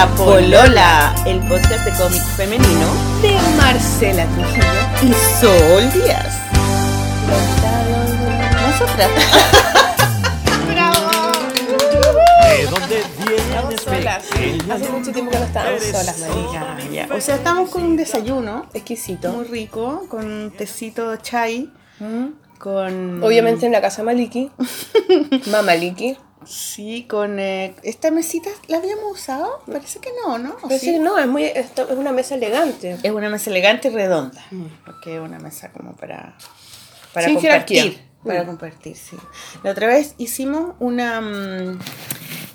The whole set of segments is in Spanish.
La Polola, el podcast de cómic femenino de Marcela Trujillo y Sol Díaz. Nosotras. ¡Bravo! ¿De dónde viene Solas. Hace mucho tiempo que no estábamos solas, marica. Ya, O sea, estamos con un desayuno Exquisito. muy rico, con un tecito chai, con... Obviamente en la casa Maliki. Mamaliki. Sí, con... eh, ¿Esta mesita la habíamos usado? Parece que no, ¿no? ¿O Pero sí? sí, no, es, muy, esto es una mesa elegante. Es una mesa elegante y redonda, porque es una mesa como para, para Sin compartir. jerarquía. Para Mm. compartir, sí. La otra vez hicimos una mm,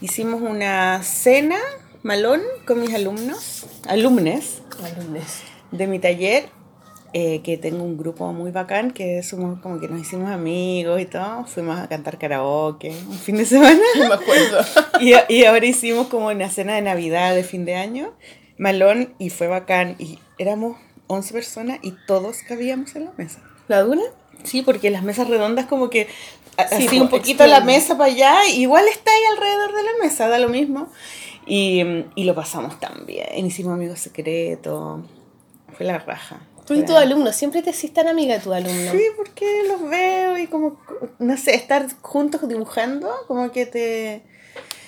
hicimos una cena malón con mis alumnos, alumnes Alumnes. de mi taller, eh, que tengo un grupo muy bacán, que somos como que nos hicimos amigos y todo. Fuimos a cantar karaoke un fin de semana. No me acuerdo. Y, y ahora hicimos como una cena de Navidad, de fin de año, malón, y fue bacán. Y éramos 11 personas y todos cabíamos en la mesa. ¿La duna? Sí, porque las mesas redondas como que a- Sí, así po, un poquito la extienden. mesa para allá, igual está ahí alrededor de la mesa, da lo mismo. Y, y lo pasamos tan bien. Hicimos amigos secretos. Fue la raja. Y Fue- tu alumno, siempre te hiciste tan amiga de tu alumno. Sí, porque los veo y como, no sé, estar juntos dibujando, como que te...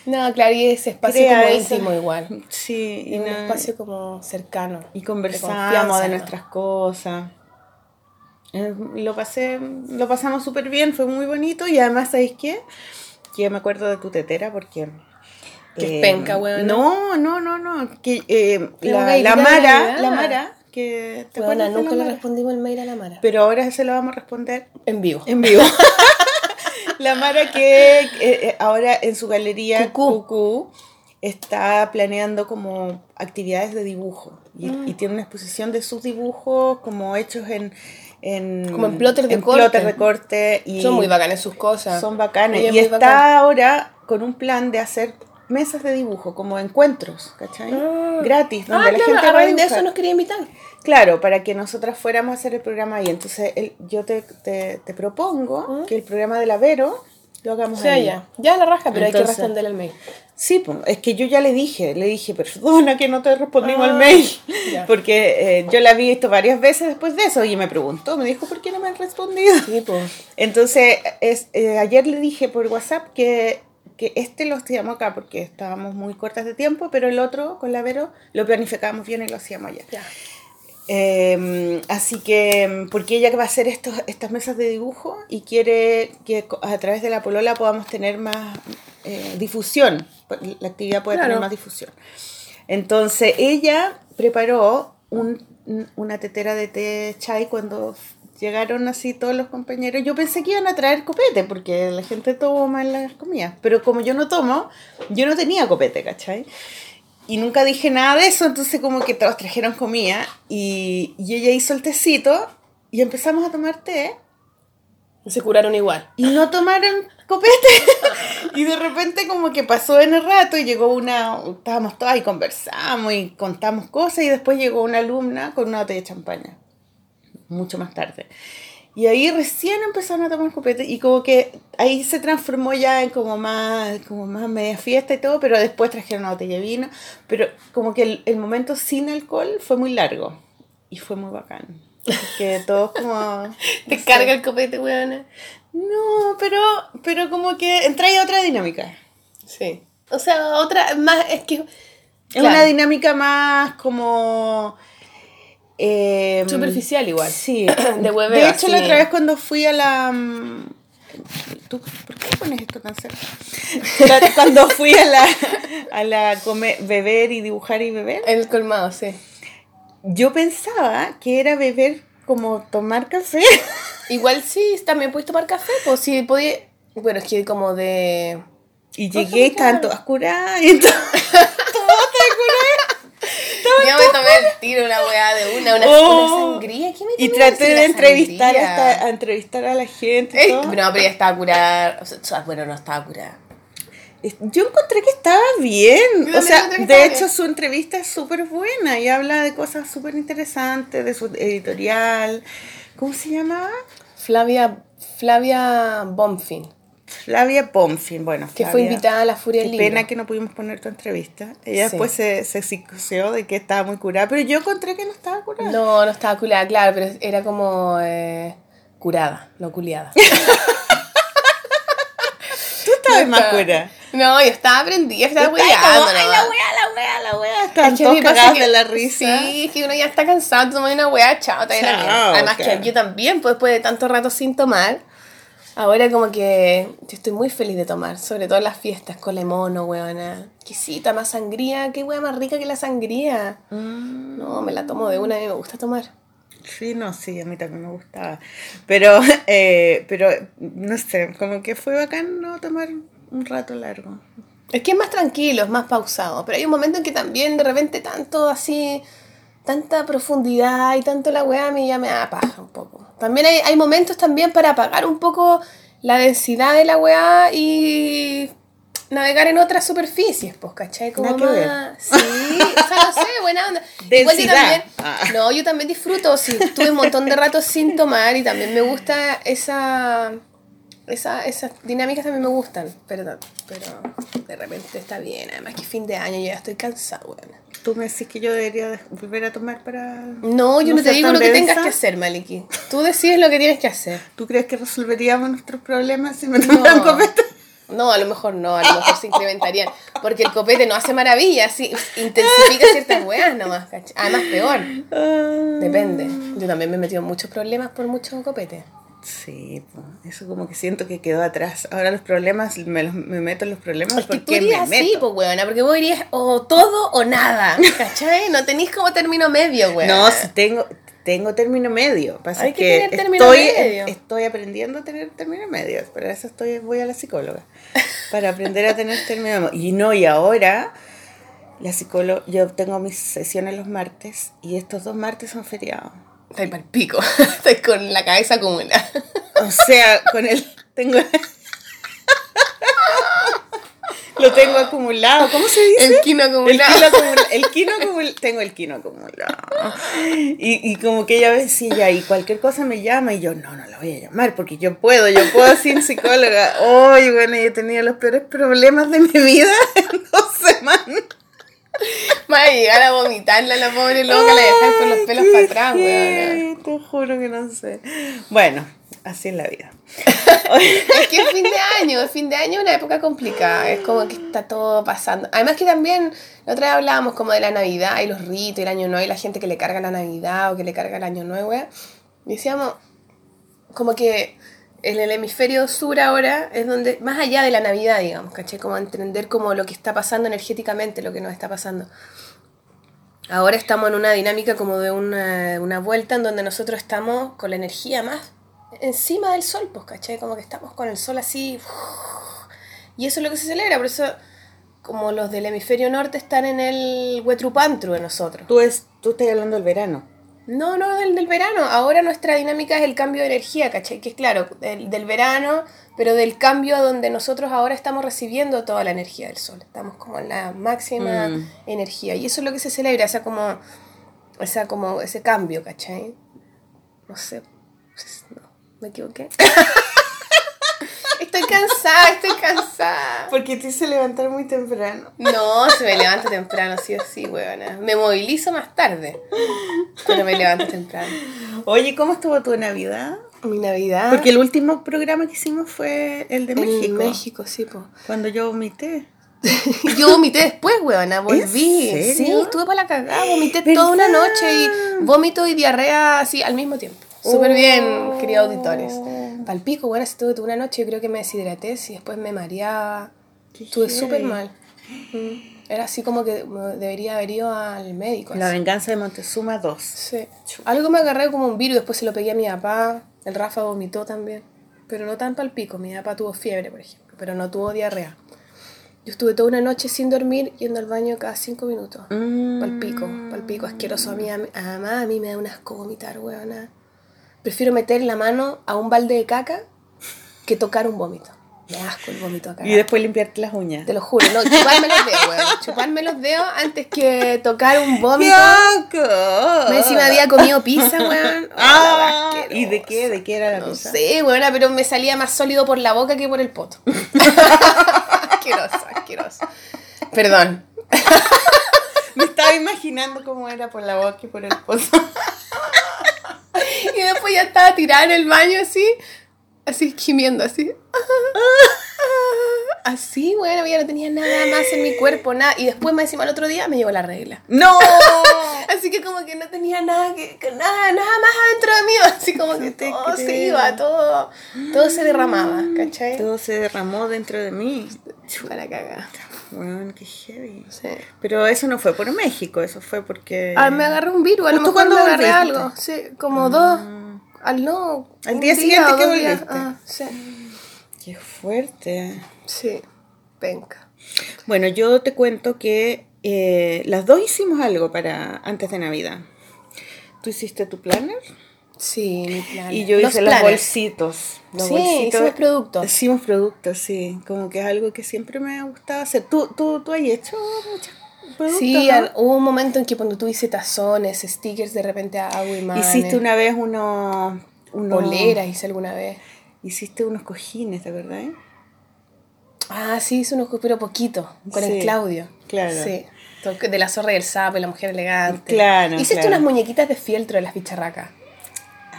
No, claro, y ese espacio Crea como esa- íntimo igual. Sí, Y un no- espacio como cercano. y conversamos de nuestras cosas. Eh, Lo pasé, lo pasamos súper bien, fue muy bonito y además, ¿sabéis qué? Que me acuerdo de tu tetera porque... eh, Que es penca, weona. No, no, no, no. Que, eh, la, la Mara, la Mara, que te Bueno, nunca le respondimos el mail a la Mara. Pero ahora se lo vamos a responder En vivo. en vivo. la Mara que eh, eh, ahora en su galería Cucú. Cucú está planeando como actividades de dibujo y, Mm. y tiene una exposición de sus dibujos como hechos en, en Como en plotter de en corte. plotter de corte y Son muy bacanas sus cosas. son Ella es y está bacana. ahora con un plan de hacer mesas de dibujo como encuentros ¿cachai? Ah. gratis donde Ah, la claro, gente va a raíz de dibujar. eso nos quería invitar. Claro, para que nosotras fuéramos a hacer el programa ahí. Entonces, el- yo te, te, te propongo ¿Mm? que el programa de la Vero lo hagamos ahí. ya. Ya la raja, pero hay que responder el mail. Sí, pues, es que yo ya le dije, le dije, perdona que no te respondimos Ah, el mail. ya. Porque eh, yo la vi esto varias veces después de eso y me preguntó, me dijo, ¿por qué no me han respondido? Sí, pues. Entonces, es, eh, ayer le dije por WhatsApp que, que este lo hacíamos acá porque estábamos muy cortas de tiempo, pero el otro, con la Vero, lo planificábamos bien y lo hacíamos allá. Ya. Eh, así que, porque ella va a hacer estos, estas mesas de dibujo y quiere que a través de la polola podamos tener más eh, difusión, la actividad puede Claro. tener más difusión. Entonces, ella preparó un- una tetera de té chai cuando llegaron así todos los compañeros. Yo pensé que iban a traer copete, porque la gente toma en las comidas, pero como yo no tomo, yo no tenía copete, ¿cachai? Y nunca dije nada de eso, entonces como que todos trajeron comida y, y ella hizo el tecito y empezamos a tomar té Se curaron igual. y no tomaron copete. y de repente como que pasó en el rato y llegó una, estábamos todas y conversamos y contamos cosas y después llegó una alumna con una botella de champaña, mucho más tarde. Y ahí recién empezaron a tomar copete y como que ahí se transformó ya en como más, como más media fiesta y todo, pero después trajeron una botella de vino, pero como que el, el momento sin alcohol fue muy largo y fue muy bacán. Que todos como... Te no sé. carga el copete, weona. No, pero, pero como que entra ahí otra dinámica. Sí. O sea, otra más es que. Es una dinámica más como... eh, Superficial igual. Sí. De hueveo, De hecho, la otra vez cuando fui a la... mm, ¿Tú, ¿Por qué pones esto tan cerca? Cuando fui a la, a la comer, beber y dibujar y beber, El colmado, sí. yo pensaba que era beber como tomar café. Igual sí, también puedes tomar café, pues sí, podía. Bueno, es que como de. Y llegué y estaban todas curadas. Y entonces, Yo me tomé el tiro una weá de una, una, Oh. una sangría. ¿Qué me Y traté de entrevistar hasta, a entrevistar a la gente. y Ey, todo. no, pero ella estaba curada. O sea, bueno, no estaba curada. Yo encontré que estaba bien. Yo O sea, de hecho bien. su entrevista es súper buena y habla de cosas súper interesantes, de su editorial. ¿Cómo se llamaba? Flavia, Flavia Bonfin. Flavia Pomfin, bueno, Que fue Flavia, invitada a la Furia Qué Libro. pena que no pudimos poner tu entrevista. Ella Sí. después se, se psicoseó de que estaba muy curada, pero yo encontré que no estaba curada. No, no estaba culada, claro, pero era como eh, curada, no culiada. Tú estabas No más estaba- curada. No, yo estaba aprendida, estaba como, Ay, la wea, la wea, la wea. Estaban Es todos cagados que- de la risa. Sí, es que uno ya está cansado, toma una weá, chao, Chao. Además claro. que yo también, pues después de tanto rato sin tomar, ahora como que yo estoy muy feliz de tomar, sobre todo en las fiestas con lemono, weona. Quisita, más sangría, qué weá más rica que la sangría. Mm. No, me la tomo de una, a mí me gusta tomar. Sí, no, sí, a mí también me gustaba. Pero, eh, pero, no sé, como que fue bacán no tomar un rato largo. Es que es más tranquilo, es más pausado, pero hay un momento en que también de repente tanto así, tanta profundidad y tanto la weá a mí ya me da paja un poco. También hay, hay momentos también para apagar un poco la densidad de la weá y navegar en otras superficies, pues, ¿cachai? Como Nada que ver. más... Sí, o sea, no sé, buena onda. Igual yo Densidad. también... Ah. No, yo también disfruto, sí, tuve un montón de rato sin tomar y también me gusta esa... Esa, esas dinámicas también me gustan, pero, pero de repente está bien. Además que fin de año yo ya estoy cansada, weón. Tú me decís que yo debería de- volver a tomar para... No, yo no, te digo lo que tengas densa. que hacer, Maliki. Tú decides lo que tienes que hacer. ¿Tú crees que resolveríamos nuestros problemas si me tomara un No, copete? no, a lo mejor no, a lo mejor se incrementarían. Porque el copete no hace maravillas, sí, intensifica ciertas weas nomás, ¿cachai? Además, peor. Ah. Depende. Yo también me he metido en muchos problemas por muchos copetes. Sí, pues, eso como que siento que quedó atrás. Ahora los problemas, me, los- me meto en los problemas Es que tú porque me irías así, meto. pues, weona, porque vos irías o todo o nada, ¿cachai? No tenéis como término medio, weona. No, si tengo, tengo término medio. Pasa Hay que que, tener término estoy, medio. estoy aprendiendo a tener término medio. Para eso estoy, voy a la psicóloga. Para aprender a tener término medio. Y no, y ahora la psicóloga, yo tengo mis sesiones los martes y estos dos martes son feriados. Estoy pa'l pico. Estoy con la cabeza como una. O sea, con el tengo lo tengo acumulado. ¿Cómo se dice? El quino El acumulado. el kino acumula- tengo el kino acumulado. Y, y como que ella decía, y cualquier cosa me llama, y yo, no, no la voy a llamar, porque yo puedo, yo puedo sin psicóloga. Oye, bueno, yo he tenido los peores problemas de mi vida en dos semanas. Va a llegar a vomitarla la pobre loca, la dejar con los pelos para atrás, heavy, Te juro que no sé. Bueno, así es la vida. Es que es fin de año, el fin de año es una época complicada, es como que está todo pasando. Además que también, la otra vez hablábamos como de la Navidad y los ritos y el año nuevo y la gente que le carga la Navidad o que le carga el año nuevo, wea. Y decíamos, como que en el hemisferio sur ahora es donde, más allá de la Navidad, digamos, ¿caché? Como entender como lo que está pasando energéticamente, lo que nos está pasando. Ahora estamos en una dinámica como de una, una vuelta en donde nosotros estamos con la energía más encima del sol, pues, ¿cachai? Como que estamos con el sol así. Y eso es lo que se celebra, por eso, como los del hemisferio norte están en el Huetrupantru de nosotros. Tú, es, tú estás hablando del verano. No, no, del, del verano. Ahora nuestra dinámica es el cambio de energía, ¿cachai? Que es claro, del, del verano, pero del cambio donde nosotros ahora estamos recibiendo toda la energía del sol. Estamos como en la máxima Mm. energía. Y eso es lo que se celebra, esa como, esa como, ese cambio, ¿cachai? No sé. No, me equivoqué. estoy cansada, estoy cansada. Porque te hice levantar muy temprano. No, se me levanta temprano, sí o sí, huevona. Me movilizo más tarde, pero me levanto temprano. Oye, ¿cómo estuvo tu Navidad? Mi Navidad. Porque el último programa que hicimos fue el de en México. México, sí, po. Cuando yo vomité. Yo vomité después, huevona, volví. serio? Sí, estuve para la cagada, vomité ¿Verdad? toda una noche y vómito y diarrea así al mismo tiempo. Súper bien, queridos auditores. Palpico, bueno, estuve toda una noche, yo creo que me deshidraté, y después me mareaba. Estuve súper mal. Mm. Era así como que debería haber ido al médico. La así. venganza de Montezuma 2. Sí. Algo me agarré como un virus, después se lo pegué a mi papá. El Rafa vomitó también. Pero no tan palpico. Mi papá tuvo fiebre, por ejemplo, pero no tuvo diarrea. Yo estuve toda una noche sin dormir, yendo al baño cada cinco minutos. Mm. Palpico, palpico, asqueroso. A mí, a además, a mí me da un asco vomitar, weona. Prefiero meter la mano a un balde de caca que tocar un vómito. Me asco el vómito acá. Y después limpiarte las uñas. Te lo juro, no, chuparme los dedos, weón. Chuparme los dedos antes que tocar un vómito. ¡Qué asco! Más encima había comido pizza, weón. Ah, Oh, ¿Y de qué? ¿De qué era la No pizza? sé, weón, pero me salía más sólido por la boca que por el poto. asqueroso, asqueroso. Perdón. Me estaba imaginando cómo era por la boca y por el pozo. Y después ya estaba tirada en el baño así, así gimiendo, así. Así, bueno, ya no tenía nada más en mi cuerpo, nada. Y después, más encima, el otro día me llegó la regla. ¡No! Así que como que no tenía nada que, nada, nada más adentro de mí, así como que te todo se iba, todo, todo se derramaba, ¿cachai? Todo se derramó dentro de mí. Para cagar. Bueno, qué heavy. Sí. Pero eso no fue por México, eso fue porque... Ah, me agarré un virus, a lo ¿Justo mejor me cuando agarré volviste? algo. Sí, como dos. Al no. Al un día siguiente que volviste. Ah, sí. Qué fuerte. Sí. Penca. Bueno, yo te cuento que eh, las dos hicimos algo para antes de Navidad. Tú hiciste tu planner Sí, mi plan. y yo hice los bolsitos. Los Sí, bolsitos. hicimos productos. Hicimos productos, sí. Como que es algo que siempre me ha gustado hacer. ¿Tú, tú, tú has hecho muchos productos? Sí, no? hubo un momento en que cuando tú hice tazones, stickers, de repente hago imanes. Hiciste una vez unos... unos Poleras hice alguna vez. Hiciste unos cojines, ¿te acuerdas? eh? Ah, sí, hice unos, pero poquito, con Sí, el Claudio. claro. Sí. De la zorra y el sapo y la mujer elegante. Claro, Hiciste claro. unas muñequitas de fieltro de las bicharracas.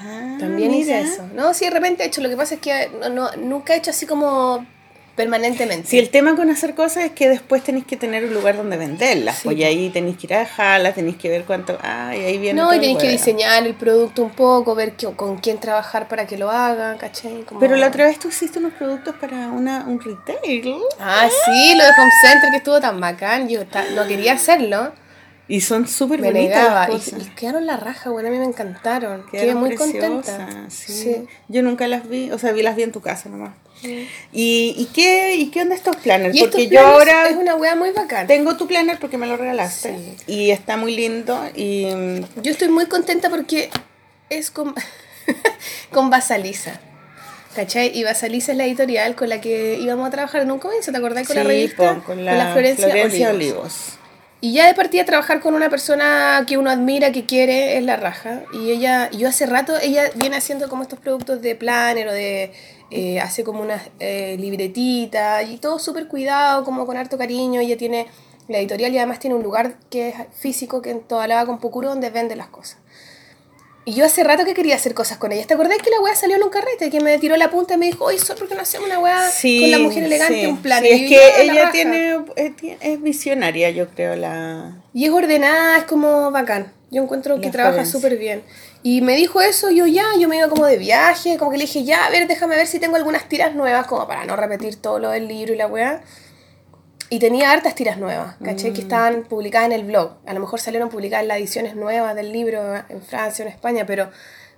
Ah, También hice mira. eso. No, sí, de repente he hecho. Lo que pasa es que no, no- nunca he hecho así como permanentemente. Si el tema con hacer cosas es que después tenéis que tener un lugar donde venderlas, Sí. pues y ahí tenéis que ir a dejarlas, tenéis que ver cuánto, ah, y ahí viene no, todo y tenéis que diseñar el producto un poco, ver qué- con quién trabajar para que lo haga, ¿cachai? Como- Pero la otra vez tú hiciste unos productos para una, un retail Ah, sí, lo de Home Center que estuvo tan bacán. Yo ta- no quería hacerlo. Y son súper bonitas negaba. las Y, cosas. y quedaron la raja, bueno, a mí me encantaron. Quedé Quedaron muy preciosas, contenta. Sí. Yo nunca las vi, o sea, vi las vi en tu casa nomás. ¿Y, y qué y qué onda estos planners? Y porque estos yo ahora Es una wea muy bacán. tengo tu planner porque me lo regalaste y está muy lindo y mm, Yo estoy muy contenta porque es con, con Basaliza. ¿Cachai? Y Basaliza es la editorial con la que íbamos a trabajar en un comienzo, ¿te acordás? Con la revista. po, con la, Florencia, Florencia Olivos. Olivos. Y ya de partida trabajar con una persona que uno admira, que quiere, es la raja. Y ella, yo hace rato, ella viene haciendo como estos productos de planner o de, eh, hace como unas eh, libretitas y todo súper cuidado, como con harto cariño. Ella tiene la editorial y además tiene un lugar que es físico, que en toda la con Pucuro, donde vende las cosas. Y yo hace rato que quería hacer cosas con ella. ¿Te acordás que la weá salió en un carrete? Que me tiró la punta y me dijo, oye, ¿por qué no hacemos una weá Sí, con la mujer elegante, sí, un plan? sí, Y es que "Ya, la ella raja". tiene, es visionaria, yo creo, la... Y es ordenada, es como bacán. Yo encuentro que La trabaja súper bien. Y me dijo eso, yo ya, yo me iba como de viaje, como que le dije, ya, a ver, déjame ver si tengo algunas tiras nuevas, como para no repetir todo lo del libro y la weá. Y tenía hartas tiras nuevas, ¿caché? Mm. Que estaban publicadas en el blog. A lo mejor salieron publicadas las ediciones nuevas del libro en Francia o en España, pero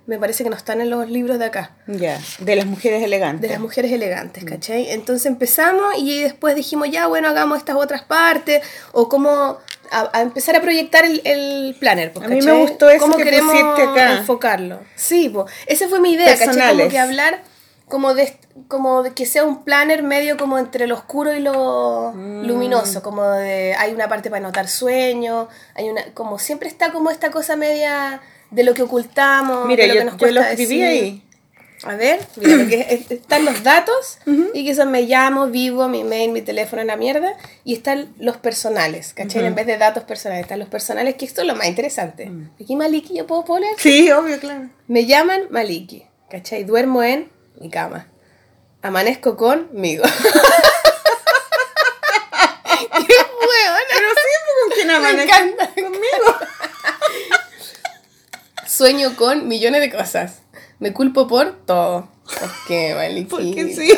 me parece que no están en los libros de acá Ya, de las mujeres elegantes. de las mujeres elegantes, ¿cachai? Entonces empezamos y después dijimos, ya, bueno, hagamos estas otras partes, o cómo a, a empezar a proyectar el, el planner. pues, A mí me ¿cachai? gustó eso ¿Cómo que queremos acá. enfocarlo? Sí, pues, esa fue mi idea, ¿cachai? Como que hablar como de, como de que sea un planner medio como entre lo oscuro y lo Mm. luminoso, como de, hay una parte para anotar sueños, hay una, como siempre está como esta cosa media de lo que ocultamos, Mira, de lo yo, que nos yo lo cuesta escribí decir. ahí. A ver, mira, es- están los datos y que son me llamo, vivo, mi mail, mi teléfono, la mierda, y están los personales, ¿cachai? En vez de datos personales, están los personales, que esto es lo más interesante. Aquí Maliki, yo puedo poner. Sí, obvio, claro. Me llaman Maliki, ¿cachai? Duermo en mi cama. Amanezco conmigo. ¡Qué huevona! Pero sí, pues, ¿con quién Me amanece? encanta. Conmigo. Sueño con millones de cosas. Me culpo por todo. ¿Por qué, Maliki? Porque sí.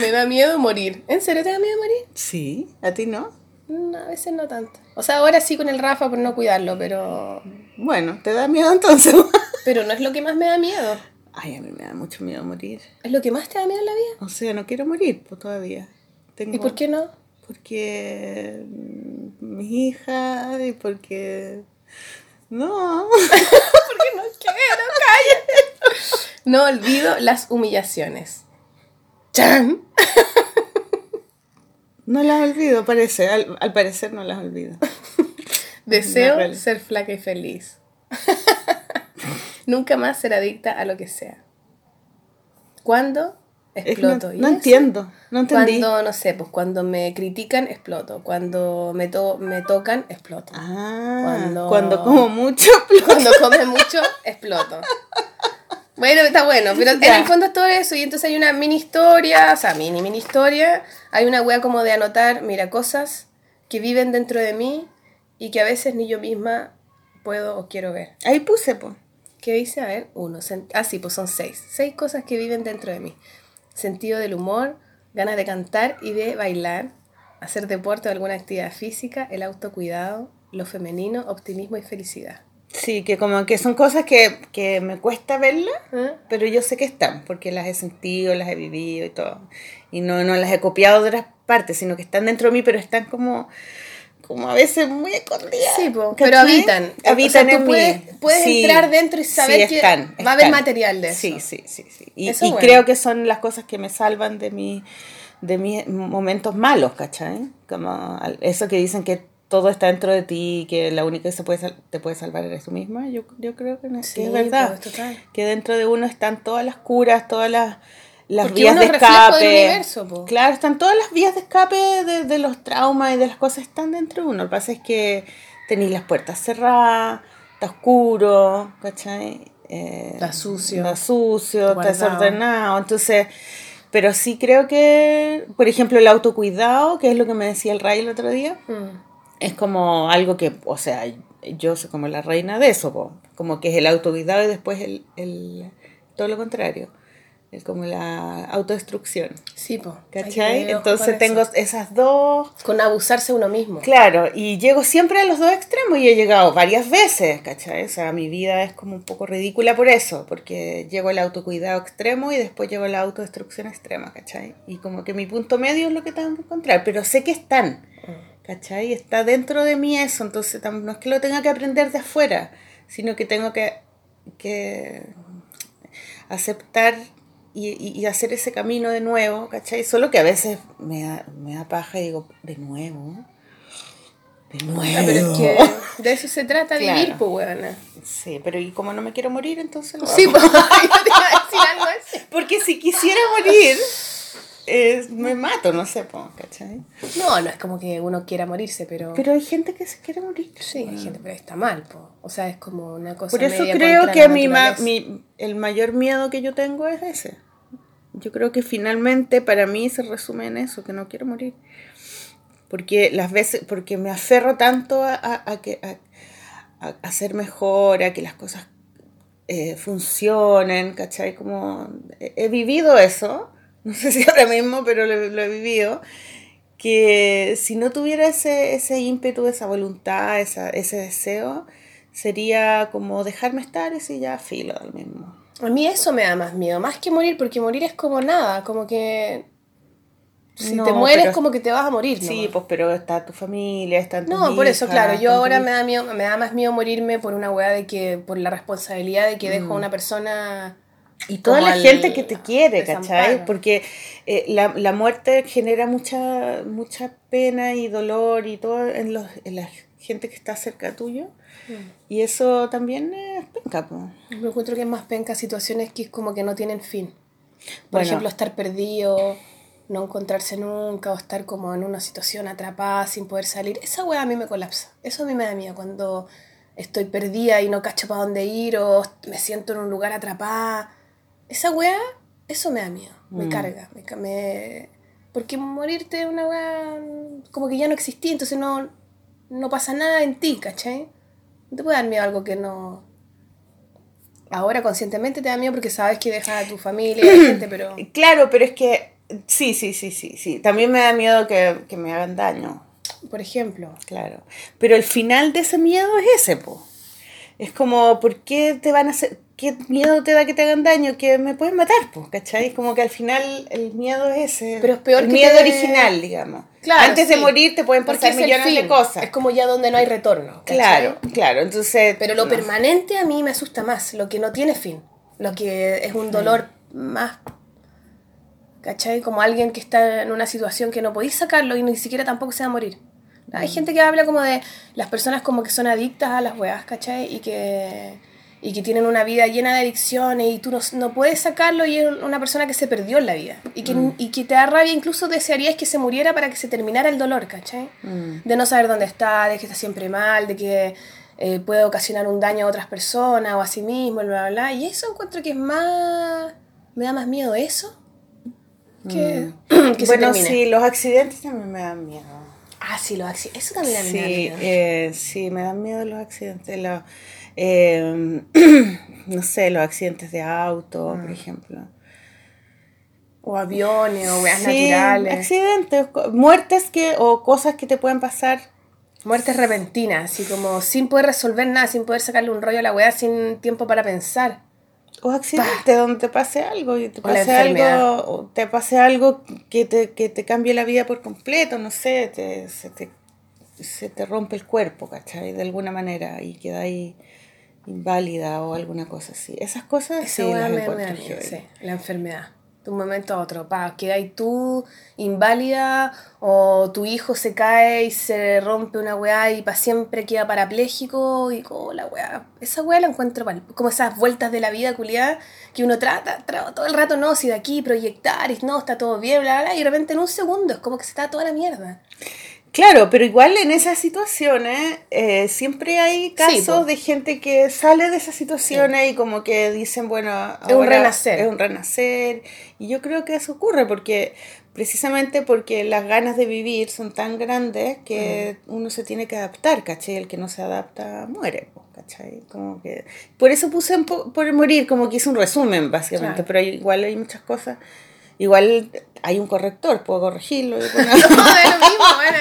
Me da miedo morir. ¿En serio te da miedo morir? Sí, ¿a ti no? No, a veces no tanto. O sea, ahora sí con el Rafa por no cuidarlo, pero. Bueno, ¿te da miedo entonces? Pero no es lo que más me da miedo. Ay, a mí me da mucho miedo morir. ¿Es lo que más te da miedo en la vida? O sea, no quiero morir pues, todavía. Tengo... ¿Y por qué no? Porque mm, mis hijas y porque... No. Porque no quiero, cállate. No olvido las humillaciones. ¡Chan! No las olvido, parece. Al, al parecer no las olvido. Deseo ser flaca y feliz. Nunca más ser adicta a lo que sea. ¿Cuándo? Es que Exploto. no ¿Y no entiendo, no entendí. Cuando, no sé, pues cuando me critican, exploto. Cuando me, to- me tocan, exploto. Ah, Cuando- cuando, como mucho. Cuando come mucho, exploto. Bueno, está bueno, pero en Ya. el fondo es todo eso. Y entonces hay una mini historia, o sea, mini, mini historia. Hay una wea como de anotar, mira, cosas que viven dentro de mí y que a veces ni yo misma puedo o quiero ver. Ahí puse, pues. ¿Qué dice? A ver, uno. Ah, sí, pues son seis. Seis cosas que viven dentro de mí. Sentido del humor, ganas de cantar y de bailar, hacer deporte o alguna actividad física, el autocuidado, lo femenino, optimismo y felicidad. Sí, que como que son cosas que, que me cuesta verlas, ¿Eh? pero yo sé que están, porque las he sentido, las he vivido y todo. Y no, no las he copiado de otras partes, sino que están dentro de mí, pero están como, como a veces muy escondidas. Sí, pero habitan. Habitan O sea, tú en puedes- entrar dentro y saber que va a haber material de Sí, eso. sí, sí. sí. Y, Eso y bueno. creo que son las cosas que me salvan de, mi, de mis momentos malos, ¿cachai? Como eso que dicen que todo está dentro de ti y que la única que se puede te puede salvar eres tú misma. Yo, yo creo que, no, que Sí, es verdad. pues, total. Que dentro de uno están todas las curas, todas las, las Porque vías de es reflejo del escape. universo, po. Claro, están todas las vías de escape de, de los traumas y de las cosas están dentro de uno. Lo que pasa es que tenéis las puertas cerradas, está oscuro, ¿cachai? Eh, Está sucio. Está sucio, está desordenado. Entonces, pero sí creo que, por ejemplo, el autocuidado, que es lo que me decía el Ray el otro día, Mm. es como algo que, o sea, yo soy como la reina de eso, po. como que es el autocuidado y después el, el todo lo contrario, como la autodestrucción, Sí, po. ¿cachai? Entonces tengo eso. esas dos, Con abusarse uno mismo. claro, y llego siempre a los dos extremos y he llegado varias veces, ¿cachai? O sea, mi vida es como un poco ridícula por eso, porque llego al autocuidado extremo y después llego a la autodestrucción extrema, ¿cachai? Y como que mi punto medio es lo que tengo que encontrar, pero sé que están. ¿Cachai? Está dentro de mí eso, entonces no es que lo tenga que aprender de afuera, sino que tengo que, que aceptar y, y- hacer ese camino de nuevo, ¿cachai? Solo que a veces me da, me da paja y digo, de nuevo, de nuevo. Ah, pero es que de eso se trata Claro. vivir, pues, weona. Sí, pero y como no me quiero morir, entonces lo Sí, pues, yo te iba a decir algo así. Porque si quisiera morir, eh, me mato, no sé, ¿cachai? No, no es como que uno quiera morirse, pero... Pero hay gente que se quiere morir. Sí, hay gente, pero está mal, po. O sea, es como una cosa Por eso media creo que la mi, ma- mi- el mayor miedo que yo tengo es ese. Yo creo que finalmente para mí se resume en eso, que no quiero morir. Porque las veces, porque me aferro tanto a, a- a que, a, a- ser mejor, a que las cosas eh, funcionen, ¿cachai? Como he, he vivido eso, no sé si ahora mismo, pero lo, lo he vivido, que si no tuviera ese, ese ímpetu, esa voluntad, esa, ese deseo, sería como dejarme estar y si ya filo del mismo. A mí eso me da más miedo, más que morir, porque morir es como nada, como que... Si No, te mueres, pero- como que te vas a morir, Sí, nomás. pues pero está tu familia, están tus No, por eso, claro, yo ahora me da miedo, me da más miedo morirme por una weá de que, por la responsabilidad de que dejo Mm. a una persona Y toda la al gente que te quiere. ¿cachai? Porque eh, la, la muerte genera mucha, mucha pena y dolor y todo en, los, en la gente que está cerca tuyo. Y eso también es penca, po. Yo encuentro que es más penca situaciones que es como que no tienen fin. Por Bueno. ejemplo, estar perdido, no encontrarse nunca, o estar como en una situación atrapada sin poder salir. Esa weá a mí me colapsa. Eso a mí me da miedo cuando estoy perdida y no cacho para dónde ir o me siento en un lugar atrapada. Esa weá, eso me da miedo. Me Mm. carga. Me, me- Porque morirte es una weá como que ya no existí, entonces no, no pasa nada en ti, ¿cachai? No te puede dar miedo algo que no, Ahora conscientemente te da miedo porque sabes que dejas a tu familia y a la gente, pero... Claro, pero es que sí, sí, sí, sí, sí. También me da miedo que, que me hagan daño. Por ejemplo, Claro. Pero el final de ese miedo es ese, po. Es como, ¿por qué te van a hacer, qué miedo te da que te hagan daño? Que me pueden matar, pues, ¿cachai? Como que al final el miedo es ese. Pero es peor El que miedo te- original, digamos. Claro, Antes de morir te pueden pasar millones de cosas. Es como ya donde no hay retorno. ¿cachai? Claro, claro. Entonces. Pero lo no. permanente a mí me asusta más, lo que no tiene fin, lo que es un dolor más ¿cachai? Como alguien que está en una situación que no podéis sacarlo y ni siquiera tampoco se va a morir. Hay gente que habla como de las personas como que son adictas a las weas, ¿cachai? Y que, y que tienen una vida llena de adicciones y tú no, no puedes sacarlo y es una persona que se perdió en la vida. Y que, y que te da rabia, incluso desearías que se muriera para que se terminara el dolor, ¿cachai? De no saber dónde está, de que está siempre mal, de que eh, puede ocasionar un daño a otras personas o a sí mismo, bla, bla, bla. Y eso encuentro que es más... Me da más miedo eso que, que se bueno, sí, los accidentes también me dan miedo. Ah, sí, los accidentes. Eso también a mí me da Sí, miedo. eh, sí, me dan miedo los accidentes. los, eh, no sé, los accidentes de auto, Mm. por ejemplo. O aviones, o weas Sí, naturales. accidentes, muertes que, o cosas que te pueden pasar. Muertes repentinas, así como sin poder resolver nada, sin poder sacarle un rollo a la wea, sin tiempo para pensar. O accidentes donde te pase algo y te pase algo, o te pase algo que te, que te cambie la vida por completo, no sé, te, se, te, se te rompe el cuerpo, ¿cachai? De alguna manera y queda ahí inválida o alguna cosa así. Esas cosas Esa sí las me, me sí, la enfermedad. De un momento a otro, pa, quedas tú inválida o tu hijo se cae y se rompe una weá y para siempre queda parapléjico y como la weá. Esa weá la encuentro pal- como esas vueltas de la vida culiada que uno trata, trata todo el rato, no, si de aquí proyectar y no, está todo bien, bla, bla, bla, y de repente en un segundo es como que se está toda la mierda. Claro, pero igual en esas situaciones eh, siempre hay casos de gente que sale de esas situaciones y como que dicen, bueno, Es un ahora renacer. Es un renacer. Y yo creo que eso ocurre porque precisamente porque las ganas de vivir son tan grandes que uno se tiene que adaptar, ¿cachai? El que no se adapta muere, ¿cachai? Como que... Por eso puse en po- por morir, como que hice un resumen, básicamente, Claro. pero hay- igual hay muchas cosas. Igual hay un corrector, puedo corregirlo. No, lo mismo, bueno.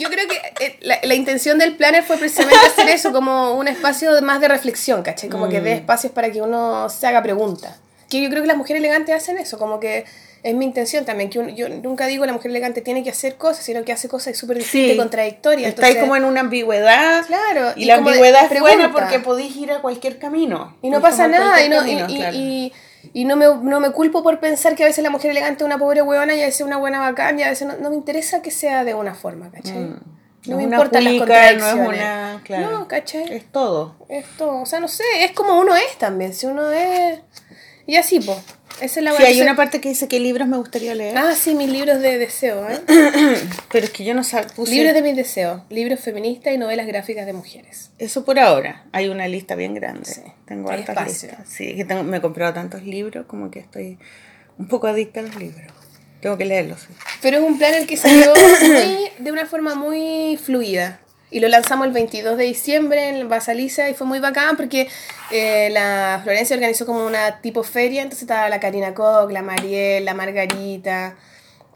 Yo creo que eh, la, la intención del planner fue precisamente hacer eso como un espacio más de reflexión, ¿cachai? Como que dé espacios para que uno se haga preguntas. Que yo creo que las mujeres elegantes hacen eso, como que es mi intención también, que uno- yo nunca digo la mujer elegante tiene que hacer cosas, sino que hace cosas súper distintas y contradictorias. Está ahí entonces- como en una ambigüedad. Claro, Y, y la ambigüedad es buena porque podéis ir a cualquier camino. Y no pasa nada, y, no, y- claro. y- y no, me, no me culpo por pensar que a veces la mujer elegante es una pobre huevona y a veces una buena bacán, y a veces no, no me interesa que sea de una forma, ¿cachai? Mm. No No me es importan las contradicciones. No es una. Claro. No, ¿cachai? Es todo. Esto, o sea, no sé, es como uno es también, si uno es... Y así, pues, esa es la Sí, hay una parte que dice qué libros me gustaría leer. Ah, sí, mis libros de deseo, ¿eh? Pero es que yo no puse libros de mis deseos, libros feministas y novelas gráficas de mujeres. Eso por ahora. Hay una lista bien grande. Sí, Tengo hay hartas espacio. listas. Sí, que tengo, me he comprado tantos libros como que estoy un poco adicta a los libros. Tengo que leerlos. sí. Pero es un plan el que salió muy- de una forma muy fluida. Y lo lanzamos el 22 de diciembre en Basaliza y fue muy bacán porque eh, la Florencia organizó como una tipo feria, entonces estaba la Karina Koch, la Mariel, la Margarita,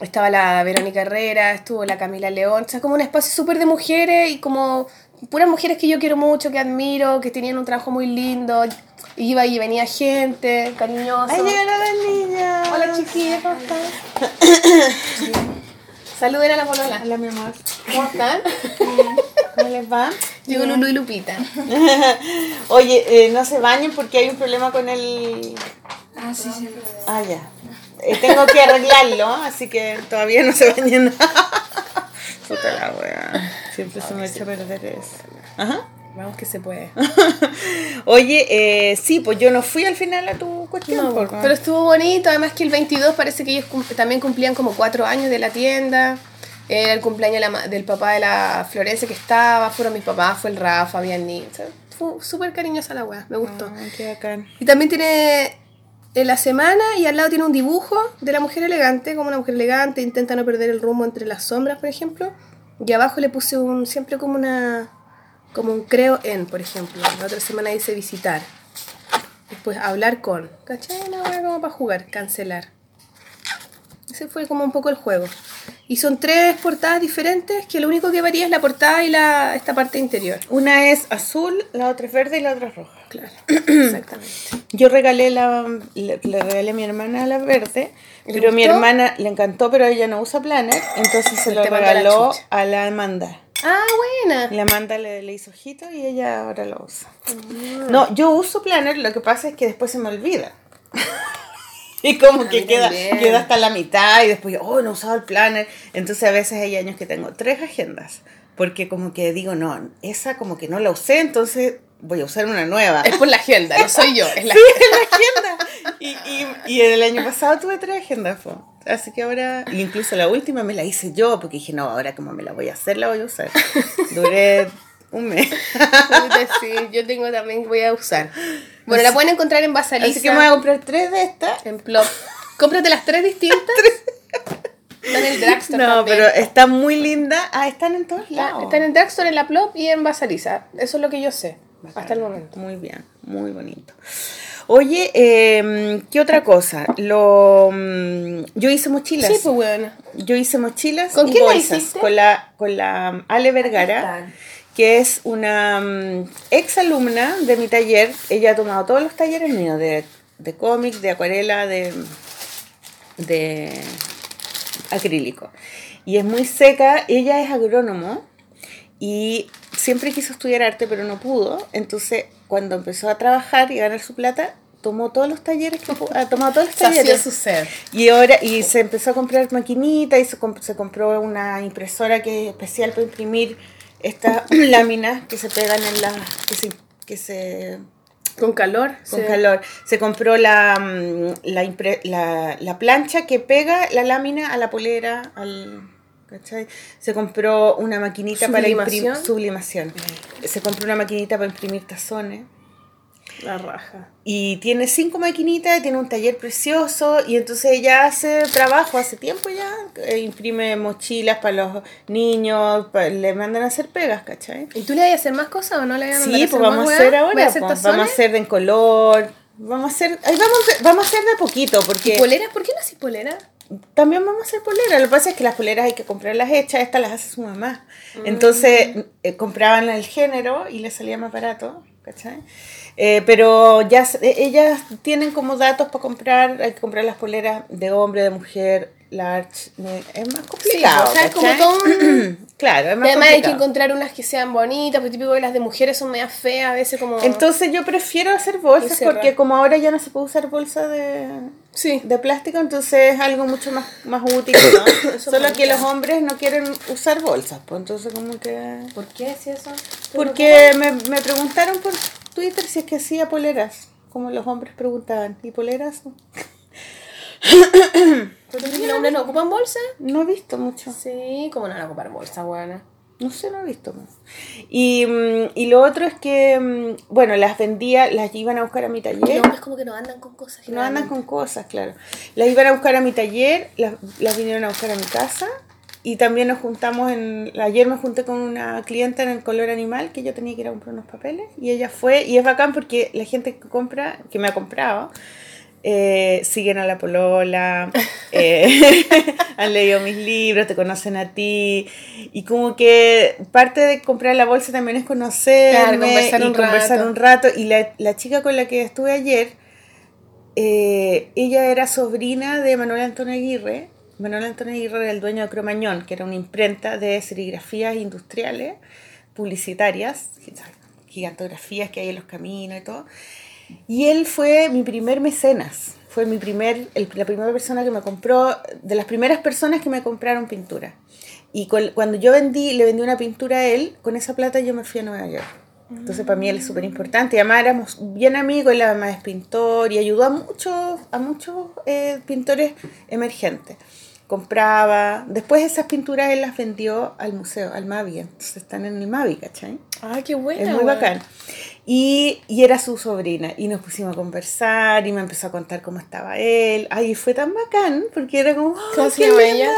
estaba la Verónica Herrera, estuvo la Camila León, o sea, como un espacio súper de mujeres y como puras mujeres que yo quiero mucho, que admiro, que tenían un trabajo muy lindo. Iba y venía gente cariñosa. ¡Ay, llegaron las niñas! Hola chiquillas, ¿cómo están? Saluden a la polola. Hola, mi amor. ¿Cómo están? ¿Cómo les va? Llegó Lulu y Lupita. Oye, eh, no se bañen porque hay un problema con el... Ah, sí, sí. Ah, ya. Eh, tengo que arreglarlo, así que todavía no se bañen. Puta la wea. Siempre se me echa a perder eso. Ajá. Vamos que se puede. Oye, eh, sí, pues yo no fui al final a tu cuestión. No, porque- pero estuvo bonito, además que el 22 parece que ellos cum- también cumplían como cuatro años de la tienda. Era el cumpleaños de la ma- del papá de la Florencia que estaba, fueron mis papás, fue el Rafa, o sea, fue súper cariñosa la weá, me gustó. Ah, qué bacán. Y también tiene en la semana y al lado tiene un dibujo de la mujer elegante, como una mujer elegante, intenta no perder el rumbo entre las sombras, por ejemplo. Y abajo le puse un siempre como una como un creo en, por ejemplo. La otra semana dice visitar. Después hablar con. ¿Cachai? Una hueá como para jugar, cancelar. Ese fue como un poco el juego. Y son tres portadas diferentes que lo único que varía es la portada y la, esta parte interior. Una es azul, la otra es verde y la otra es roja. Claro, exactamente. Yo regalé la, le, le regalé a mi hermana la verde, ¿Le pero mi gustó? hermana le encantó, pero ella no usa planner, entonces se lo regaló a la Amanda. Ah, buena. La Amanda le, le hizo ojito y ella ahora lo usa. No, yo uso planner, lo que pasa es que después se me olvida. Y como A que queda, también. queda hasta la mitad y después, oh, no he usado el planner. Entonces a veces hay años que tengo tres agendas. Porque como que digo, no, esa como que no la usé, entonces voy a usar una nueva. Es por la agenda, no soy yo, es la Sí, en la agenda. Y, y, y el año pasado tuve tres agendas. po. Así que ahora, incluso la última me la hice yo, porque dije, no, ahora como me la voy a hacer, la voy a usar. Duré un mes. Sí, yo tengo también, voy a usar. Bueno, la pueden encontrar en Basaliza. Así que me voy a comprar tres de estas. En Plop. Cómprate las tres distintas. Están en el No, también. pero está muy linda. Ah, están en todos lados. Están en Dragstore, en la Plop y en Basaliza. Eso es lo que yo sé. Hasta el momento. Muy bien, muy bonito. Oye, eh, ¿qué otra cosa? Lo, mm, yo hice mochilas. Sí, pues bueno. Yo hice mochilas ¿Con y quién la bolsas hiciste? con la con la um, Ale Vergara, que es una mm, ex alumna de mi taller. Ella ha tomado todos los talleres míos de, de cómic, de acuarela, de de acrílico. Y es muy seca, ella es agrónomo y siempre quiso estudiar arte pero no pudo. Entonces, cuando empezó a trabajar y a ganar su plata, tomó todos los talleres que ha tomado todos los talleres. Y ahora, y se empezó a comprar maquinita y se, comp- se compró una impresora que es especial para imprimir estas láminas que se pegan en las, que se, que se Con calor. con sí. calor. Se compró la, mm, la, la plancha que pega la lámina a la polera, al, ¿cachai? Se compró una maquinita para imprimir ¿Sublimación? sublimación. Se compró una maquinita para imprimir tazones. La raja. Y tiene cinco maquinitas, tiene un taller precioso y entonces ella hace trabajo hace tiempo ya, eh, imprime mochilas para los niños, pa- le mandan a hacer pegas, ¿cachai? ¿Y tú le vas a hacer más cosas o no le vas a mandar Sí, a pues hacer más vamos a hacer ¿Vas ahora, a hacer pues, vamos a hacer de en color, vamos a hacer, ahí vamos, vamos a hacer de poquito, ¿Y porque poleras? ¿Por qué no haces polera? También vamos a hacer poleras, lo que pasa es que las poleras hay que comprarlas hechas, estas las hace su mamá, Mm. entonces eh, compraban el género y les salía más barato, ¿cachai? Eh, pero ya eh, ellas tienen como datos para comprar, hay que comprar las poleras de hombre, de mujer, large, es más complicado. o sea, es como ¿cachai? todo un- claro, es más además hay que encontrar unas que sean bonitas, porque típico que las de mujeres son medias feas, a veces como... Entonces yo prefiero hacer bolsas porque como ahora ya no se puede usar bolsa de, sí. de plástico, entonces es algo mucho más, más útil, Solo que los hombres no quieren usar bolsas, pues entonces como que... ¿Por qué es eso? Porque me, me preguntaron por Twitter si es que hacía poleras, como los hombres preguntaban, ¿y poleras? ¿Por qué los hombres no ocupan bolsa? No he visto mucho, Sí, ¿cómo no van a ocupar bolsa, buena? no sé, no he visto más. Y, mm, y lo otro es que, mm, bueno, las vendía, las iban a buscar a mi taller. Los como que no andan con cosas. No andan con cosas, claro. Las iban a buscar a mi taller, las, las vinieron a buscar a mi casa y también nos juntamos en... Ayer me junté con una clienta en el color animal que yo tenía que ir a comprar unos papeles y ella fue y es bacán porque la gente que compra, que me ha comprado, eh, siguen a la polola, eh, han leído mis libros, te conocen a ti y como que parte de comprar la bolsa también es conocerme Claro, conversar y un conversar rato. un rato y la, la chica con la que estuve ayer eh, ella era sobrina de Manuel Antonio Aguirre. Manuel Antonio Aguirre era el dueño de Cromañón, que era una imprenta de serigrafías industriales, publicitarias, gigantografías que hay en los caminos y todo. Y él fue mi primer mecenas, fue mi primer, el- la primera persona que me compró, de las primeras personas que me compraron pintura. Y cuando yo vendí, le vendí una pintura a él, con esa plata yo me fui a Nueva York. Entonces para mí él es súper importante. Y además éramos bien amigos, él además es pintor y ayudó a muchos, a muchos eh, pintores emergentes. Compraba, después esas pinturas él las vendió al museo, al Mavi, entonces están en el Mavi, ¿cachai? Ay, qué buena. Es muy bacán. Y, y era su sobrina. Y nos pusimos a conversar y me empezó a contar cómo estaba él. Ay, fue tan bacán porque era como. "Ay, ¿Cómo se qué llama lindo". ella?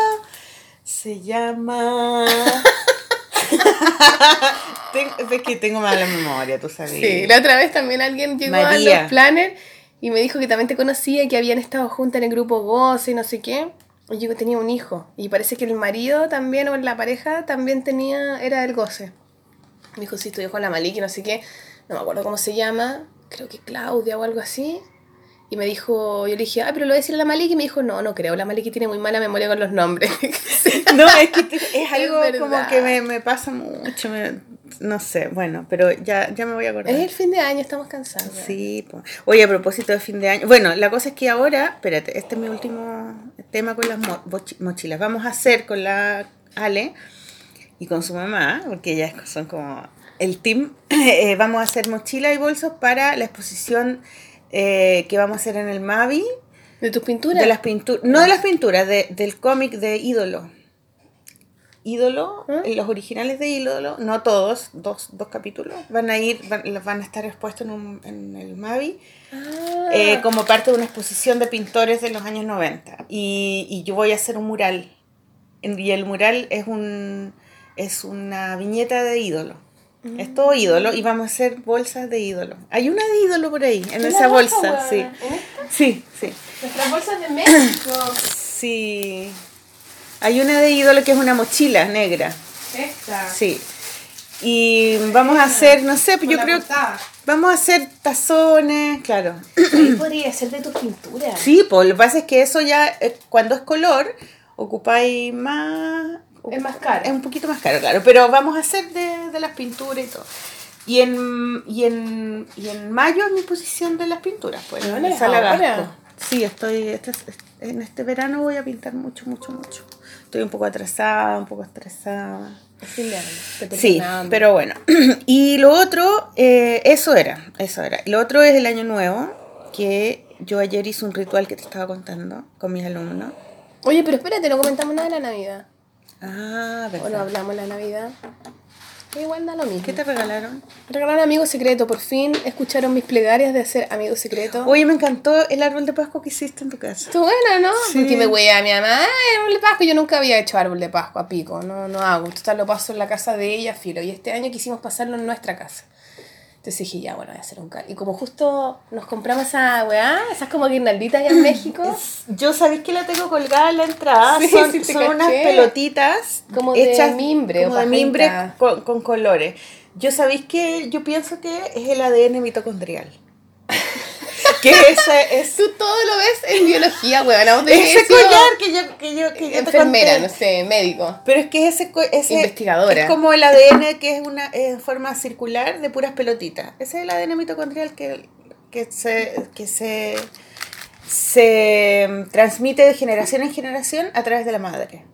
Se llama. Es que tengo mala memoria, tú sabes. Sí, la otra vez también alguien llegó a los planners y me dijo que también te conocía, que habían estado juntas en el grupo Goce y no sé qué. Y yo tenía un hijo. Y parece que el marido también, o la pareja, también tenía, era del Goce. Me dijo, sí, estudió con la Maliki, no sé qué. No me acuerdo cómo se llama. Creo que Claudia o algo así. Y me dijo, yo le dije, ah, pero lo voy a decir a la Maliki. Y me dijo, no, no creo. La Maliki tiene muy mala memoria con los nombres. No, es que es algo como que me, me pasa mucho. me- no sé, bueno, pero ya, ya me voy a acordar. Es el fin de año, estamos cansados. Sí, po. oye, a propósito de fin de año. Bueno, la cosa es que ahora, espérate, este es mi último tema con las mo- mochilas. Vamos a hacer con la Ale y con su mamá, porque ellas son como el team, eh, vamos a hacer mochilas y bolsos para la exposición eh, que vamos a hacer en el Mavi. ¿De tus pinturas? De las pinturas, no de las pinturas, de, del cómic de Ídolo. Ídolo, ¿Ah? los originales de Ídolo, no todos, dos, dos capítulos, van a ir, van, van a estar expuestos en, un- en el Mavi Ah. eh, como parte de una exposición de pintores de los años 90. Y, y yo voy a hacer un mural. Y el mural es un es una viñeta de ídolo. Es todo ídolo y vamos a hacer bolsas de ídolo. Hay una de ídolo por ahí, en ¿Qué esa bolsa, raja, sí. weona? ¿En esta? Sí, sí. Nuestras bolsas de México. Sí. Hay una de ídolo que es una mochila negra. Esta. Sí. Y vamos a hacer, no sé, Con yo creo portada. vamos a hacer tazones, claro. Ahí podría ser de tus pinturas. Sí, pues lo que pasa es que eso ya, eh, cuando es color, ocupáis más... Es más caro. Es un poquito más caro, claro, pero vamos a hacer de, de las pinturas y todo. Y en, y, en, y en mayo es mi posición de las pinturas, pues. en el ¿es Sala. Sí, estoy, este, es- en este verano voy a pintar mucho, mucho, mucho. Estoy un poco atrasada, un poco estresada. Sí, pero bueno. Y lo otro, eh, eso era, eso era. Lo otro es el año nuevo, que yo ayer hice un ritual que te estaba contando con mis alumnos. Oye, pero espérate, no comentamos nada de la Navidad. Ah, O verdad. hablamos de la Navidad. Igual da lo mismo. ¿Qué te regalaron? Regalaron amigo secreto. Por fin escucharon mis plegarias de hacer amigo secreto. Oye, me encantó el árbol de Pascua que hiciste en tu casa. Estuvo bueno, ¿no? Sí. Porque me wea mi mamá, "Ay, árbol de Pascua. Yo nunca había hecho árbol de Pascua a pico. No, no hago. Total, lo paso en la casa de ella, filo. Y este año quisimos pasarlo en nuestra casa. Entonces dije, ya, bueno, voy a hacer un. Y como justo nos compramos esa weá, esas como guirnalditas allá en México. Yo sabéis que la tengo colgada en la entrada. Sí, son sí son unas pelotitas Como de mimbre o como de mimbre con colores. Yo sabéis que yo pienso que es el ADN mitocondrial. que ese es Tú todo lo ves en biología, weón. Ese ser collar que yo que yo que yo Enfermera, no sé, médico. Pero es que ese, ese Investigadora. es como el ADN que es una en forma circular de puras pelotitas. Ese es el ADN mitocondrial que, que se que se se transmite de generación en generación a través de la madre.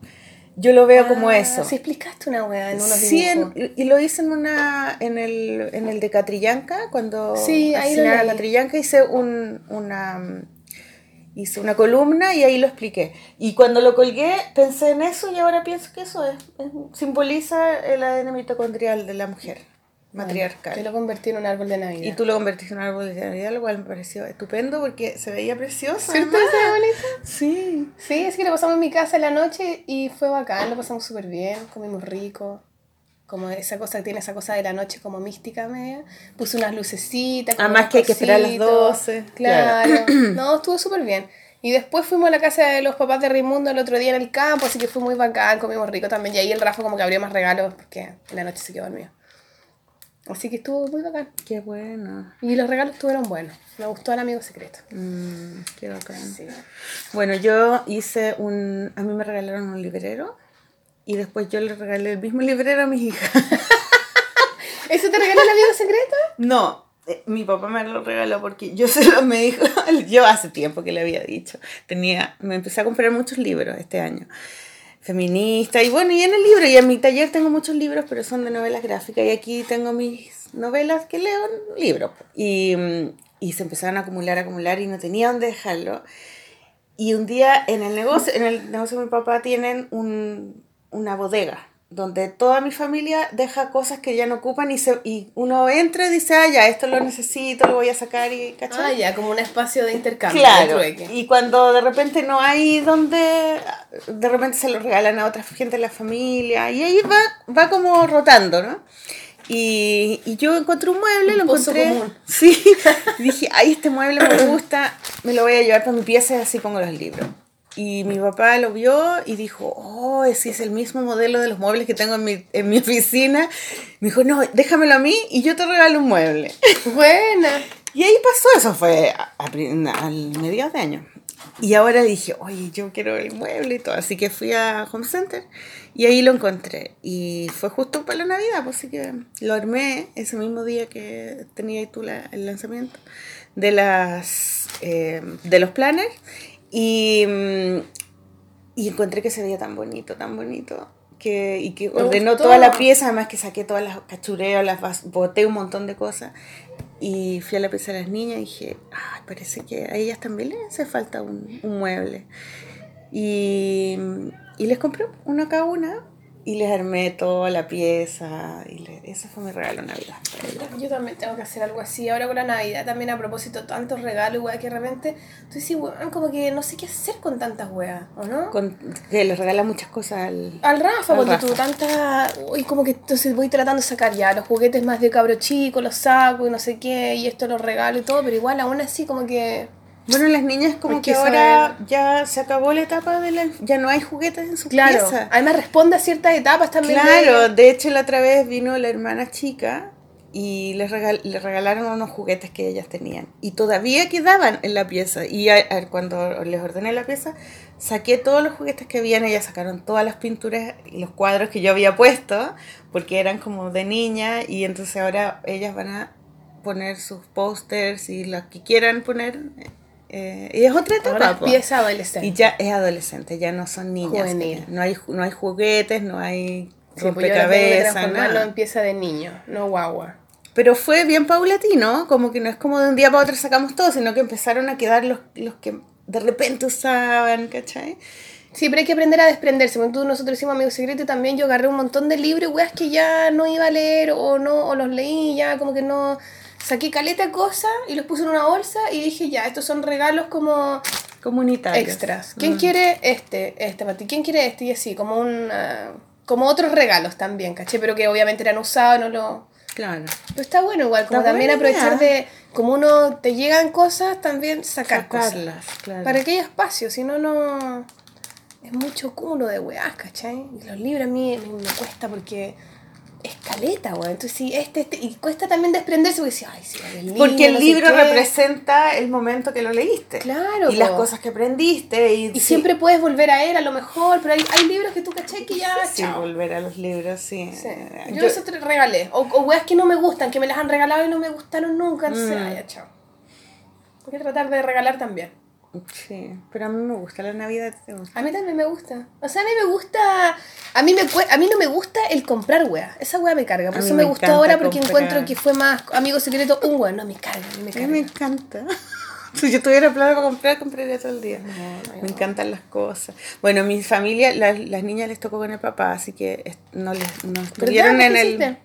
Yo lo veo como Ah, eso. Sí, explicaste una weá en unos Sí, en- y lo hice en una en el, en el de Catrillanca cuando Sí, ahí lo a. Catrillanca hice un, una hice una columna y ahí lo expliqué. Y cuando lo colgué pensé en eso y ahora pienso que eso es, es- simboliza el ADN mitocondrial de la mujer matriarcal. Yo lo convertí en un árbol de Navidad. Y tú lo convertiste en un árbol de Navidad, lo cual me pareció estupendo porque se veía precioso. ¿Cierto? ¿Se bonito? Sí. Sí, es que lo pasamos en mi casa en la noche y fue bacán, lo pasamos súper bien, comimos rico. Como esa cosa que tiene esa cosa de la noche como mística media. Puse unas lucecitas. Además que hay que esperar a las cositos. 12, Claro. no, estuvo súper bien. Y después fuimos a la casa de los papás de Raimundo el otro día en el campo, así que fue muy bacán, comimos rico también. Y ahí el Rafa como que abrió más regalos porque en la noche se quedó dormido. Así que estuvo muy bacán. Qué bueno. Y los regalos estuvieron buenos. Me gustó el amigo secreto. Mm, qué bacán. Sí. Bueno, yo hice un. A mí me regalaron un librero y después yo le regalé el mismo librero a mis hijas. ¿Eso te regaló el amigo secreto? No, eh, mi papá me lo regaló porque yo se lo me dijo. Yo hace tiempo que le había dicho. Tenía, me empecé a comprar muchos libros este año. Feminista y bueno, y en el libro, y en mi taller tengo muchos libros, pero son de novelas gráficas. Y aquí tengo mis novelas que leo en libros. Y, mm, y se empezaron a acumular, acumular y no tenía dónde dejarlo. Y un día en el negocio, en el negocio de mi papá tienen un, una bodega donde toda mi familia deja cosas que ya no ocupan y, se, y uno entra y dice, ah, ya, esto lo necesito, lo voy a sacar y ¿cachai? Ah, ya, como un espacio de intercambio. Claro, de y cuando de repente no hay donde, de repente se lo regalan a otra gente de la familia, y ahí va, va como rotando, ¿no? Y, y yo encontré un mueble, Un lo encontré. común. Sí, dije, ay, este mueble me gusta, me lo voy a llevar para mi pieza y así pongo los libros. Y mi papá lo vio y dijo, oh, ese es el mismo modelo de los muebles que tengo en mi, en mi oficina. Me dijo, no, déjamelo a mí y yo te regalo un mueble. Buena. Y ahí pasó, eso fue a, a al mediados de año. y ahora dije, oye, yo quiero el mueble y todo. Así que fui a Home Center y ahí lo encontré. Y fue justo para la Navidad, pues así que lo armé ese mismo día que tenía tú la- el lanzamiento de, las, eh, de los planners. Y, mm, y encontré que se veía tan bonito, tan bonito. Que, y que ordenó toda la pieza, además que saqué todas las cachureos, las boté un montón de cosas. Y fui a la pieza de las niñas y dije, ay, parece que a ellas también les hace falta un, un mueble. Y, y les compré una cada una y les armé toda la pieza. Y le- ese fue mi regalo de Navidad. Yo también tengo que hacer algo así. Ahora con la Navidad también a propósito tantos regalos, weá, que de repente tú dices, weón, como que no sé qué hacer con tantas weas, ¿o no? Con, que les regala muchas cosas al... Al Rafa, porque tú tanta. Uy, como que entonces voy tratando de sacar ya los juguetes más de cabro chico, los saco y no sé qué, y esto los regalo y todo, pero igual aún así como que. Bueno, las niñas como Porque que ahora ya se acabó la etapa de la... Ya no hay juguetes en su Claro. pieza. Además responde a ciertas etapas también. Claro, de- de hecho la otra vez vino la hermana chica y les, regal- les regalaron unos juguetes que ellas tenían y todavía quedaban en la pieza y a- a- cuando les ordené la pieza saqué todos los juguetes que habían, ellas sacaron todas las pinturas y los cuadros que yo había puesto porque eran como de niña y entonces ahora ellas van a poner sus pósters y las que quieran poner eh, y es otra etapa Ahora po. empieza adolescente. y ya es adolescente, ya no son niñas. Juvenil. No hay, no hay juguetes, no hay Sí, pues rompecabezas, nada. en pieza de niño, no guagua. Pero fue bien paulatino, como que no es como de un día para otro sacamos todo, sino que empezaron a quedar los, los que de repente usaban, ¿cachai? Sí, pero hay que aprender a desprenderse. Tú- nosotros hicimos Amigo Secreto y también yo agarré un montón de libros weas que ya no iba a leer o no, o los leí ya, como que no. Saqué caleta de cosas y los puse en una bolsa y dije ya, estos son regalos como Comunitarios. extras. ¿Quién Mm. quiere este? Este para ti. ¿Quién quiere este? Y así, como un. ah, como otros regalos también, ¿caché? Pero que obviamente eran usados, no lo. Claro. Pero está bueno igual, como Está también aprovechar idea. de. Como uno te llegan cosas, también sacar cosas. Sacarlas, claro. Para que haya espacio, si no, no. Es mucho cúmulo de weás, ¿cachai? Y los libros a mí me cuesta porque es caleta, weón. Entonces, sí, este, este. Y cuesta también desprenderse porque dice, ay, sí, el libro. Porque el no libro qué". representa el momento que lo leíste. Claro, Y las cosas que aprendiste. Y, Y sí, siempre puedes volver a él, a lo mejor, pero hay, hay libros que tú, ¿cachai? Que ya. sí, chao. volver a los libros, sí. Sí. Yo, yo- eso te regalé. O, o weas que no me gustan, que me las han regalado y no me gustaron nunca. Entonces, Mm. ya, chao. Hay que tratar de regalar también. Sí, pero a mí me gusta la Navidad. ¿te gusta? A mí también me gusta. O sea, a mí me gusta. A mí, me, a mí no me gusta el comprar wea. Esa wea me carga. Por A eso me me, gustó ahora porque comprar. encuentro que fue más amigo secreto un wea. No, me carga, a me A carga. mí me encanta. Si yo tuviera plata para comprar, compraría todo el día. No, no, me encantan las cosas. Bueno, mi familia, las, las niñas les tocó con el papá, así que no, les, no estuvieron ¿Qué en el... hiciste?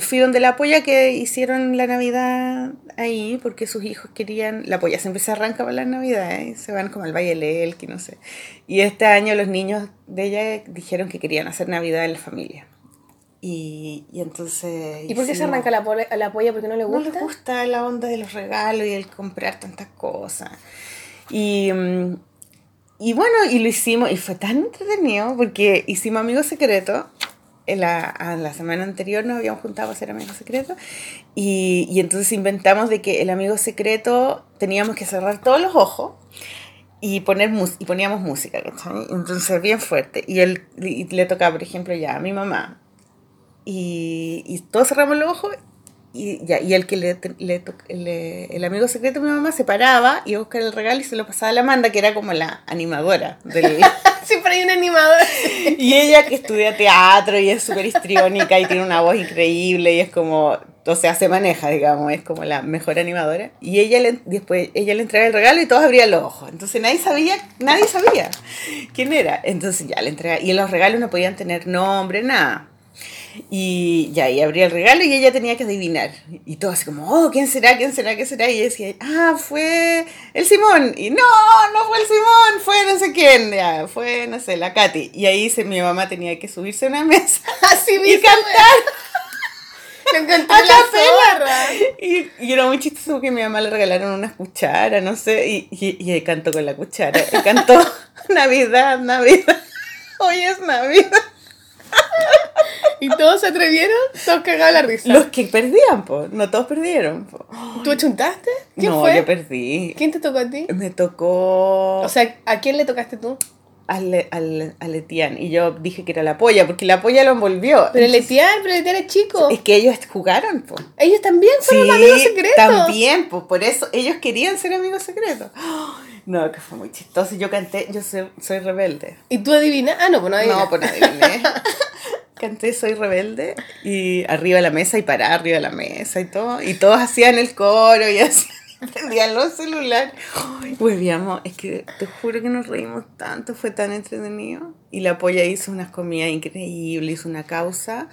Fui donde la polla que hicieron la Navidad ahí, porque sus hijos querían... La polla siempre se arranca para las Navidades, se van como al Valle del Elqui, no sé. Y este año los niños de ella dijeron que querían hacer Navidad en la familia. Y, y entonces... ¿Y por qué se arranca la, pole- la polla? ¿Porque no le no gusta? les gusta la onda de los regalos y el comprar tantas cosas. Y, mm, y bueno, y lo hicimos, y fue tan entretenido porque hicimos amigos secretos. La, a la semana anterior nos habíamos juntado a hacer amigos secretos y, y entonces inventamos de que el amigo secreto teníamos que cerrar todos los ojos y poner y poníamos música, ¿cachai? Entonces bien fuerte. Y él le tocaba, por ejemplo, ya a mi mamá. Y, y todos cerramos los ojos y, ya, y el que le, le le- el amigo secreto de mi mamá se paraba y a buscar el regalo y se lo pasaba a la Amanda, que era como la animadora del, Siempre hay un animador. y ella que estudia teatro y es súper histriónica y tiene una voz increíble y es como, o sea, se maneja, digamos, es como la mejor animadora. Y ella le, después ella le entrega el regalo y todos abrían los ojos. Entonces nadie sabía, nadie sabía quién era. Entonces ya le entrega. Y en los regalos no podían tener nombre, nada. Y ya, y abría el regalo y ella tenía que adivinar. Y todo así como, oh, ¿quién será? ¿Quién será? ¿Quién será? Y ella decía, ah, fue el Simón. Y no, no fue el Simón, fue no sé quién. Ya, fue, no sé, la Katy. Y ahí se, mi mamá tenía que subirse a una mesa Así y cantar a la. Y, y era muy chistoso porque a mi mamá le regalaron unas cucharas, no sé, y, y, y él cantó con la cuchara. Y cantó Navidad, Navidad. Hoy es Navidad. Y ¿Todos se atrevieron? Todos cagaban la risa. Los que perdían, po. No todos perdieron, po. ¿Tú chuntaste? ¿Quién no, fue? yo perdí. ¿Quién te tocó a ti? Me tocó O sea, ¿a quién le tocaste tú? al, al, al Etienne. Y yo dije que era la polla, porque la polla lo envolvió. Pero el Etienne, pero el Etienne es chico. Es que ellos jugaron, po. Ellos también fueron Sí, amigos secretos. también, pues por eso ellos querían ser amigos secretos. No, que fue muy chistoso. Yo canté, yo soy, soy rebelde. ¿Y tú adivinas? Ah, no, pues no adivinas. No, pues no adiviné. Canté Soy Rebelde y arriba de la mesa y para arriba de la mesa y todo. Y todos hacían el coro y así. Prendían los celulares. Ay, Volvíamos, es que te juro que nos reímos tanto, fue tan entretenido. Y la polla hizo unas comidas increíbles, hizo una causa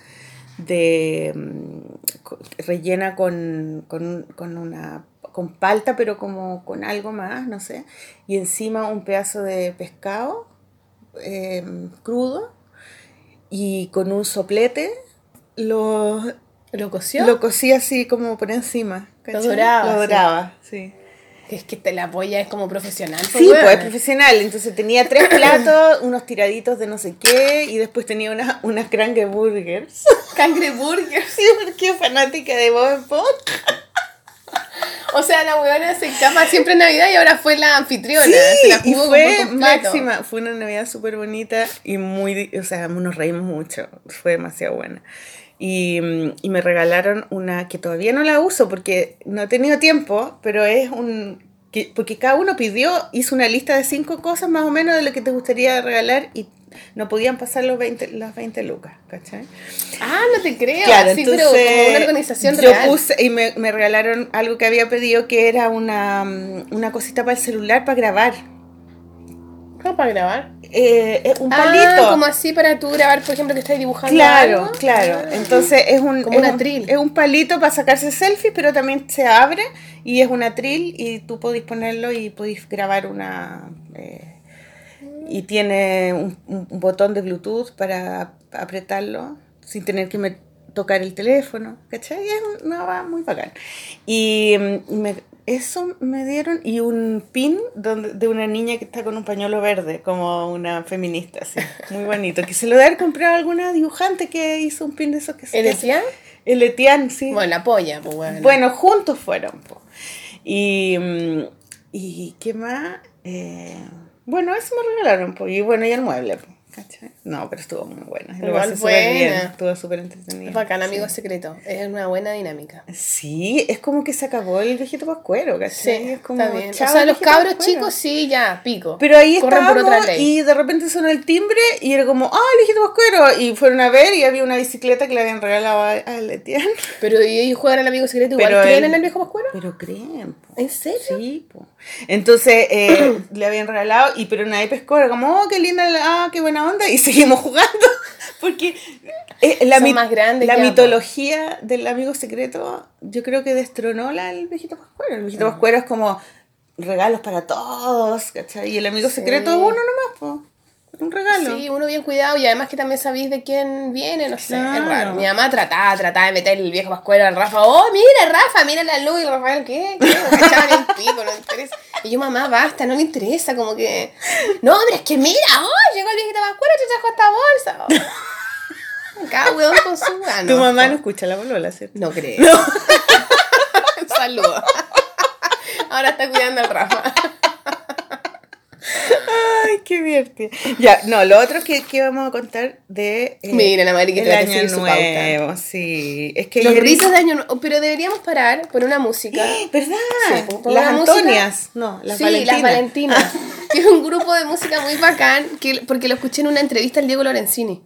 de mm, rellena con, con, con una con palta, pero como con algo más, no sé. Y encima un pedazo de pescado eh, crudo y con un soplete lo, ¿Lo coció? lo cocí así como por encima. ¿cachai? doraba, Lo sí. doraba, sí. Es que te la polla es como profesional. Sí, pues es profesional. Entonces tenía tres platos, unos tiraditos de no sé qué, y después tenía una, unas cranky burgers. Cangreburger. Sí, porque fanática de Bob Esponja. O sea, la weona se escapa siempre en Navidad y ahora fue la anfitriona. Sí, se la y fue máxima. Fue una Navidad súper bonita y muy, o sea, nos reímos mucho. Fue demasiado buena. Y, mm, y me regalaron una que todavía no la uso porque no he tenido tiempo, pero es un... Que, porque cada uno pidió, hizo una lista de cinco cosas más o menos de lo que te gustaría regalar y no podían pasar los 20, las 20 lucas, ¿cachai? Ah, no te creo. Claro, sí, entonces pero como una organización yo real. puse y me, me regalaron algo que había pedido que era una, una cosita para el celular para grabar. ¿Cómo para grabar? Eh, es un Ah, palito. como así para tú grabar, por ejemplo, que estás dibujando Claro, algo. claro. Ah. Entonces es un, Como es un- atril. Es un palito para sacarse selfies, pero también se abre y es un atril y tú podés ponerlo y podés grabar una... eh, y tiene un, un- botón de Bluetooth para apretarlo sin tener que me- tocar el teléfono, ¿cachai? Y Es una va muy bacán. Y mm, me- eso me dieron y un pin donde, de una niña que está con un pañuelo verde, como una feminista, así, muy bonito. Que se lo debe haber comprado alguna dibujante que hizo un pin de esos que se... ¿El Etienne? El Etienne, sí. Bueno, la polla, pues bueno. Bueno, juntos fueron. po. Y, mm, y qué más. Eh, bueno, eso me regalaron. po. Y bueno, y el mueble. po, ¿cachai? No, pero estuvo muy bueno. Lo Igual pasé súper bien. buena. Estuvo súper entretenido. Es bacán, sí. amigo secreto. Es una buena dinámica. Sí, es como que se acabó el viejito pascuero, ¿cachai? Sí, es como, está bien. O sea, los cabros pascuero. chicos sí, ya, pico. Pero ahí estábamos otra ley. y de repente sonó el timbre y era como, ¡ah, el viejito pascuero! Y fueron a ver y había una bicicleta que le habían regalado a, a Letian. Pero ¿y ellos juegan al amigo secreto igual Pero creen él- en el viejo pascuero. Pero creen, po. ¿En serio? Sí, po. Entonces eh, le habían regalado, y pero nadie pescó, era como, oh, qué linda, la- ah, qué buena onda, y seguimos jugando. Porque eh, la, mit- más grandes la mitología del amigo secreto, yo creo que destronó la el viejito pascuero. El viejito pascuero es como regalos para todos, ¿cachai? Y el amigo Sí. secreto es uno nomás, po. Un regalo. Sí, uno bien cuidado y además que también sabéis de quién viene, no sé, es Claro. raro. Mi mamá trataba, trataba de meter el viejo pascuero al Rafa. Oh, mira, Rafa, mira la luz. Y el Rafael, ¿qué? ¿Qué? Me el pico, no le interesa. Y yo, mamá, basta, no le interesa, como que... No, pero es que mira, oh, llegó el viejito pascuero, te trajo esta bolsa. Cada weón con su gano. Tu mamá no escucha la bolola, ¿cierto? No creo. Saludos. Ahora está cuidando al Rafa. Ay, qué divertido. Ya, no, lo otro que, que vamos a contar de... eh, Mira, la Mari que el año seguir su pauta. nuevo, sí. Es que Los ritos de año nuevo. Pero deberíamos parar por una música. ¿Verdad? Sí, las música. Antonias. No, las sí, Valentinas. las Valentinas. que es un grupo de música muy bacán, que, porque lo escuché en una entrevista al Diego Lorenzini,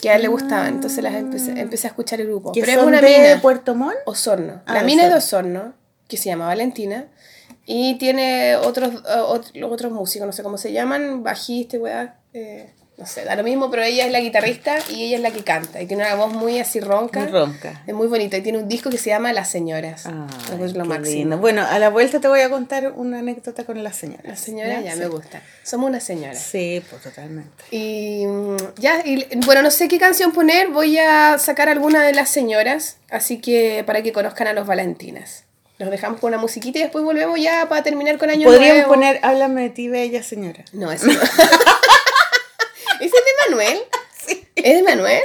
que a él le gustaba, entonces las empecé, empecé a escuchar el grupo. Que Pero es son una de mina, Puerto Montt. Osorno. Ah, la mina es de Osorno. Osorno, que se llama Valentina, y tiene otros, ot- los otros músicos, no sé cómo se llaman, bajista, weá, eh, no sé, da lo mismo, pero ella es la guitarrista y ella es la que canta, y tiene una voz muy así ronca. Muy ronca. Es muy bonito, y tiene un disco que se llama Las Señoras. Ay, es lo máximo. lindo. Bueno, a la vuelta te voy a contar una anécdota con las señoras. Las señoras ya Sí. me gusta. Somos unas señoras. Sí, pues totalmente. Y ya, y, bueno, no sé qué canción poner, voy a sacar alguna de las señoras, así que para que conozcan a los Valentinas. Los dejamos con una musiquita y después volvemos ya para terminar con Año Podríamos Nuevo. poner Háblame de ti, bella señora. No, eso no. ¿Ese es de Manuel? ¿Es de Manuel?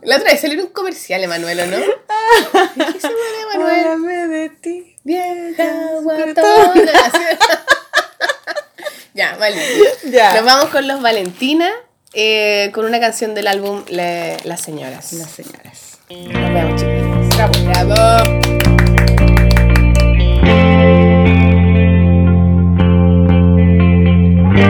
La otra vez salió un comercial, Emanuel, ¿o no? ¿Qué se muere, Emanuel? Háblame de ti. Vieja guatona. Ya, vale. Ya. Nos vamos con los Valentina, eh, con una canción del álbum Le- Las Señoras. Las señoras. Nos vemos. Bravo. Bravo.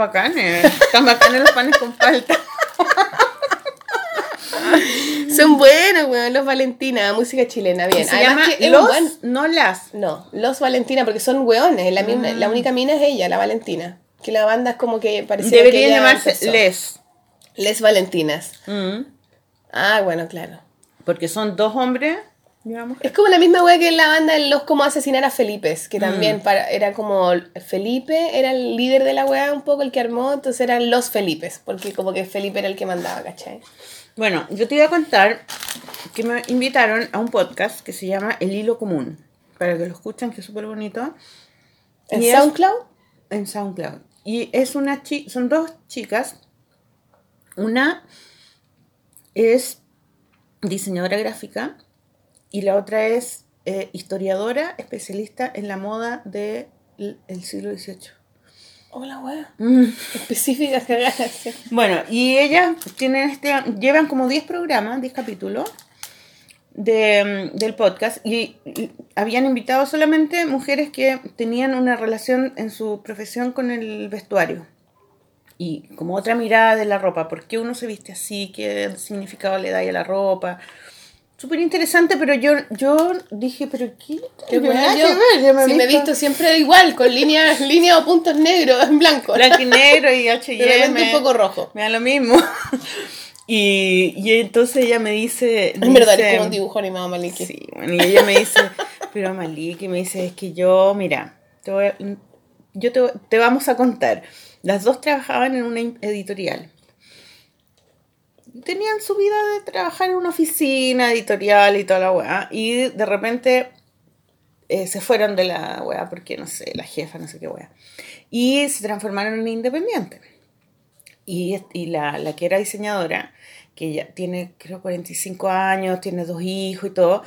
bacanes. Están bacanes los panes con palta. Son buenos, weón, los Valentina, música chilena, bien. Se Además llama que Los, buen- no las. No, los Valentina, porque son weones. La, la única mina es ella, la Valentina. Que la banda es como que parecía que Deberían llamarse empezó. Les. Les Valentinas. Mm, Ah, bueno, claro. Porque son dos hombres. Es como la misma wea que en la banda Los Cómo Asesinar a Felipe, que también para, era como Felipe, era el líder de la wea un poco, el que armó, entonces eran los Felipes, porque como que Felipe era el que mandaba, ¿cachai? Bueno, yo te iba a contar que me invitaron a un podcast que se llama El Hilo Común. Para que lo escuchen, que es súper bonito. ¿En Y es- SoundCloud? En SoundCloud. Y es una chi son dos chicas. Una es diseñadora gráfica y la otra es eh, historiadora especialista en la moda del el siglo XVIII. Hola, wea. Mm. Específicas cagadas. Bueno, y ellas tienen este, llevan como 10 programas, 10 capítulos, de, del podcast y, y habían invitado solamente mujeres que tenían una relación en su profesión con el vestuario. Y como otra mirada de la ropa, ¿por qué uno se viste así? ¿Qué significado le da a la ropa? Súper interesante, pero yo, yo dije, ¿pero qué? Qué Yo buena ver, me Si me he visto siempre igual, con líneas, líneas o puntos negros en blanco. blanco y negro y repente un H&M. poco rojo. Me da lo mismo. Y, y entonces ella me dice... En verdad, es como un dibujo animado maliki. Sí, bueno, y ella me dice, pero Maliki, me dice, es que yo, mira, te voy yo te, te vamos a contar. Las dos trabajaban en una editorial. Tenían su vida de trabajar en una oficina editorial y toda la weá. Y de repente eh, se fueron de la weá porque, no sé, la jefa, no sé qué weá. Y se transformaron en independientes. Y, y la, la que era diseñadora, que ya tiene, creo, 45 años, tiene dos hijos y todo,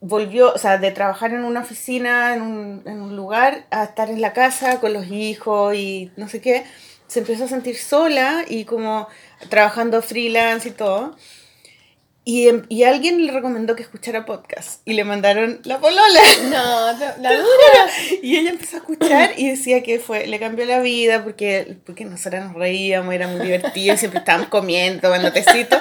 volvió, o sea, de trabajar en una oficina, en un, en un lugar, a estar en la casa con los hijos y no sé qué, se empezó a sentir sola y como trabajando freelance y todo. Y, em- y alguien le recomendó que escuchara podcast y le mandaron la polola. No, te- la dura. Y ella empezó a escuchar y decía que fue, le cambió la vida porque, porque nosotras nos reíamos, era muy divertido, siempre estábamos comiendo, tomando tecito.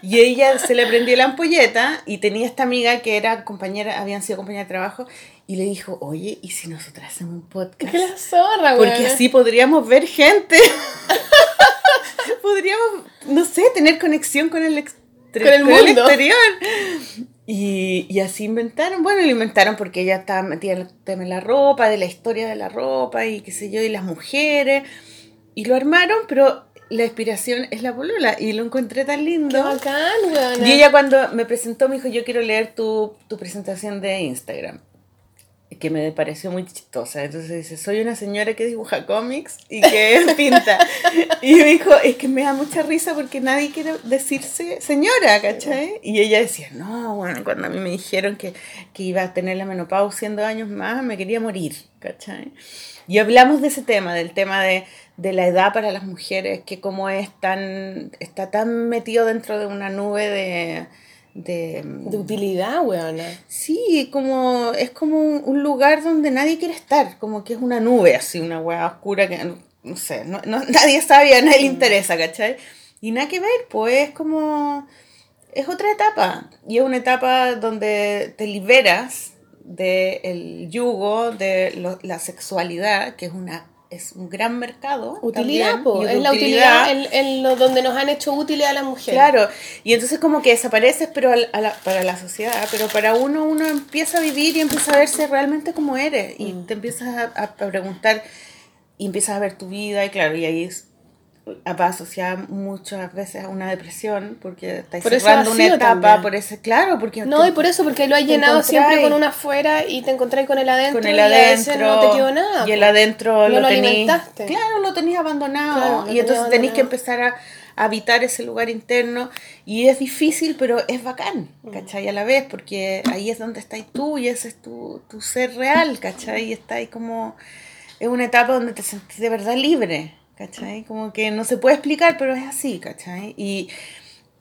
Y ella se le prendió la ampolleta y tenía esta amiga que era compañera, habían sido compañera de trabajo, y le dijo, oye, ¿y si nosotras hacemos un podcast? Que la zorra, Porque weona. así podríamos ver gente. podríamos, no sé, tener conexión con el, extre- Con el mundo. exterior. Y, y así inventaron, bueno, lo inventaron porque ella estaba metida en el tema de la ropa, de la historia de la ropa y qué sé yo, y las mujeres. Y lo armaron, pero la inspiración es la polola y lo encontré tan Qué lindo. bacán, weona. Y ella cuando me presentó me dijo, yo quiero leer tu, tu presentación de Instagram, que me pareció muy chistosa. Entonces dice, soy una señora que dibuja cómics y que pinta. Y me dijo, es que me da mucha risa porque nadie quiere decirse señora, ¿cachai? Y ella decía, no, bueno, cuando a mí me dijeron que, que iba a tener la menopausia siendo años más, me quería morir, ¿cachai? Y hablamos de ese tema, del tema de, de la edad para las mujeres, que como es tan, está tan metido dentro de una nube de... de, De utilidad, weona. sí, como es como un, lugar donde nadie quiere estar, como que es una nube así, una hueá oscura que no, no sé, no, no- nadie sabe, a nadie le interesa, ¿cachai? Y nada que ver, pues es como, es otra etapa, y es una etapa donde te liberas del yugo de lo- la sexualidad, que es una es un gran mercado. Utilidad, po. Es la utilidad en, en lo donde nos han hecho útiles a las mujeres. Claro, y entonces como que desapareces pero a la- para la sociedad, pero para uno uno empieza a vivir y empieza a verse realmente como eres y te empiezas a, a preguntar y empiezas a ver tu vida y claro, y ahí es, va asociada muchas veces a una depresión porque estás Por cerrando una etapa también. por ese, claro, porque No, te- y por eso, porque lo has llenado siempre encontráis. con una afuera y te encontrás con el adentro. con el y a adentro no te quedó nada. y el po. adentro No lo, alimentaste. claro lo tenías abandonado Claro, lo y entonces tenés que empezar a, habitar ese lugar interno y es difícil pero es bacán Mm. ¿cachai? a la vez porque ahí es donde estás tú y ese es tu, tu ser real ¿cachai? y está ahí como es una etapa donde te sentís de verdad libre ¿cachai? como que no se puede explicar pero es así ¿cachai? y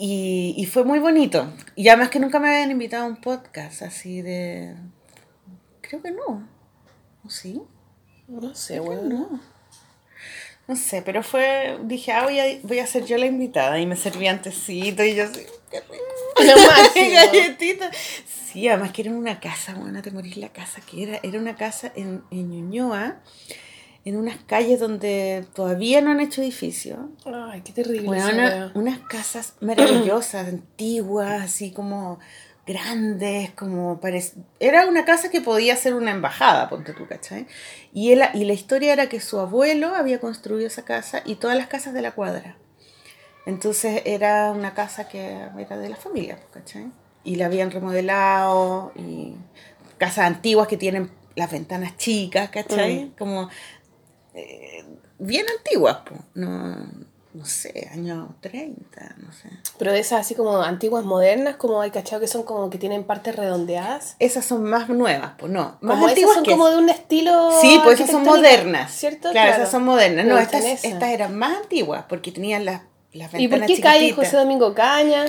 y, y fue muy bonito. Y además que nunca me habían invitado a un podcast así de... Creo que no. ¿O sí? No sé, weón. No. No sé, pero fue... Dije, ah, voy a, voy a ser yo la invitada. Y me serví antecito y yo así... ¡Qué rico! Lo. Galletita. Sí, además que era una casa, bueno, te morís la casa, que era, era una casa en, en Ñuñoa, en unas calles donde todavía no han hecho edificios. Ay, qué terrible. Bueno, una- unas casas maravillosas, antiguas, así como grandes, como parec- Era una casa que podía ser una embajada, ponte tú, ¿cachai? Y, él, y la historia era que su abuelo había construido esa casa y todas las casas de la cuadra. Entonces era una casa que era de la familia, ¿cachai? Y la habían remodelado, y casas antiguas que tienen las ventanas chicas, ¿cachai? Mm. Como eh, bien antiguas, po. no, no sé, años 30, no sé. Pero de esas así como antiguas, modernas, como hay cachado que son como que tienen partes redondeadas. Esas son más nuevas, pues no, más Como esas antiguas son que como de un estilo. Sí, pues esas son modernas. ¿Cierto? Claro, esas son modernas. No, Me estas, estas eran más antiguas porque tenían las, las ¿Y por ventanas qué calle chiquititas. José Domingo Caña?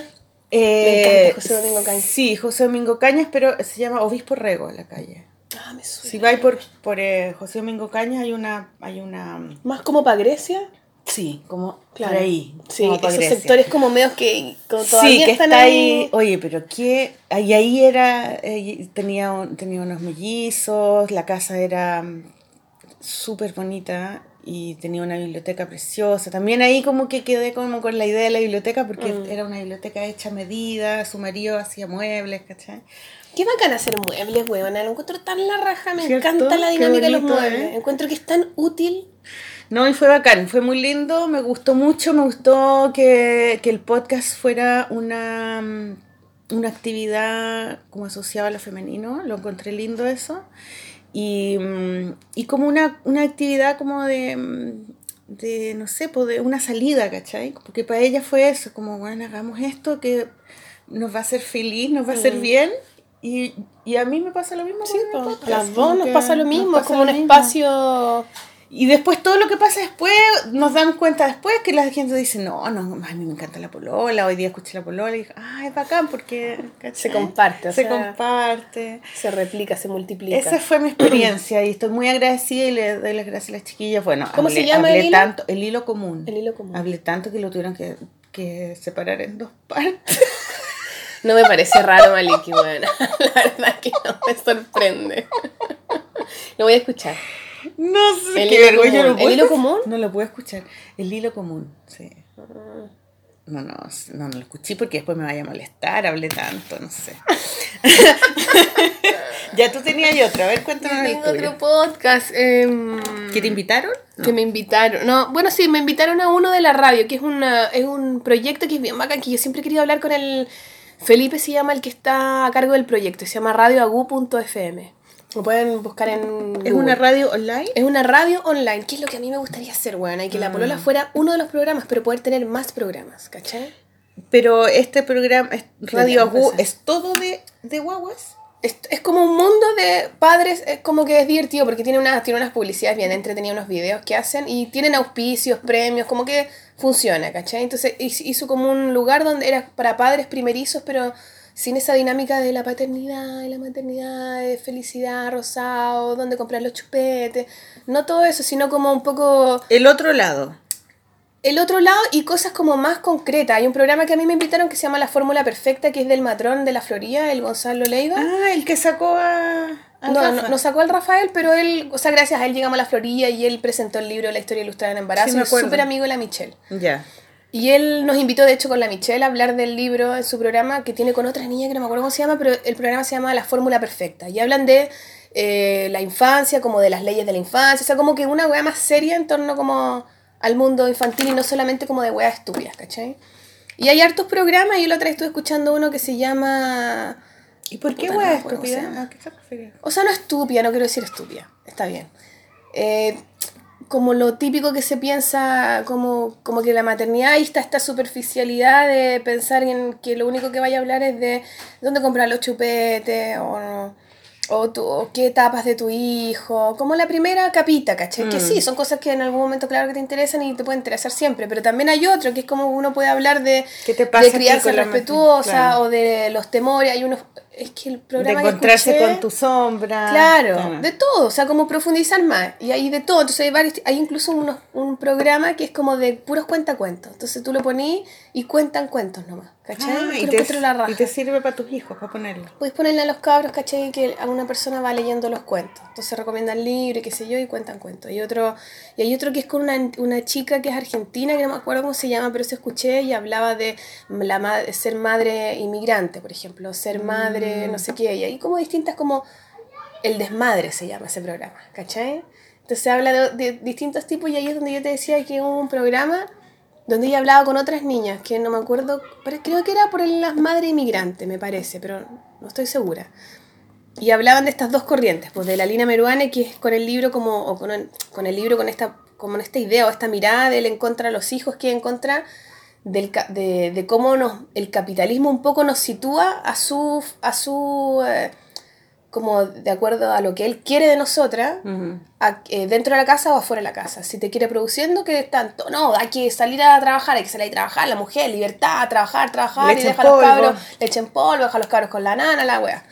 Eh, encanta José Domingo Cañas. Sí, José Domingo Cañas, pero se llama Obispo Rego la calle. Ah, me suena. Si vais por, por eh, José Domingo Cañas hay una, hay una Más como para Grecia. sí, como Claro. por ahí. Sí, como esos Grecia. sectores como medios que como todavía Sí, que están está ahí. ahí. Oye, pero qué. Ahí, ahí era. eh, tenía, un- tenía unos mellizos, la casa era mm, súper bonita y tenía una biblioteca preciosa. También ahí como que quedé como con la idea de la biblioteca porque Mm. era una biblioteca hecha a medida, su marido hacía muebles, ¿cachai? Qué bacán hacer muebles, weón. Lo encuentro tan la raja, me ¿Cierto? encanta la dinámica de los bonito, muebles. ¿eh? Encuentro que es tan útil. No, y fue bacán, fue muy lindo, me gustó mucho, me gustó que, que el podcast fuera una, mm, una actividad como asociada a lo femenino, lo encontré lindo eso. Y, mm, y como una, una actividad como de, mm, de, no sé, pues de una salida, ¿cachai? Porque para ella fue eso, como, bueno, hagamos esto que nos va a hacer feliz, nos va a hacer bien. Y, y a mí me pasa lo mismo. Sí, con podcast, a las dos nos pasa lo mismo. Es como un mismo. espacio. Y después todo lo que pasa después, nos damos cuenta después que la gente dice, no, no, a mí me encanta la polola, hoy día escuché la polola y dije, ah, es bacán porque ¿cachai? Se comparte, o se sea, comparte. Se replica, se multiplica. Esa fue mi experiencia y estoy muy agradecida y le doy las gracias a las chiquillas. Bueno, ¿Cómo hablé, se llama hablé el hilo? tanto, el hilo común. El hilo común. Hablé tanto que lo tuvieron que, que separar en dos partes. No me parece raro, Maliki, weón. La verdad que no me sorprende. Lo voy a escuchar. No sé El qué hilo vergüenza. común. ¿lo puedo ¿El hilo común? No lo puedo escuchar. El hilo común, sí. No, no, no, no lo escuché porque después me vaya a molestar, hablé tanto, no sé. ya tú tenías y otra, a ver, cuéntanos el Tengo tuyo. otro podcast. em, ¿Que te invitaron? No. Que me invitaron. No, bueno, sí, me invitaron a uno de la radio, que es, una, es un proyecto que es bien bacán, que yo siempre he querido hablar con el... Felipe se llama el que está a cargo del proyecto, se llama radioagu.fm. Lo pueden buscar en ¿Es Google. una radio online? Es una radio online, que es lo que a mí me gustaría hacer, weón. Y que la Mm. polola fuera uno de los programas, pero poder tener más programas, ¿cachai? Pero este programa, Radio Agu, ¿es todo de, de guaguas? Es, es como un mundo de padres, es como que es divertido porque tiene, una, tiene unas publicidades bien entretenidas, unos videos que hacen y tienen auspicios, premios, como que funciona, ¿cachai? Entonces hizo como un lugar donde era para padres primerizos, pero sin esa dinámica de la paternidad, de la maternidad, de felicidad, rosado, donde comprar los chupetes, no todo eso, sino como un poco El otro lado. El otro lado y cosas como más concretas. Hay un programa que a mí me invitaron que se llama La Fórmula Perfecta, que es del matrón de la Florida, el Gonzalo Leiva. Ah, el que sacó a... a No, no, no sacó al Rafael, pero él, o sea, gracias a él llegamos a la Florida y él presentó el libro La historia ilustrada en embarazo. Sí, me y es súper amigo de la Michelle. Ya. Y él nos invitó, de hecho, con la Michelle a hablar del libro en su programa que tiene con otra niña que no me acuerdo cómo se llama, pero el programa se llama La Fórmula Perfecta. Y hablan de eh, la infancia, como de las leyes de la infancia, o sea, como que una weá más seria en torno como al mundo infantil y no solamente como de weas estúpidas, ¿cachai? Y hay hartos programas, y yo la otra vez estuve escuchando uno que se llama... ¿Y por qué hueá no. O sea, no estúpida, no quiero decir estúpida. Está bien. Eh, como lo típico que se piensa, como, como que la maternidad, ahí está esta superficialidad de pensar en que lo único que vaya a hablar es de dónde comprar los chupetes o, o, tu- o qué etapas de tu hijo. Como la primera capita, ¿cachai? Que sí, son cosas que en algún momento, claro, que te interesan y te pueden interesar siempre. Pero también hay otro, que es como uno puede hablar de, ¿Qué te pasa de crianza respetuosa o de los temores. Hay unos. Es que el De programa que encontrarse escuché- con tu sombra. Claro, de todo, o sea, como profundizar más. Y hay de todo. Entonces hay varios, hay incluso unos- un programa que es como de puros cuentacuentos. Entonces tú lo ponís y cuentan cuentos nomás. ¿Cachai? Ah, y, te, encuentro la raja. y te sirve para tus hijos, para ponerlo. Puedes ponerle a los cabros, ¿cachai? Que alguna persona va leyendo los cuentos. Entonces recomiendan libros y qué sé yo y cuentan cuentos. Y otro, y hay otro que es con una, una chica que es argentina, que no me acuerdo cómo se llama, pero se escuché y hablaba de la ser madre inmigrante, por ejemplo. Ser madre, no sé qué. Y hay como distintas como... El desmadre se llama ese programa, ¿cachai? Entonces habla de, de distintos tipos y ahí es donde yo te decía que hubo un programa donde ella hablaba con otras niñas, que no me acuerdo, pero creo que era por las madres inmigrantes, me parece, pero no estoy segura. Y hablaban de estas dos corrientes, pues de la Lina Meruane, que es con el libro como, o con con el libro con esta, como esta idea o esta mirada de él en contra de los hijos, que en contra del, de, de cómo nos, el capitalismo un poco nos sitúa a su, a su, eh, como de acuerdo a lo que él quiere de nosotras, a- eh, dentro de la casa o afuera de la casa. Si te quiere produciendo, que tanto. No, hay que salir a trabajar, hay que salir a trabajar, la mujer, libertad, trabajar, trabajar, y deja a los polvo. cabros, leche en polvo, deja a los cabros con la nana, la wea.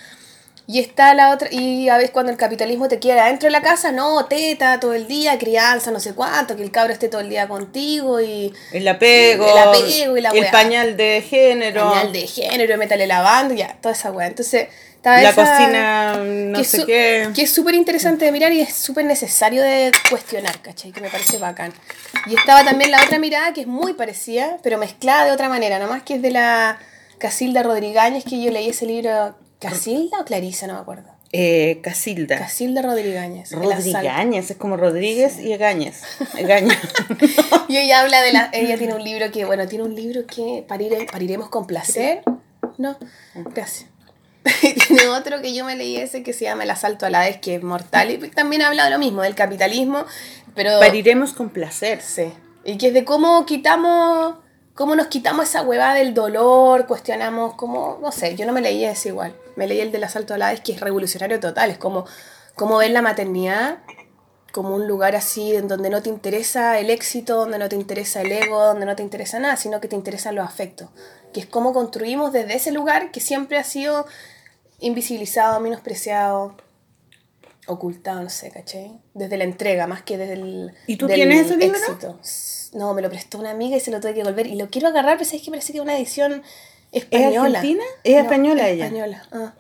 Y está la otra, y a veces cuando el capitalismo te quiere adentro de la casa, no, teta todo el día, crianza, no sé cuánto, que el cabro esté todo el día contigo y El apego, El apego y la el weá. pañal de género, pañal de género, métale lavando, ya, toda esa wea. Entonces, está la esa- cocina no que sé qué. Que es súper interesante de mirar y es súper necesario de cuestionar, ¿cachai? Que me parece bacán. Y estaba también la otra mirada que es muy parecida, pero mezclada de otra manera, nomás que es de la Casilda Rodríguez, que yo leí ese libro. ¿Casilda o Clarisa? No me acuerdo. Eh, Casilda. Casilda Rodríguez. Rodríguez, es como Rodríguez y Egañez. Egaña. Y ella habla de la. Ella tiene un libro que, bueno, tiene un libro que parire- pariremos con placer. No, gracias. Y tiene otro que yo me leí ese que se llama El asalto a la vez, que es mortal. Y también habla de lo mismo, del capitalismo. Pero. Pariremos con placer. Sí. Y que es de cómo quitamos. Cómo nos quitamos esa huevada del dolor, cuestionamos cómo. No sé, yo no me leí ese igual. Me leí el del asalto a la vez, que es revolucionario total. Es como, como ver la maternidad como un lugar así en donde no te interesa el éxito, donde no te interesa el ego, donde no te interesa nada, sino que te interesan los afectos. Que es cómo construimos desde ese lugar que siempre ha sido invisibilizado, menospreciado, ocultado, no sé, ¿cachai? Desde la entrega, más que desde el ¿Y tú del tienes ese libro? éxito. No, me lo prestó una amiga y se lo tuve que devolver. Y lo quiero agarrar, pero es que parece que es una edición española. argentina? Es española es ella. española. ah.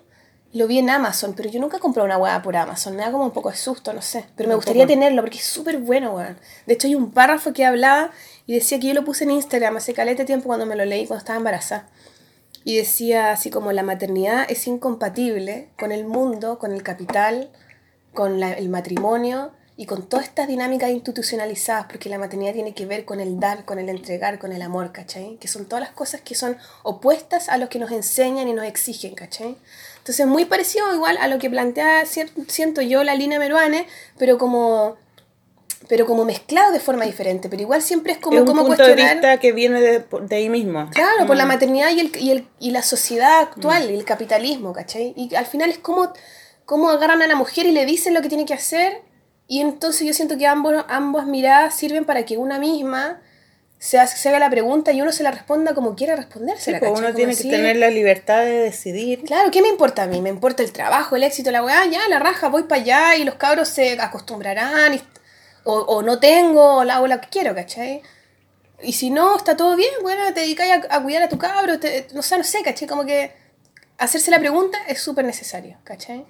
Lo vi en Amazon, pero yo nunca compré una hueá por Amazon. Me da como un poco de susto, no sé. Pero me gustaría tenerlo porque es súper bueno, weón. De hecho, hay un párrafo que hablaba y decía que yo lo puse en Instagram hace caleta de tiempo cuando me lo leí cuando estaba embarazada. Y decía así como la maternidad es incompatible con el mundo, con el capital, con la- el matrimonio y con todas estas dinámicas institucionalizadas, porque la maternidad tiene que ver con el dar, con el entregar, con el amor, ¿cachai? Que son todas las cosas que son opuestas a lo que nos enseñan y nos exigen, ¿cachai? Entonces, muy parecido igual a lo que plantea, siento yo, la Lina Meruane, pero como pero como mezclado de forma diferente, pero igual siempre es como es un cómo punto de cuestionar vista que viene de, de ahí mismo. Claro, por la Mm. maternidad y, el, y, el, y la sociedad actual, y el capitalismo, ¿cachai? Y al final es como, como agarran a la mujer y le dicen lo que tiene que hacer, y entonces yo siento que ambos, ambas miradas sirven para que una misma se, hace- se haga la pregunta y uno se la responda como quiera Sí, respondérsela, pues uno tiene que tener la libertad de decidir. Claro, ¿qué me importa a mí? Me importa el trabajo, el éxito, la weá, ya, la raja, voy para allá y los cabros se acostumbrarán, y- o, o no tengo, o la hago lo que quiero, ¿cachai? Y si no, está todo bien, bueno, te dedicáis a, a cuidar a tu cabro, te- no sé, no sé, ¿cachai? Como que hacerse la pregunta es súper necesario, ¿cachai?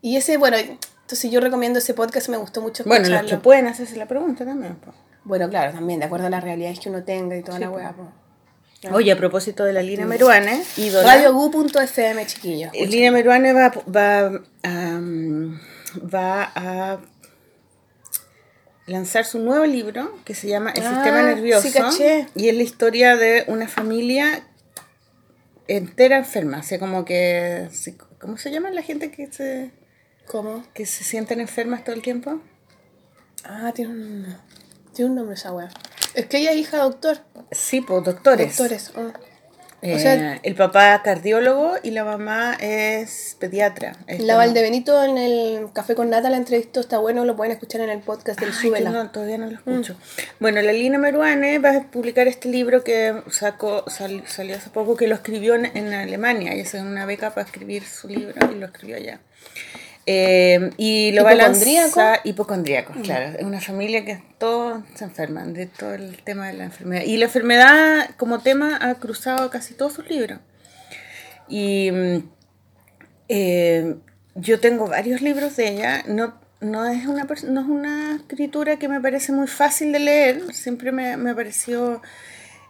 Y ese, bueno, entonces yo recomiendo ese podcast, me gustó mucho Bueno, los que pueden hacerse la pregunta también. Bueno, claro, también, de acuerdo a las realidades que uno tenga y toda la weá, pues. Oye, a propósito de la Lina Meruane, Radiogu.fm, chiquillos. eh, Lina Meruane va, va, a, va a lanzar su nuevo libro que se llama El Ah, Sistema Nervioso. sí, caché. Y es la historia de una familia entera enferma. O sea, como que... ¿Cómo se llama la gente que se, ¿Cómo? que se sienten enfermas todo el tiempo? Ah, tiene un, tiene un nombre esa weá. Es que ella es hija de doctor. Sí, pues doctores. Doctores. ah. Eh, O sea- el papá cardiólogo y la mamá es pediatra. Es La como- Valdebenito en el Café con Nata la entrevistó, está bueno, lo pueden escuchar en el podcast del Ay, Súbela. no, todavía no lo Mm. escucho. Bueno, la Lina Meruane va a publicar este libro que sacó, sal- salió hace poco, que lo escribió en, en Alemania. Ella se dio una beca para escribir su libro y lo escribió allá. Eh, y lo ¿Hipocondríaco? lanzar hipocondríaco, claro. Es una familia que todos se enferman de todo el tema de la enfermedad. Y la enfermedad como tema ha cruzado casi todos sus libros. Y mm, eh, yo tengo varios libros de ella. No, no, es una, no es una escritura que me parece muy fácil de leer. Siempre me, me pareció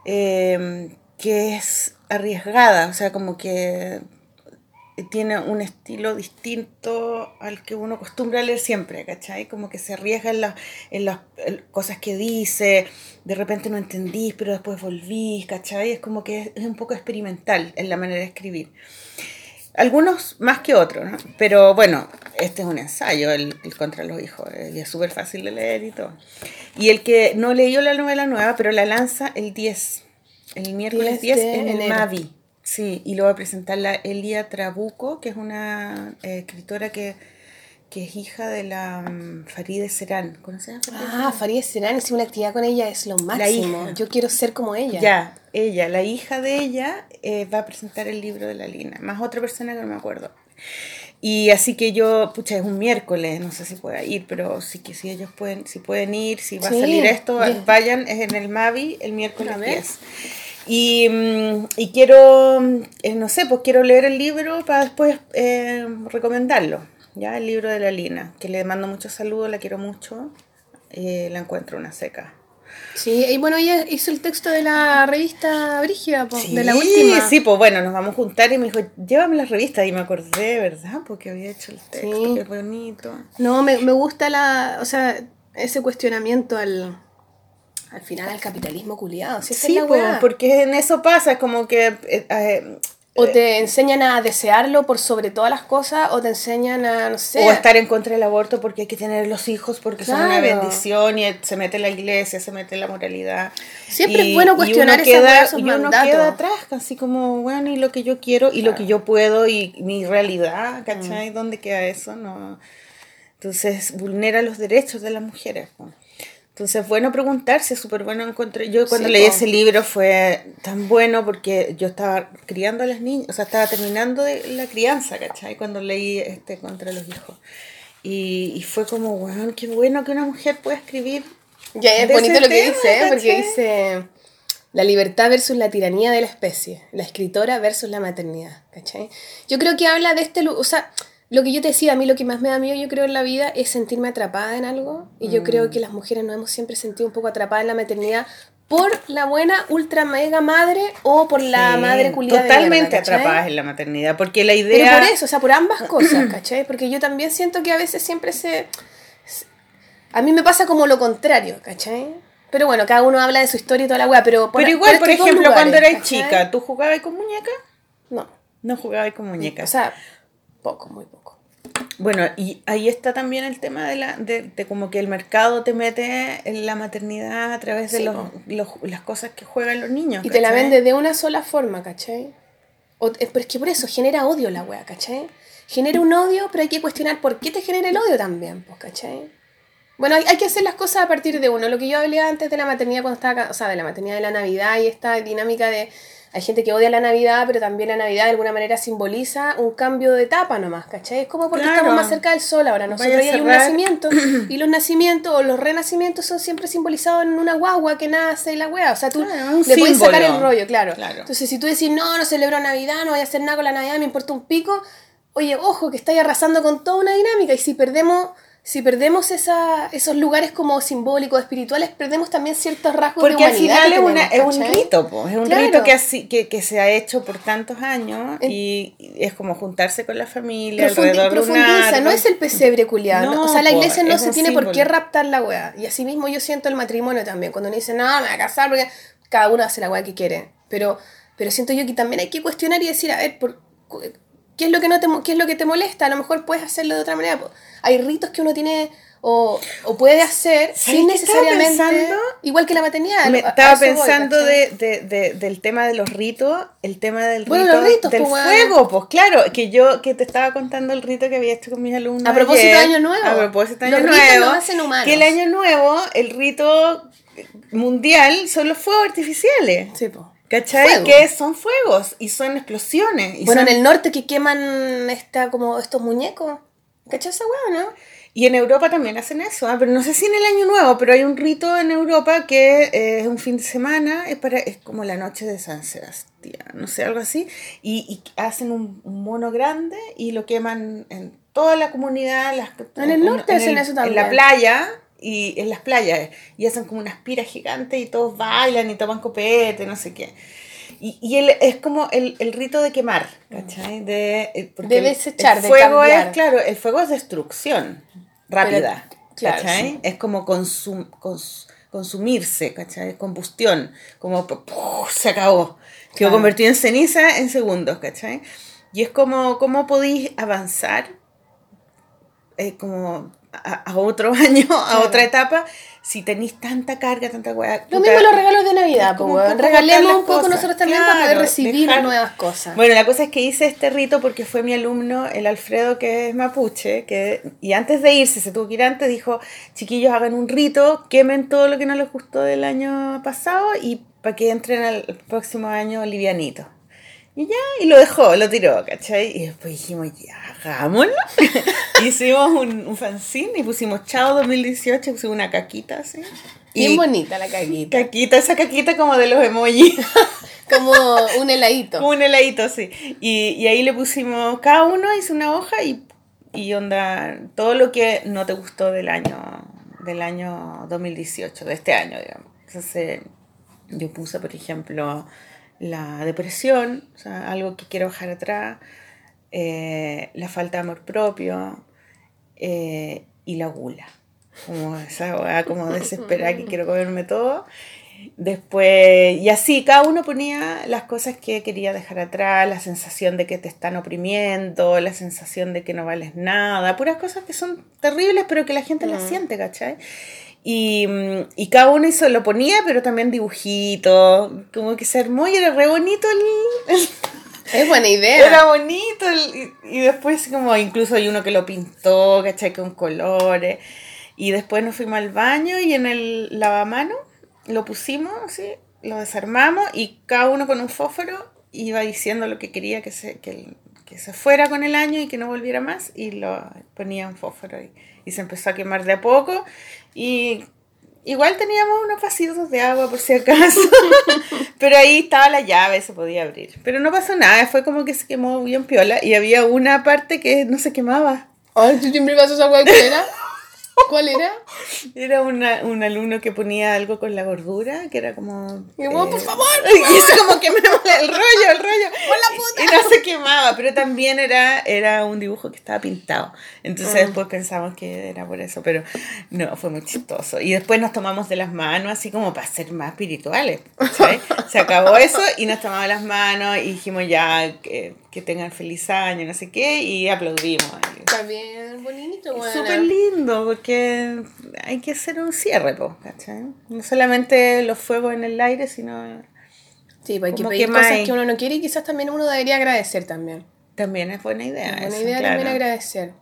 eh, que es arriesgada. O sea, como que tiene un estilo distinto al que uno acostumbra a leer siempre, ¿cachai? Como que se arriesga en las, en las en cosas que dice, de repente no entendís, pero después volvís, ¿cachai? Es como que es, es un poco experimental en la manera de escribir. Algunos más que otros, ¿no? Pero bueno, este es un ensayo, el, el contra los hijos, eh, y es súper fácil de leer y todo. Y el que no leyó la novela nueva, pero la lanza el 10, el miércoles 10, 10 de en el. Mavi. Sí, y lo va a presentar la Elia Trabuco, que es una eh, escritora que, que es hija de la mm, Farideh Serán. ¿Conoces a Ah, Farideh Serán, hice una actividad con ella, es lo máximo. hija. Yo quiero ser como ella. Ya, ella, la hija de ella, eh, va a presentar el libro de la Lina, más otra persona que no me acuerdo. Y así que yo, pucha, es un miércoles, no sé si pueda ir, pero sí que si ellos pueden, si pueden ir, si va Sí, a salir esto, bien. vayan, es en el Mavi el miércoles A ver. 10. Y, mm, y quiero, eh, no sé, pues quiero leer el libro para después eh, recomendarlo, ya, el libro de la Lina, que le mando muchos saludos, la quiero mucho, eh, la encuentro una seca. Sí, y bueno, ella hizo el texto de la revista Brígida, po, de la última. Sí, pues bueno, nos vamos a juntar y me dijo, llévame las revistas y me acordé, ¿verdad? Porque había hecho el texto, Sí. qué bonito. No, me, me gusta la, o sea, ese cuestionamiento al, al final al capitalismo culiado. Si Sí, es la weá. porque en eso pasa, es como que... eh, eh, O te enseñan a desearlo por sobre todas las cosas, o te enseñan a, no sé. o estar en contra del aborto porque hay que tener los hijos porque son una bendición y se mete la iglesia, se mete la moralidad. Siempre es bueno cuestionar uno esa queda, esos y uno queda atrás, así como, bueno, y lo que yo quiero y lo que yo puedo y mi realidad, Mm. ¿cachai? ¿Dónde queda eso? No. Entonces vulnera los derechos de las mujeres. po. Entonces, bueno preguntarse, súper bueno encontré. Yo cuando Sí, leí ese libro fue tan bueno porque yo estaba criando a las niñas, o sea, estaba terminando de la crianza, ¿cachai? Cuando leí este contra los hijos. Y, y fue como, wow, qué bueno que una mujer pueda escribir. Ya es bonito lo que tema, dice, ¿eh? porque dice la libertad versus la tiranía de la especie, la escritora versus la maternidad, ¿cachai? Yo creo que habla de este, o sea, lo que yo te decía, a mí lo que más me da miedo, yo creo, en la vida es sentirme atrapada en algo, y yo Mm. creo que las mujeres nos hemos siempre sentido un poco atrapadas en la maternidad por la buena ultra mega madre o por la Sí, madre culiada de Totalmente atrapadas en la maternidad, porque la Pero idea... por eso, o sea, por ambas cosas, ¿cachai? Porque yo también siento que a veces siempre se... A mí me pasa como lo contrario, ¿cachai? Pero bueno, cada uno habla de su historia y toda la weá, pero... Pero igual, por ejemplo, cuando eras ¿cachai? chica, ¿tú jugabas con muñecas? No, No jugabas con muñecas. o sea, poco, muy poco. Bueno, y ahí está también el tema de, la, de, de como que el mercado te mete en la maternidad a través de Sí, los, los- las cosas que juegan los niños. Y te la vende de una sola forma, ¿cachai? O- eh, pero es que por eso genera odio la wea, ¿cachai? Genera un odio, pero hay que cuestionar por qué te genera el odio también, pues, ¿cachai? Bueno, hay, hay que hacer las cosas a partir de uno. Lo que yo hablé antes de la maternidad cuando estaba o sea, de la maternidad de la Navidad y esta dinámica de hay gente que odia la Navidad, pero también la Navidad de alguna manera simboliza un cambio de etapa nomás, ¿cachai? Es como porque Claro. estamos más cerca del sol ahora. Nosotros ya hay un nacimiento y los nacimientos o los renacimientos son siempre simbolizados en una guagua que nace y la wea. O sea, tú Claro, le puedes sacar el rollo, claro. Claro. Entonces, si tú decís, no, no celebro Navidad, no voy a hacer nada con la Navidad, me importa un pico, oye, ojo, que estáis arrasando con toda una dinámica y si perdemos... Si perdemos esa, esos lugares como simbólicos, espirituales, perdemos también ciertos rasgos Porque de al humanidad final que es, una, es un rito, po, es un Claro. rito que, así, que, que se ha hecho por tantos años En- y es como juntarse con la familia alrededor de un profundiza, árbol. no es el pesebre culiado. No, o sea, la po, iglesia no se tiene por qué raptar la wea. Y así mismo yo siento el matrimonio también. Cuando uno dice, no, me voy a casar porque cada uno hace la wea que quiere. Pero, pero siento yo que también hay que cuestionar y decir, a ver, por, ¿qué, es lo que no te, ¿qué es lo que te molesta? A lo mejor puedes hacerlo de otra manera. Hay ritos que uno tiene o, o puede hacer ¿Sabes sin necesariamente... pensando? Igual que la maternidad. Me estaba voy, pensando de, de- de- del tema de los ritos, el tema del Bueno, rito los ritos, del pues, fuego, pues claro, que yo que te estaba contando el rito que había hecho con mis alumnos. A propósito ayer, de Año Nuevo. A propósito de Los Año ritos Nuevo. nos hacen humanos. Que el Año Nuevo, el rito mundial son los fuegos artificiales. Sí, po. ¿Cachai? Fuego. Que son fuegos y son explosiones. Y, Bueno, son- en el norte que queman esta, como estos muñecos. ¿Cachai esa weá, no? y en Europa también hacen eso, ah, pero no sé si en el Año Nuevo, pero hay un rito en Europa que eh, es un fin de semana, es, para, es como la noche de San Sebastián, no sé, algo así, y, y hacen un, un mono grande y lo queman en toda la comunidad. Las, En el norte hacen el- eso En también. la playa. Y en las playas, y hacen como unas piras gigantes y todos bailan y toman copete, no sé qué. Y, y el- es como el, el rito de quemar, ¿cachai? De, eh, De desechar, el de fuego cambiar. es, claro, el fuego es destrucción rápida, claro, ¿cachai? sí. Es como consum- cons- consumirse, ¿cachai? Combustión, como ¡puf! se acabó, quedó Claro. convertido en ceniza en segundos, ¿cachai? Y es como, ¿cómo podéis avanzar? Eh, como a, a otro año, a otra etapa, si tenéis tanta carga, tanta weá. Lo mismo los regalos de Navidad, pues, un weón. poco Regalemos un poco cosas. nosotros también para poder Claro, recibir dejar- nuevas cosas. Bueno, la cosa es que hice este rito porque fue mi alumno, el Alfredo, que es mapuche, que, y antes de irse, se tuvo que ir antes, dijo, chiquillos, hagan un rito, quemen todo lo que no les gustó del año pasado y para que entren al próximo año livianito. Y ya, y lo dejó, lo tiró, ¿cachai? Y después dijimos, ya, hagámoslo. Hicimos un, un fanzine y pusimos Chao 2018, pusimos una caquita así. Bien Y bonita la caguita. caquita, esa caquita como de los emojis. Como un heladito. Como un heladito, sí. Y, y ahí le pusimos, cada uno hizo una hoja y, y onda, todo lo que no te gustó del año, del año 2018, de este año, digamos. Entonces, yo puse, por ejemplo, la depresión, o sea, algo que quiero dejar atrás, eh, la falta de amor propio eh, y la gula. Como esa como desesperada que quiero comerme todo. Después, y así, cada uno ponía las cosas que quería dejar atrás, la sensación de que te están oprimiendo, la sensación de que no vales nada, puras cosas que son terribles, pero que la gente las siente, ¿cachai? Y, mm, y cada uno hizo, lo ponía, pero también dibujitos, como que se armó y era re bonito el, el- Es buena idea. era bonito y, y después como incluso hay uno que lo pintó, ¿cachai? Con colores. Y después nos fuimos al baño y en el lavamano lo pusimos así, lo desarmamos y cada uno con un fósforo iba diciendo lo que quería que se, que, que se fuera con el año y que no volviera más y lo ponía un fósforo y, y se empezó a quemar de a poco y igual teníamos unos vasitos de agua por si acaso pero ahí estaba la llave se podía abrir pero no pasó nada fue como que se quemó bien piola y había una parte que no se quemaba Ay, tú siempre vas a esa hueá, ¿cuál era? ¿Cuál era? Era una, un alumno que ponía algo con la gordura, que era como... Y eh, por favor. Y eso como que me el rollo, el rollo. Quemaba, pero también era, era un dibujo que estaba pintado. Entonces Ah. después pensamos que era por eso, pero no, fue muy chistoso. Y después nos tomamos de las manos así como para ser más espirituales. ¿sabes? Se acabó eso y nos tomamos las manos y dijimos ya que, que tengan feliz año, no sé qué, y aplaudimos. Bien bonito, Es buena. súper lindo porque hay que hacer un cierre, po, ¿cachai? No solamente los fuegos en el aire, sino Sí, pues hay que pedir cosas que uno no quiere y quizás también uno debería agradecer también. también es buena idea. Es buena eso, idea claro. también agradecer.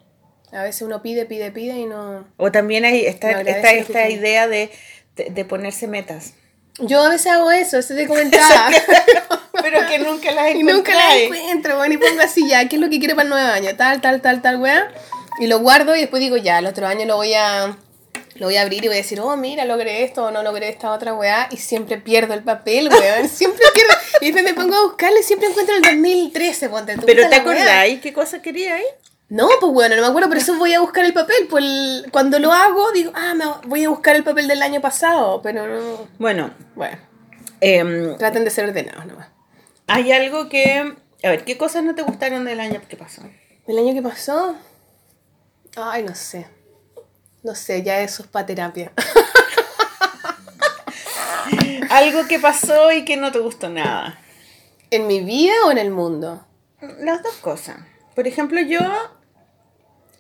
A veces uno pide, pide, pide y no... O también hay esta, No esta, esta idea de, de, de ponerse metas. Yo a veces hago eso, eso te comentaba. Pero que nunca las y nunca la encontráis. encuentro, bueno, y pongo así ya, ¿qué es lo que quiero para el nuevo año? Tal, tal, tal, tal, weá. Y lo guardo y después digo, ya, el otro año lo voy a... Lo voy a abrir y voy a decir, oh, mira, logré esto o no logré esta otra weá. Y siempre pierdo el papel, weón. Siempre pierdo. Y después me pongo a buscarlo y siempre encuentro el 2013, ponte tú. Pero ¿te acordáis qué cosa queríais? No, pues bueno, no me acuerdo, pero eso voy a buscar el papel. Pues el- cuando lo hago, digo, ah, me voy a buscar el papel del año pasado, pero no. Bueno, Bueno, em, traten de ser ordenados nomás. hay algo que... A ver, ¿qué cosas no te gustaron del año que pasó? ¿El año que pasó? Ay, no sé. No sé, ya eso es para terapia. Algo que pasó y que no te gustó nada. ¿En mi vida o en el mundo? Las dos cosas. Por ejemplo, yo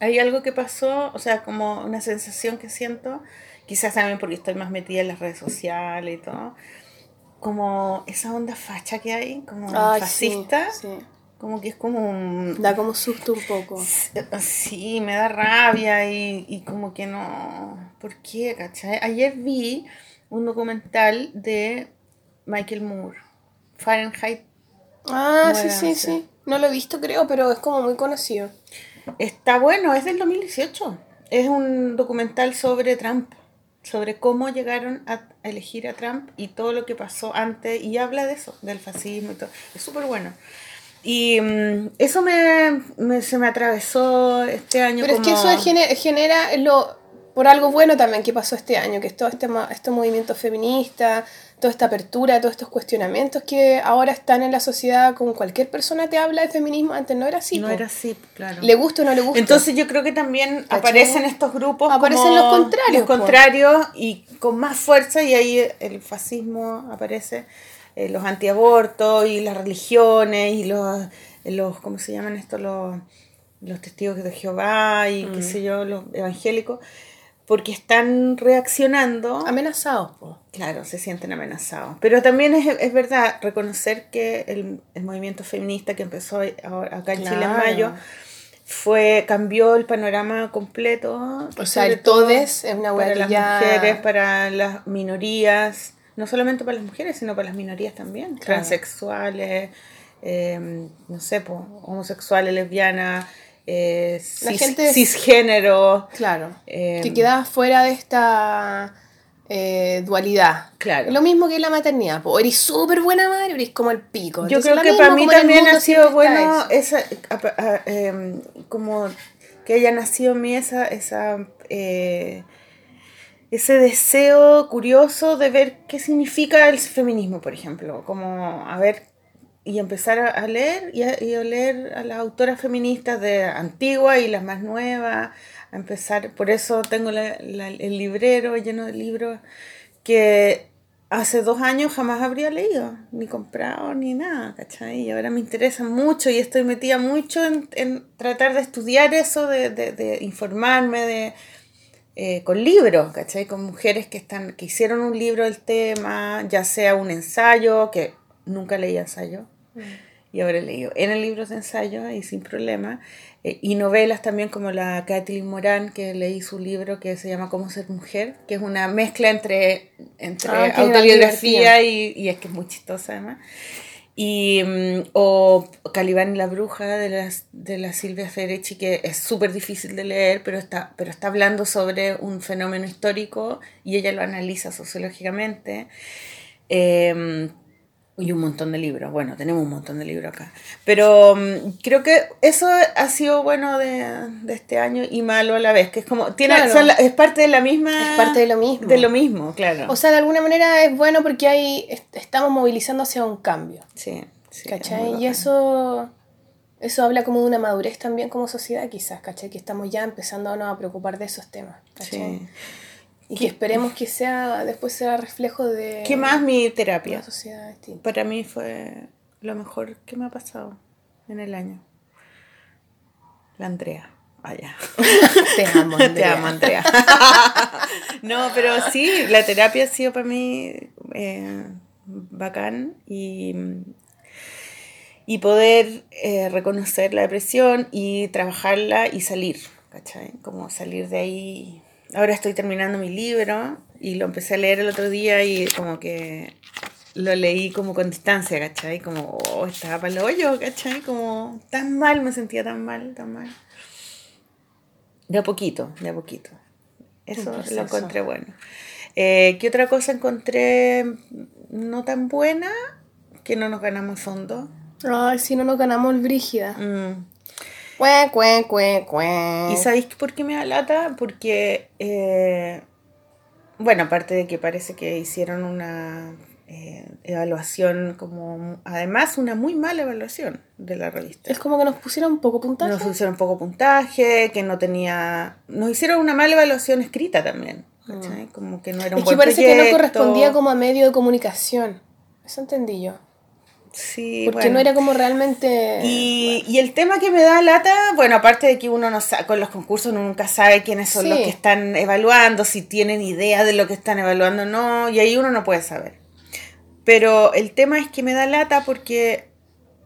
hay algo que pasó, o sea, como una sensación que siento, quizás también porque estoy más metida en las redes sociales y todo, como esa onda facha que hay, como Ay, fascista, Sí, sí. Como que es como un... Da como susto un poco. Sí, me da rabia y, y como que no... ¿Por qué, cachai? Ayer vi un documental de Michael Moore, Fahrenheit Ah, sí, sí. sí. No lo he visto, creo, pero es como muy conocido. Está bueno, es del 2018. Es un documental sobre Trump, sobre cómo llegaron a elegir a Trump y todo lo que pasó antes, y habla de eso, del fascismo y todo. Es súper bueno. Y mm, eso me, me- se me atravesó este año. Pero es que eso gene- genera lo por algo bueno también que pasó este año, que es todo este, ma- este movimiento feminista, toda esta apertura, todos estos cuestionamientos que ahora están en la sociedad, con cualquier persona te habla de feminismo, antes no era así. No po. era así, claro. Le gusta o no le gusta. Entonces yo creo que también aparecen estos grupos Aparecen como los contrarios, los po. contrarios y con más fuerza y ahí el fascismo aparece, eh, los antiabortos y las religiones y los, los ¿cómo se llaman esto? Los, los testigos de Jehová y Mm. qué sé yo, los evangélicos, porque están reaccionando. Amenazados, po. Claro, se sienten amenazados. Pero también es, es verdad reconocer que el, el movimiento feminista que empezó ahora- acá en Chile en mayo fue cambió el panorama completo. O sea, el todes es una para las mujeres, para las minorías, no solamente para las mujeres, sino para las minorías también, Claro. transexuales, eh, no sé, po, homosexuales, lesbianas, eh, La gente cisgénero. Claro. Eh, que quedas fuera de esta eh, dualidad. Claro. Lo mismo que la maternidad. po. Eres súper buena madre eres como el pico. Yo Entonces, creo que mismo, para mí también ha sido bueno esa, a- a- em, como que haya nacido en mí esa, esa ese deseo curioso de ver qué significa el feminismo, por ejemplo, como a ver y empezar a, leer y a, leer a las autoras feministas de antigua y las más nuevas, a empezar, por eso tengo la- el librero lleno de libros que hace dos años jamás habría leído, ni comprado, ni nada, ¿cachai? Y ahora me interesa mucho y estoy metida mucho en, en tratar de estudiar eso, de, de- de informarme, de, eh, con libros, ¿cachai? Con mujeres que, están, que hicieron un libro del tema, ya sea un ensayo, que nunca leía ensayo, y ahora he leído en el libro de ensayo y sin problema, eh, y novelas también como la Kathleen Moran, que leí su libro que se llama Cómo ser mujer, que es una mezcla entre, entre Ah, autobiografía y, y es que es muy chistosa además. Y, mm, o Calibán y la bruja de la, de la Silvia Federici, que es súper difícil de leer, pero está, pero está hablando sobre un fenómeno histórico y ella lo analiza sociológicamente. Eh, y un montón de libros. Bueno, tenemos un montón de libros acá. Pero mm, creo que eso ha sido bueno de, de este año y malo a la vez, que es como, tiene, Claro. son la- es parte de la misma... Es parte de lo mismo. De lo mismo, claro. O sea, de alguna manera es bueno porque hay, est- estamos movilizando hacia un cambio. sí, sí. es ¿Cachai? muy Y eso, eso habla como de una madurez también como sociedad, quizás, ¿cachai? Que estamos ya empezándonos a preocupar de esos temas. ¿cachai? Sí. Y que esperemos que sea después sea reflejo de ¿Qué más mi terapia? sociedad distinta. Para mí fue lo mejor que me ha pasado en el año. La Andrea. Vaya. Te amo, Te Andrea. amo, Andrea. no, pero sí, la terapia ha sido para mí eh, bacán y, y poder eh, reconocer la depresión y trabajarla y salir, ¿cachai? Como salir de ahí. Ahora estoy terminando mi libro y lo empecé a leer el otro día y como que lo leí como con distancia, ¿cachai? Como, oh, estaba para el hoyo, ¿cachai? Como tan mal, me sentía tan mal, tan mal. De a poquito, de a poquito. Eso lo encontré bueno. Eh, ¿Qué otra cosa encontré no tan buena? Que no nos ganamos fondo. Ay, si no nos ganamos el Brígida. Mm. Cue, cue, cue, cue. ¿Y sabéis por qué me da lata? Porque, eh, bueno, aparte de que parece que hicieron una eh, evaluación como, además una muy mala evaluación de la revista. Es como que nos pusieron un poco puntaje. Nos hicieron poco puntaje, que no tenía... Nos hicieron una mala evaluación escrita también. ¿cachai? Como que no era un es que buen parece que no correspondía como a medio de comunicación. Eso entendí yo. Sí, Porque bueno. no era como realmente... Y, y el tema que me da lata, bueno, aparte de que uno no sabe, con los concursos uno nunca sabe quiénes son Sí. los que están evaluando, si tienen idea de lo que están evaluando o no, y ahí uno no puede saber. Pero el tema es que me da lata porque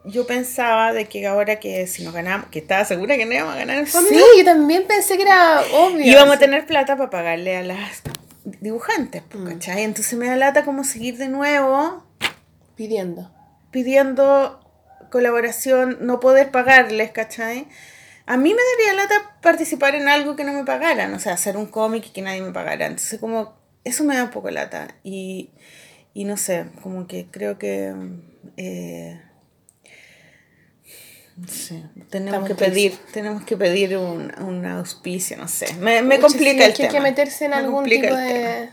yo pensaba de que ahora que si nos ganamos, que estaba segura que no íbamos a ganar el fondo, Sí, yo también pensé que era obvio. íbamos a tener plata para pagarle a las dibujantes, pues, Mm. ¿cachai? Entonces me da lata como seguir de nuevo Pidiendo. Pidiendo colaboración, no poder pagarles, ¿cachai? A mí me daría lata participar en algo que no me pagaran, o sea, hacer un cómic y que nadie me pagara. Entonces, como, eso me da un poco lata. Y, y no sé, como que creo que... eh, no sé, tenemos Estamos que pedir, tenemos que pedir un, un auspicio, no sé. Me, me complica sí, el que tema. Hay que meterse en Me algún tipo de...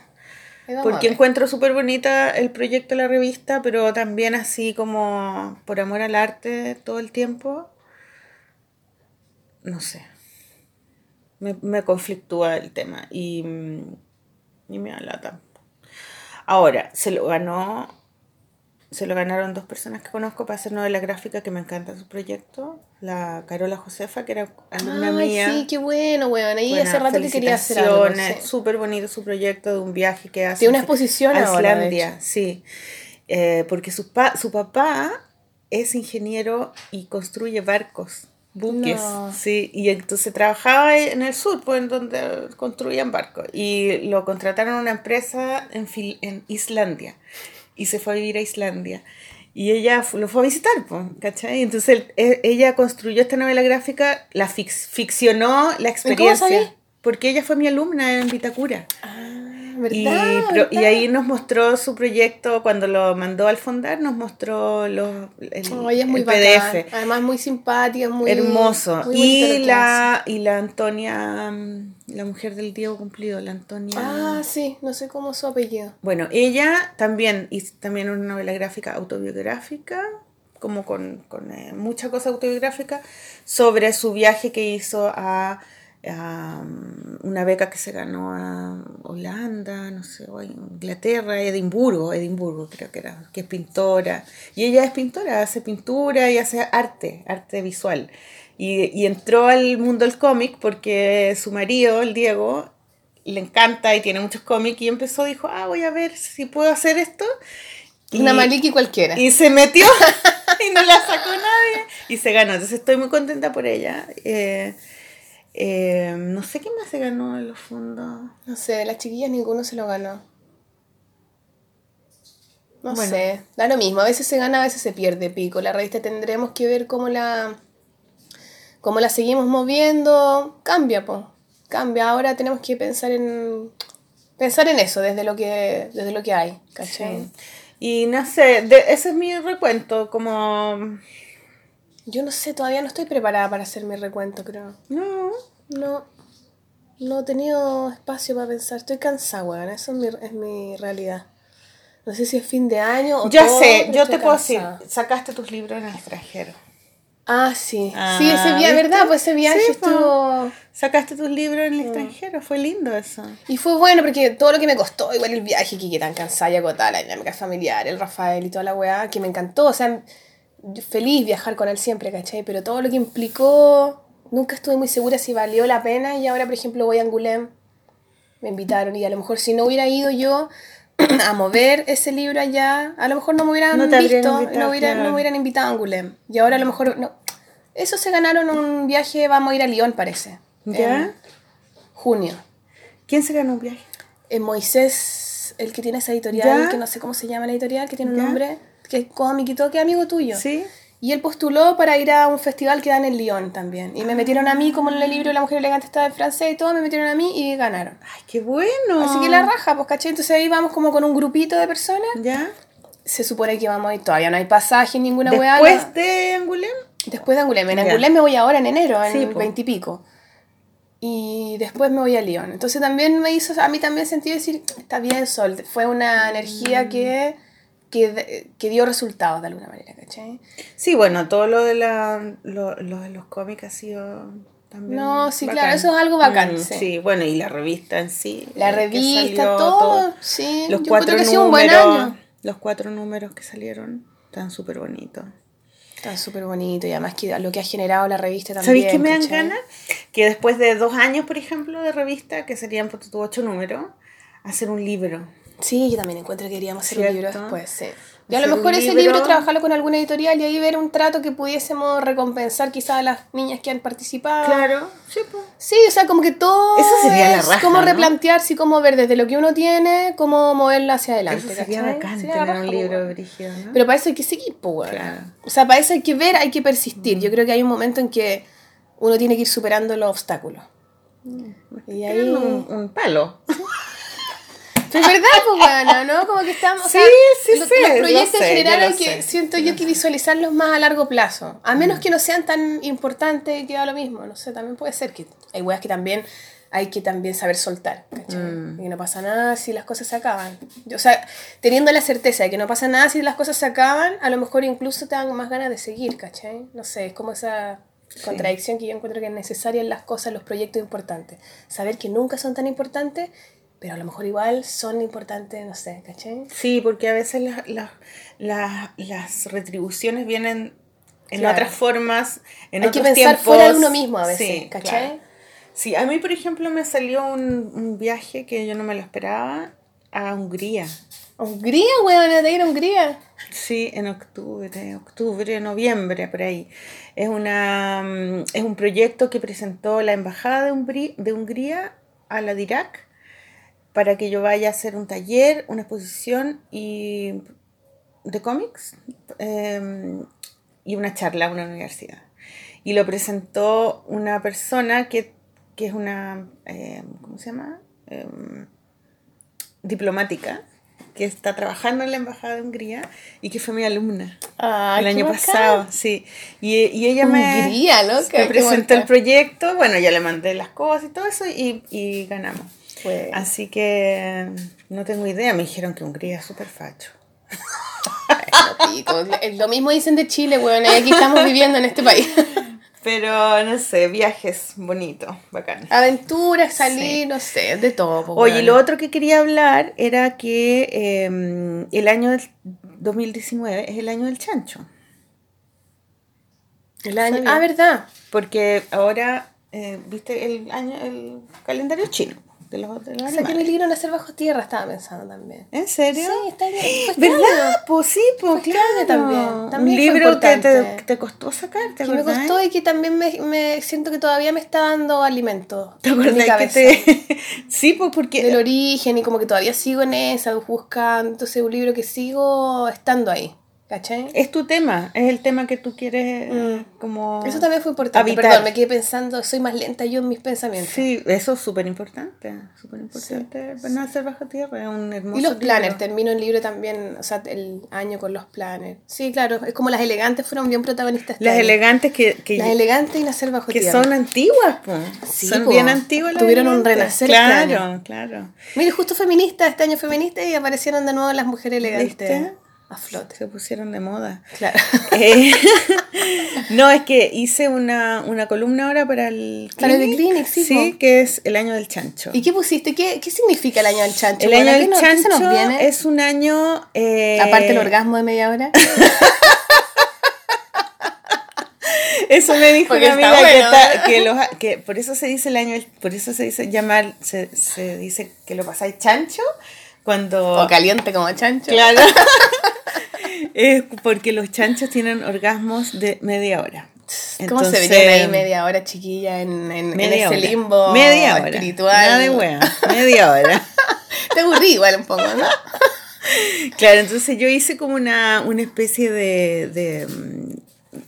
Porque encuentro súper bonita el proyecto de la revista, pero también así como por amor al arte todo el tiempo. No sé. Me, me conflictúa el tema y, mm, y me da lata. Ahora, se lo ganó se lo ganaron dos personas que conozco para hacer novela gráfica que me encanta su proyecto. La Carola Josefa, que era alumna Ay, mía. sí, qué bueno, weón. Ahí Bueno, hace rato que quería hacer algo. sí. Súper bonito su proyecto de un viaje que hace. Tiene una exposición a de Islandia, sí. Eh, porque su, pa- su papá es ingeniero y construye barcos, buques, No. sí. Y entonces trabajaba en el sur, pues en donde construían barcos. Y lo contrataron a una empresa en, Fil- en Islandia. Y se fue a vivir a Islandia. Y ella lo fue a visitar, pues, ¿cachai? Entonces él- e- ella construyó esta novela gráfica, la fix- ficcionó la experiencia. sabí? Porque ella fue mi alumna en Vitacura. Ah, Y, ahí nos mostró su proyecto, cuando lo mandó al fondar, nos mostró los, el, Oh, ella es muy el bacán. PDF. Además, muy simpática, muy. Hermoso. muy y, la, y la Antonia, mm, la mujer del Diego Cumplido, la Antonia. Ah, sí, no sé cómo es su apellido. Bueno, ella también hizo también una novela gráfica autobiográfica, como con, con eh, mucha cosa autobiográfica, sobre su viaje que hizo a, um, una beca que se ganó a Holanda, no sé, o Inglaterra, Edimburgo, Edimburgo creo que era, que es pintora. Y ella es pintora, hace pintura y hace arte, arte visual. Y, y entró al mundo del cómic porque su marido, el Diego, le encanta y tiene muchos cómics y empezó, dijo, ah, voy a ver si puedo hacer esto. Y, Una maliki cualquiera. y se metió y no la sacó nadie y se ganó. Entonces estoy muy contenta por ella. Eh, eh, no sé qué más se ganó en los fondos. No sé, de las chiquillas ninguno se lo ganó. No Bueno. sé, da lo mismo, a veces se gana, a veces se pierde pico. La revista tendremos que ver cómo la cómo la seguimos moviendo, cambia, po. Cambia, ahora tenemos que pensar en pensar en eso desde lo que desde lo que hay, ¿cachai? Y no sé, de- ese es mi recuento, como... Yo no sé, todavía no estoy preparada para hacer mi recuento, creo. No, No, no he tenido espacio para pensar. Estoy cansada, weón. Eso es mi, es mi realidad. No sé si es fin de año o ya todo, sé, yo te puedo decir, sacaste tus libros en el extranjero. Ah, sí. Ah, sí, ese viaje. ¿verdad? Pues ese viaje Sí, po. estuvo... Sacaste tus libros Mm. en el extranjero, fue lindo eso. Y fue bueno porque todo lo que me costó, igual el viaje, que tan cansada y agotada, la dinámica familiar, el Rafael y toda la weá, que me encantó. O sea, feliz viajar con él siempre, ¿cachai? Pero todo lo que implicó, nunca estuve muy segura si valió la pena. Y ahora, por ejemplo, voy a Angulem, me invitaron y a lo mejor si no hubiera ido yo a mover ese libro allá, a lo mejor no me hubieran No visto, invitado, no, hubiera- claro. no me hubieran invitado a Angulem. Y ahora a lo mejor, no. Eso se ganaron un viaje, vamos a ir a Lyon, parece. ¿Ya? En junio. ¿Quién se ganó un viaje? Eh, Moisés, el que tiene esa editorial, ¿Ya? que no sé cómo se llama la editorial, que tiene un ¿Ya? nombre, que es cómic y todo, que es amigo tuyo. Sí. Y él postuló para ir a un festival que dan en Lyon también. Y me metieron a mí, como en el libro La mujer elegante estaba en francés y todo, me metieron a mí y ganaron. Ay, qué bueno. Así que la raja, pues, ¿cachai? Entonces ahí vamos como con un grupito de personas. ¿Ya? Se supone que vamos a ir, todavía no hay pasaje, ninguna weá. Después de Angulem. Después de Angulem. En Ya. Angulem me voy ahora en enero, en Sí. 20 y después me voy a Lyon. Entonces también me hizo, a mí también sentí decir, está bien, Sol. Fue una energía que, que, que dio resultados de alguna manera, ¿cachai? Sí, bueno, todo lo de, la, lo, lo de los cómics ha sido también. No, sí, bacán. claro, eso es algo bacán, Mm, sí. sí. bueno, y la revista en sí. La eh, que revista, salió, todo, sí. Los yo cuatro que ha sido un buen números. año. Los cuatro números que salieron están súper bonitos. Está súper bonito y además que lo que ha generado la revista también. ¿Sabéis qué me dan ganas? Que después de dos años, por ejemplo, de revista, que serían por tu ocho números, hacer un libro. Sí, yo también encuentro que queríamos hacer un libro después, sí. Y a lo mejor ese libro. trabajarlo con alguna editorial y ahí ver un trato que pudiésemos recompensar quizás a las niñas que han participado. Claro, sí, pues. Sí, o sea, como que todo Eso sería la es raja, como ¿no? replantearse y cómo ver desde lo que uno tiene, cómo moverlo hacia adelante. Eso sería bacán Sería la tener un libro brígido, ¿no? Pero para eso hay que seguir, pues. Claro. O sea, para eso hay que ver, hay que persistir. Yo creo que hay un momento en que uno tiene que ir superando los obstáculos. Y ahí... Un palo. Es verdad, pues bueno, ¿no? Como que estamos. o sea, Sí, sí, los, sí, los lo proyectos sé, en general hay que, sé. siento yo que visualizarlos más a largo plazo. A menos que no sean tan importantes y que da lo mismo. No sé, también puede ser que hay weas que también hay que también saber soltar. ¿cachai? Mm. Y no pasa nada si las cosas se acaban. O sea, teniendo la certeza de que no pasa nada si las cosas se acaban, a lo mejor incluso te dan más ganas de seguir, ¿cachai? No sé, es como esa contradicción que yo encuentro que es necesaria en las cosas, los proyectos importantes. Saber que nunca son tan importantes pero a lo mejor igual son importantes, no sé, ¿cachai? Sí, porque a veces las, las, las, las retribuciones vienen en Claro. otras formas, en Hay que pensar tiempos. fuera de uno mismo a veces, Sí, ¿cachai? claro. Sí, a mí, por ejemplo, me salió un, un viaje que yo no me lo esperaba a Hungría. Hungría, weón, de ir a Hungría. Sí, en octubre, octubre, noviembre, por ahí. Es, una, mm, es un proyecto que presentó la Embajada de, Hungría, de Hungría a la DIRAC para que yo vaya a hacer un taller, una exposición y de cómics eh, y una charla a una universidad. Y lo presentó una persona que, que es una, eh, ¿cómo se llama? Em, diplomática, que está trabajando en la Embajada de Hungría y que fue mi alumna Ah, el año bacán. pasado, sí. Y, y ella me, Hungría, loca, me qué presentó el proyecto, bueno, ya le mandé las cosas y todo eso y, y ganamos. Pues, Así que no tengo idea, me dijeron que Hungría es súper facho. Lo mismo dicen de Chile, weón, y aquí estamos viviendo en este país. Pero no sé, viajes bonitos, bacán. Aventuras, salir, no sé, de todo. po, Oye, lo otro que quería hablar era que eh, el año del 2019 es el año del chancho. El año-. Ah, ¿verdad? Porque ahora, eh, viste, el año, el calendario chino de los, los O sea, que animales. libro Nacer Bajo Tierra estaba pensando también. ¿En serio? Sí, está bien. Este ¿Verdad? Pues sí, pues claro. también. También Un libro que te, te costó sacar, ¿te Que me costó y que también me, me siento que todavía me está dando alimento. ¿Te acordás que te... sí, pues porque... Del origen y como que todavía sigo en esa, buscando. Entonces, un libro que sigo estando ahí. ¿Cachai? Es tu tema, es el tema que tú quieres Mm. como... Eso también fue importante. habitar. Perdón, me quedé pensando, soy más lenta yo en mis pensamientos. Sí, eso es súper importante, súper importante. No hacer bajo tierra, es un hermoso Y los libro. planners, termino el libro también, o sea, el año con los planners. Sí, claro, es como las elegantes fueron bien protagonistas. Las elegantes que, que, Las elegantes y nacer bajo que tierra. son antiguas, pues. Sí, son po. bien antiguas las Tuvieron un renacer este Claro, claro. Mire, justo feminista, este año feminista y aparecieron de nuevo las mujeres elegantes ¿Viste? A flote. Se pusieron de moda. Claro. Eh, no, es que hice una, una columna ahora para el Para el de Clinic, sí, po. que es el año del chancho. ¿Y qué pusiste? ¿Qué, qué significa el año del chancho? el año ¿qué del no- nos chancho viene? es un año... eh, Aparte el orgasmo de media hora. Eso me dijo Porque una amiga que, que, los- que por eso se dice el año, por eso se dice llamar, se, se dice que lo pasáis chancho cuando... O caliente como chancho. Claro. Es porque los chanchos tienen orgasmos de media hora. ¿Cómo se veían ahí media hora, chiquilla, en, en, en media ese hora. limbo media hora. espiritual? Nada de wea, media hora. Te aburrí igual un poco, ¿no? Claro, entonces yo hice como una, una especie de, de, mm,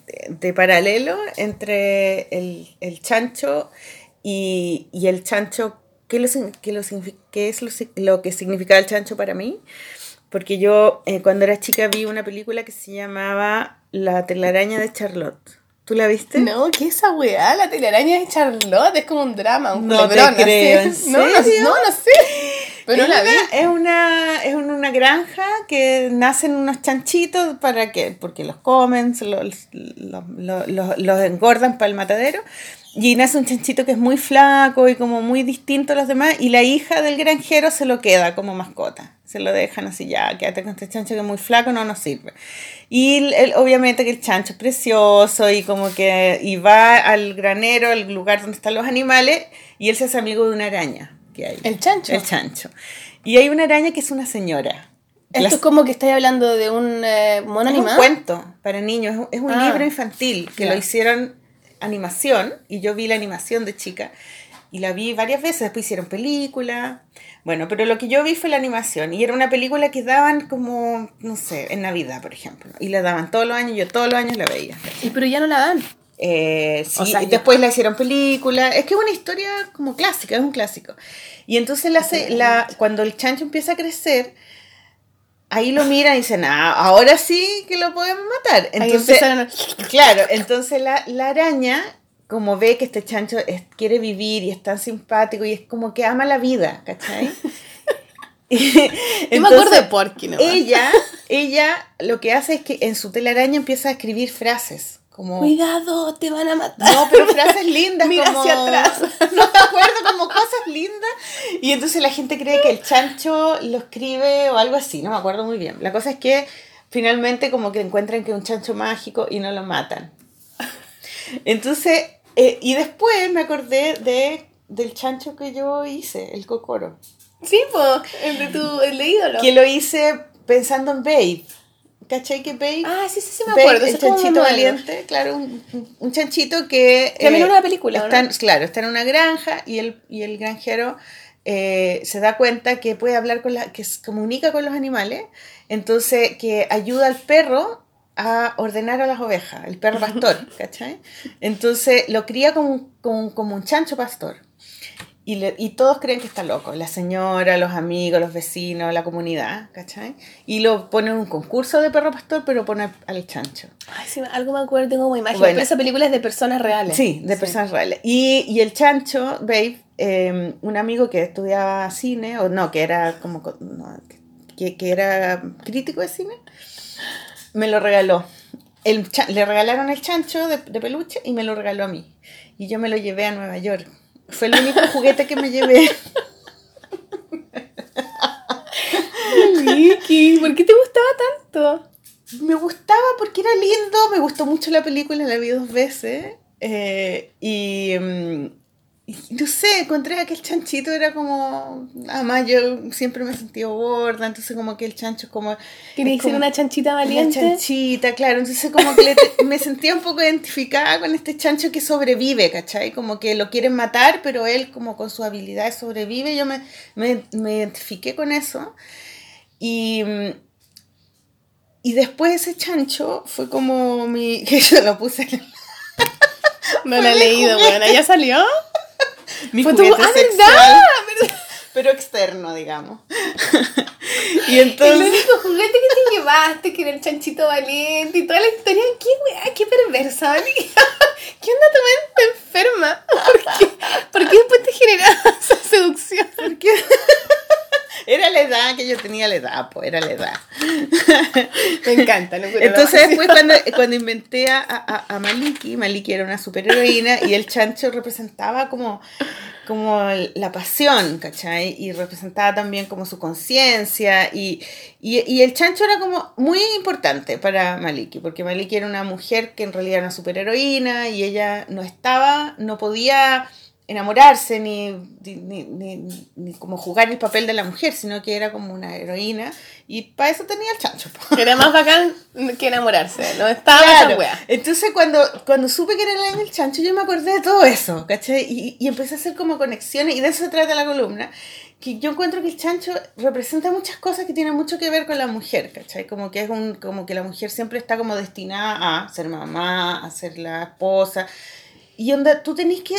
de- de paralelo entre el, el chancho y, y el chancho, ¿qué, lo, sign- qué lo signifi- qué es lo, lo que significaba el chancho para mí? Porque yo eh, cuando era chica vi una película que se llamaba La telaraña de Charlotte. ¿Tú la viste? No, ¿qué es esa weá? La telaraña de Charlotte es como un drama, un No te culebrón, creo, ¿en No, no, no, no sé. Pero no es la vi. una- Es una, es una granja que nacen unos chanchitos para que, porque los comen, los, los- los- los engordan para el matadero. Y nace un chanchito que es muy flaco y como muy distinto a los demás. Y la hija del granjero se lo queda como mascota. Se lo dejan así, ya, quédate con este chancho que es muy flaco, no nos sirve. Y el- el- obviamente que el chancho es precioso y como que y va al granero, al lugar donde están los animales, y él se hace amigo de una araña que hay. ¿El chancho? El chancho. Y hay una araña que es una señora. Esto Las- es como que estáis hablando de un eh, mono es un animado. cuento para niños, es un, es un Ah. libro infantil que lo hicieron animación y yo vi la animación de chica y la vi varias veces, después hicieron película. Bueno, pero lo que yo vi fue la animación y era una película que daban como, no sé, en Navidad, por ejemplo. Y la daban todos los años, yo todos los años la veía. Y pero ya no la dan. Eh, sí, O sea, y después la hicieron película. Es que es una historia como clásica, es un clásico. Y entonces la, la, cuando el chancho empieza a crecer, ahí lo miran y dicen, ah, ahora sí que lo podemos matar. Entonces, a- claro, entonces la, la araña, como ve que este chancho es- quiere vivir y es tan simpático y es como que ama la vida, ¿cachai? Yo me acuerdo de Porky, ¿no? Ella, ella lo que hace es que en su telaraña empieza a escribir frases, como... Cuidado, te van a matar. No, pero frases lindas Mira como... hacia atrás. No te acuerdo, como cosas lindas. Y entonces la gente cree que el chancho lo escribe o algo así, no me acuerdo muy bien. La cosa es que finalmente como que encuentran que es un chancho mágico y no lo matan. Entonces, eh, y después me acordé de, del chancho que yo hice, el cocoro. Sí, pues, el de tu, el de ídolo. Que lo hice pensando en Babe. ¿Cachai que Babe? Ah, sí, sí, sí, me acuerdo. el chanchito valiente, claro, un, chanchito que... También era una película, está, ¿no? Claro, está en una granja y el, y el granjero eh, se da cuenta que puede hablar con la... que se comunica con los animales, entonces que ayuda al perro a ordenar a las ovejas, el perro pastor, ¿cachai? Entonces lo cría como como, como un chancho pastor. Y, le- y todos creen que está loco, la señora, los amigos, los vecinos, la comunidad, ¿cachai? Y lo ponen en un concurso de perro pastor, pero pone al- chancho. Ay, sí, algo me acuerdo, tengo como imagen. Bueno. Pero esa película es de personas reales. Sí, de personas reales. Y, y el chancho, Babe, eh, un amigo que estudiaba cine, o no, que era como, co- no, que, que era crítico de cine, me lo regaló. El le regalaron el chancho de, de peluche y me lo regaló a mí. Y yo me lo llevé a Nueva York. Fue el único juguete que me llevé. Vicky, ¿por qué te gustaba tanto? Me gustaba porque era lindo, me gustó mucho la película, la vi dos veces. eh, y, mm, y no sé, encontré que el chanchito era como. Además, yo siempre me he sentido gorda, entonces, como que el chancho es como. Quería es ser una chanchita Una valiente. chanchita, claro. Entonces, como que le- me sentía un poco identificada con este chancho que sobrevive, ¿cachai? Como que lo quieren matar, pero él, como con sus habilidades, sobrevive. Yo me, me, me identifiqué con eso. Y. Y después ese chancho fue como mi. que yo lo puse en No la he leído, bueno, ¿ya salió? Mi Fue tu- juguete ¡Ah, sexual, verdad! pero externo, digamos. y El entonces. único juguete que te llevaste, que era el chanchito valiente y toda la historia, qué weá, qué perversa, Vani. ¿Qué onda tu mente enferma? ¿Por qué, ¿Por qué después te generaba esa seducción? porque Era la edad que yo tenía la edad, pues era la edad. Me encanta, Entonces después cuando, cuando inventé a, a, a Maliki, Maliki era una superheroína y el chancho representaba como, como la pasión, ¿cachai? Y representaba también como su conciencia y, y, y el chancho era como muy importante para Maliki, porque Maliki era una mujer que en realidad era una superheroína y ella no estaba, no podía enamorarse ni, ni, ni, ni como jugar el papel de la mujer, sino que era como una heroína y para eso tenía el chancho. Era más bacán que enamorarse, no estaba Claro. weá. Entonces cuando, cuando supe que era el chancho, yo me acordé de todo eso, ¿cachai? Y, y empecé a hacer como conexiones, y de eso se trata la columna, que yo encuentro que el chancho representa muchas cosas que tienen mucho que ver con la mujer, ¿cachai? Como que es un, como que la mujer siempre está como destinada a ser mamá, a ser la esposa, y onda, tú tenés que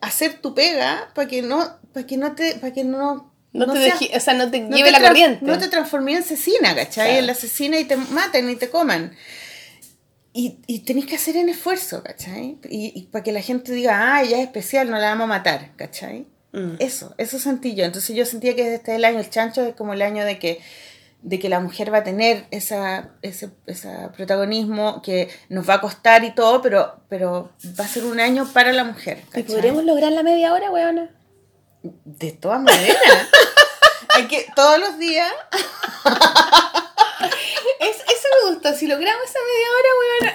hacer tu pega para que no, para que no te, para que no No, te seas- deje- o sea, no te no lleve te la corriente. No te transformé en asesina, ¿cachai? Claro. En la asesina y te maten y te coman. Y, y tenés que hacer un esfuerzo, ¿cachai? Y, y para que la gente diga, ah, ella es especial, no la vamos a matar, ¿cachai? Mm. Eso, eso sentí yo. Entonces yo sentía que desde el año, el chancho es como el año de que, de que la mujer va a tener esa, ese, ese protagonismo que nos va a costar y todo, pero, pero va a ser un año para la mujer. ¿Y podremos lograr la media hora, weona? De todas maneras. Hay que todos los días Es, eso me gustó, si logramos esa media hora, weona.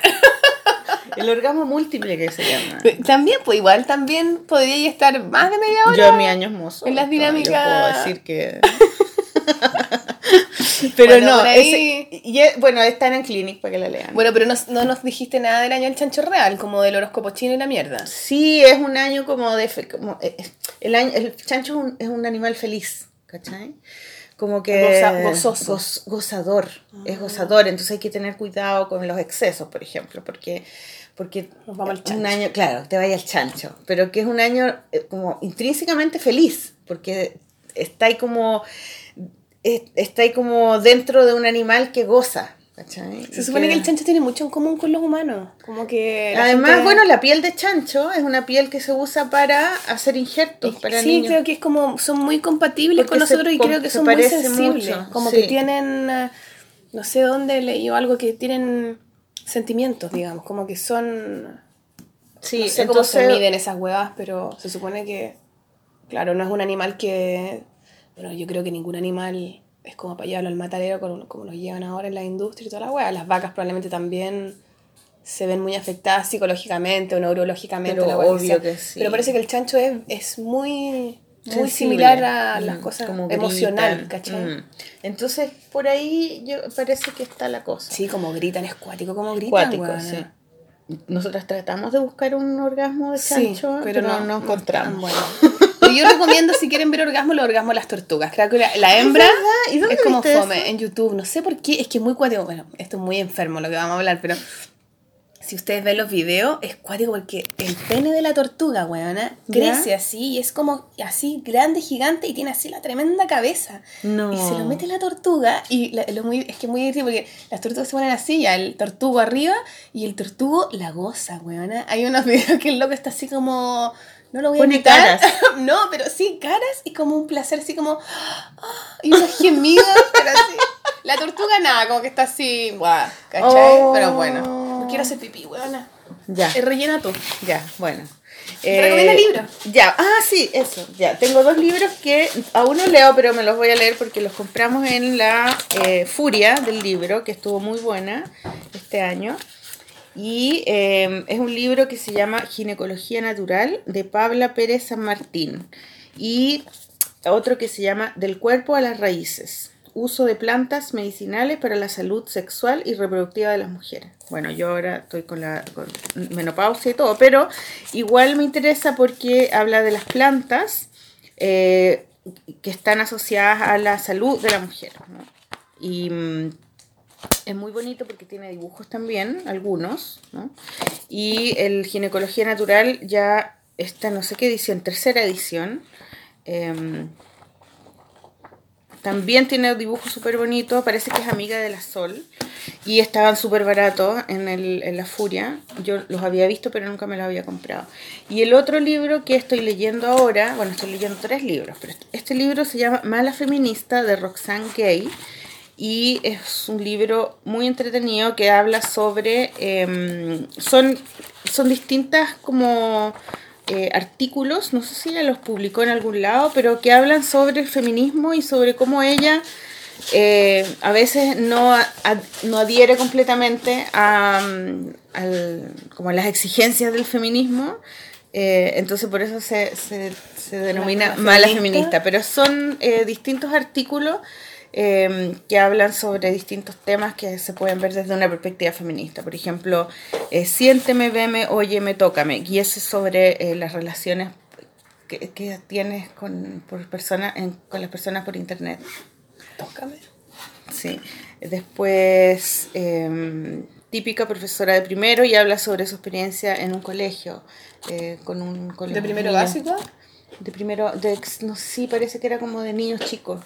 El orgasmo múltiple que se llama. También, pues igual también podría estar más de media hora. Yo en mi año hermoso. En las Yo dinámicas- puedo decir que. Pero Bueno, no, ahí- ese- y bueno, están en Clinic para que la lean. Bueno, pero no, no nos dijiste nada del año del chancho real, como del horóscopo chino y la mierda. Sí, es un año como de. Como, eh, eh, el, año, el chancho es un, es un animal feliz, ¿cachai? Como que. Goza- gozoso. goz- gozador. Es gozador, entonces hay que tener cuidado con los excesos, por ejemplo, porque. Porque Nos vamos un año, claro, te vaya al chancho, pero que es un año eh, como intrínsecamente feliz, porque está ahí como, es- está ahí como dentro de un animal que goza, ¿cachai? Se supone que el chancho tiene mucho en común con los humanos. Como que. Además, gente- bueno, la piel de chancho es una piel que se usa para hacer injertos para sí, niños. creo que es como. Son muy compatibles Porque con nosotros y creo que son muy sensibles. mucho, Como sí. que tienen. eh, No sé dónde leí algo que tienen sentimientos, digamos, como que son... Sí, no sé cómo se entonces- miden esas huevas, pero se supone que, claro, no es un animal que... Bueno, yo creo que ningún animal es como para llevarlo al matadero como, como los llevan ahora en la industria y toda la hueá. Las vacas probablemente también se ven muy afectadas psicológicamente o neurológicamente. Pero la obvio que sí. Pero parece que el chancho es, es muy, muy similar a las Mm, cosas como emocional. ¿cachai? Mm. Entonces, por ahí yo, parece que está la cosa. Sí, como gritan, es cuático, como gritan, Cuático, sí. Nosotras tratamos de buscar un orgasmo de Sí, chancho, pero no, no, encontramos. Pero yo recomiendo, si quieren ver orgasmo, los orgasmos de las tortugas. Creo que la, la hembra verdad? ¿Y dónde es como fome eso? en YouTube. No sé por qué, es que es muy cuático. Bueno, esto es muy enfermo lo que vamos a hablar, pero si ustedes ven los videos, es cuático porque el pene de la tortuga, weona, ¿Ya? crece así y es como así grande, gigante y tiene así la tremenda cabeza. No. Y se lo mete la tortuga y la- lo muy, es que es muy divertido porque las tortugas se ponen así, ya el tortugo arriba y el tortugo la goza, weona. Hay unos videos que el loco está así como... No lo voy a Pone imitar. caras. no, pero sí, caras y como un placer así como... ah, y unos gemidos, pero así. La tortuga nada, como que está así, guau, ¿cachai? Oh. Pero bueno, no quiero hacer pipí, weona. Ya, Eh, rellena tú. ya, bueno. Recomienda libros. Ya, ah, sí, eso, ya. Tengo dos libros que aún no leo, pero me los voy a leer porque los compramos en la eh, Furia del libro, que estuvo muy buena este año. Y eh, es un libro que se llama Ginecología Natural de Pabla Pérez San Martín. Y otro que se llama Del cuerpo a las raíces. Uso de plantas medicinales para la salud sexual y reproductiva de las mujeres. Bueno, yo ahora estoy con la menopausia y todo, pero igual me interesa porque habla de las plantas eh, que están asociadas a la salud de la mujer. Y mm, es muy bonito porque tiene dibujos también, algunos, ¿no? Y el Ginecología Natural ya está, no sé qué edición, tercera edición. Em, también tiene dibujos súper bonitos, parece que es amiga de la Sol. Y estaban súper baratos en, en la Furia. Yo los había visto, pero nunca me los había comprado. Y el otro libro que estoy leyendo ahora, bueno, estoy leyendo tres libros, pero este libro se llama Mala Feminista de Roxane Gay. Y es un libro muy entretenido que habla sobre. em, son, son distintas como eh, artículos, no sé si ella los publicó en algún lado, pero que hablan sobre el feminismo y sobre cómo ella eh, a veces no, a- no adhiere completamente a, mm, al- como a las exigencias del feminismo. eh, entonces por eso se, se, se denomina mala mala feminista. pero son distintos artículos eh, que hablan sobre distintos temas que se pueden ver desde una perspectiva feminista. Por ejemplo, eh, siénteme, veme, óyeme, tócame. Y eso es sobre eh, las relaciones que, que tienes con, por persona, en- con las personas por internet. Tócame. Sí. Después, eh, típica profesora de primero y habla sobre su experiencia en un colegio. eh, con un, con ¿De primero básico? De primero, de, no sí, parece que era como de niños chicos.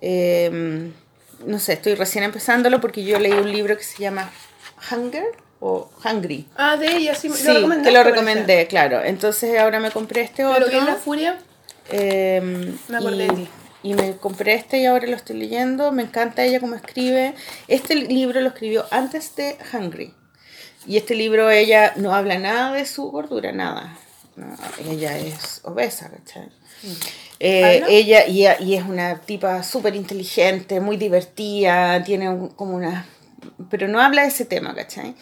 Eh, no sé, estoy recién empezándolo porque yo leí un libro que se llama Hunger o Hungry. Ah, de ella, sí, Sí, lo te lo recomendé, claro. Entonces ahora me compré este Pero otro. es la furia. Eh, Me acordé y, me compré este y ahora lo estoy leyendo. Me encanta ella cómo escribe. Este libro lo escribió antes de Hungry. Y este libro ella no habla nada de su gordura, nada. No, ella es obesa, ¿cachai? Eh, ella y, y es una tipa súper inteligente, muy divertida, tiene un- como una... Pero no habla de ese tema, ¿cachai?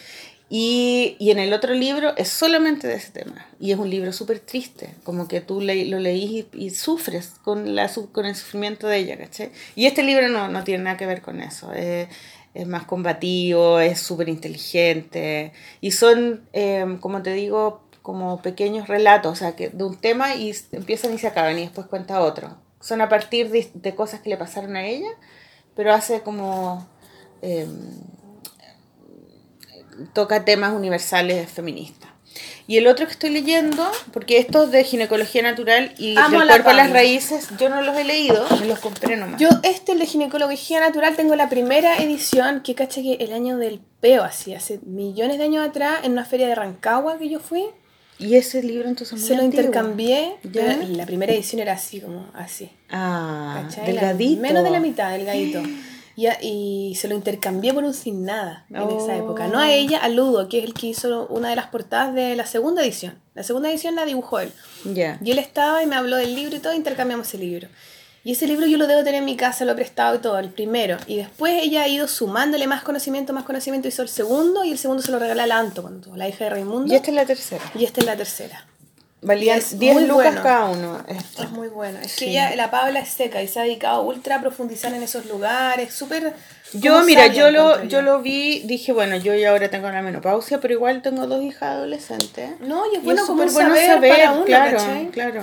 Y, y en el otro libro es solamente de ese tema. Y es un libro súper triste, como que tú le- lo leís y, y sufres con, la, con el sufrimiento de ella, ¿cachai? Y este libro no, no tiene nada que ver con eso. Es, es más combativo, es súper inteligente. Y son, eh, como te digo, como pequeños relatos, o sea, que de un tema y empiezan y se acaban y después cuenta otro. Son a partir de, de cosas que le pasaron a ella, pero hace como... eh, toca temas universales feministas. Y el otro que estoy leyendo, porque estos de ginecología natural y Amo del la cuerpo a las raíces, yo no los he leído, me los compré nomás. Yo, este, el de ginecología natural, tengo la primera edición que caché que el año del peo, así, hace millones de años atrás, en una feria de Rancagua que yo fui, y ese libro entonces es muy se lo antiguo. intercambié, ¿Ya? y la primera edición era así, como así. Ah, ¿cachai? La- delgadito. menos de la mitad, delgadito. Y, y se lo intercambié por un sin nada en Oh. esa época. No a ella, a Ludo, que es el que hizo una de las portadas de la segunda edición. La segunda edición la dibujó él. Ya. Y él estaba y me habló del libro y todo, intercambiamos el libro. Y ese libro yo lo debo tener en mi casa, lo he prestado y todo, el primero. Y después ella ha ido sumándole más conocimiento, más conocimiento, hizo el segundo y el segundo se lo regalé a la Anto, cuando la hija de Raimundo. Y esta es la tercera. Y esta es la tercera. Valían Es 10 muy lucas bueno. cada uno. esto. Es muy bueno. Es Sí. que ella, la Paula es seca y se ha dedicado ultra a profundizar en esos lugares, súper... Yo, mira, yo lo, yo lo vi, dije, bueno, yo ya ahora tengo la menopausia, pero igual tengo dos hijas adolescentes. No, y es Y bueno es como súper saber, para uno, claro, ¿cachai? claro.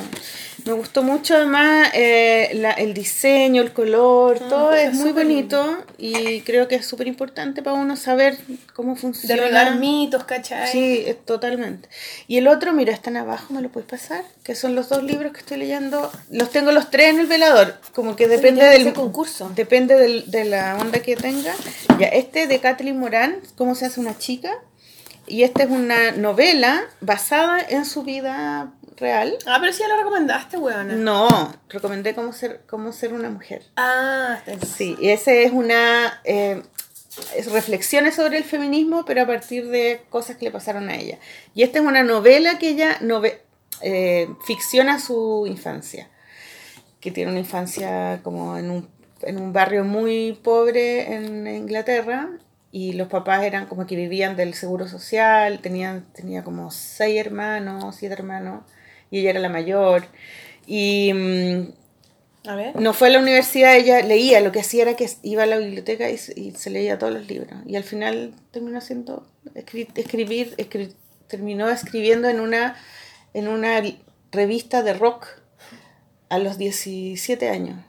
Me gustó mucho además eh, la- el diseño, el color, todo pues, es es muy bonito y creo que es súper importante para uno saber cómo funciona. Derribar mitos, ¿cachai? Sí, es totalmente. Y el otro, mira, están abajo, ¿me lo puedes pasar? Que son los dos libros que estoy leyendo. Los tengo los tres en el velador, como que depende del concurso. Depende del- de la onda que tenga. Ya, este de Kathleen Moran, ¿Cómo se hace una chica? Y esta es una novela basada en su vida real. Ah, pero sí ya lo recomendaste, weona. No, recomendé cómo ser, cómo ser una mujer. Ah, está. Sí, y ese es una eh, es reflexiones sobre el feminismo, pero a partir de cosas que le pasaron a ella. Y esta es una novela que ella nove- eh, ficciona su infancia, que tiene una infancia como en un, en un barrio muy pobre en Inglaterra. Y los papás eran como que vivían del seguro social, tenían, tenía como seis hermanos, siete hermanos, y ella era la mayor. Y mm, A ver. no fue a la universidad, ella leía, lo que hacía era que iba a la biblioteca y, se- y se leía todos los libros. Y al final terminó haciendo, escri- escribir, escri- terminó escribiendo en una, en una revista de rock a los 17 años.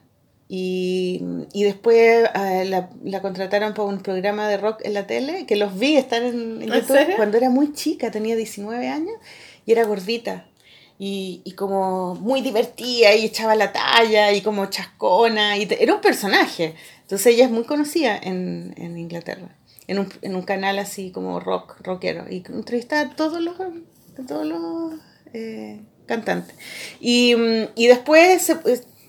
Y, y después eh, la, la contrataron para un programa de rock en la tele, que los vi estar en, en ¿En YouTube cuando era muy chica, tenía 19 años y era gordita. Y, y como muy divertida y echaba la talla y como chascona. Y te- era un personaje. Entonces ella es muy conocida en, en Inglaterra, en un, en un canal así como rock, rockero. Y entrevistaba a todos los, a todos los eh, cantantes. Y, y después se,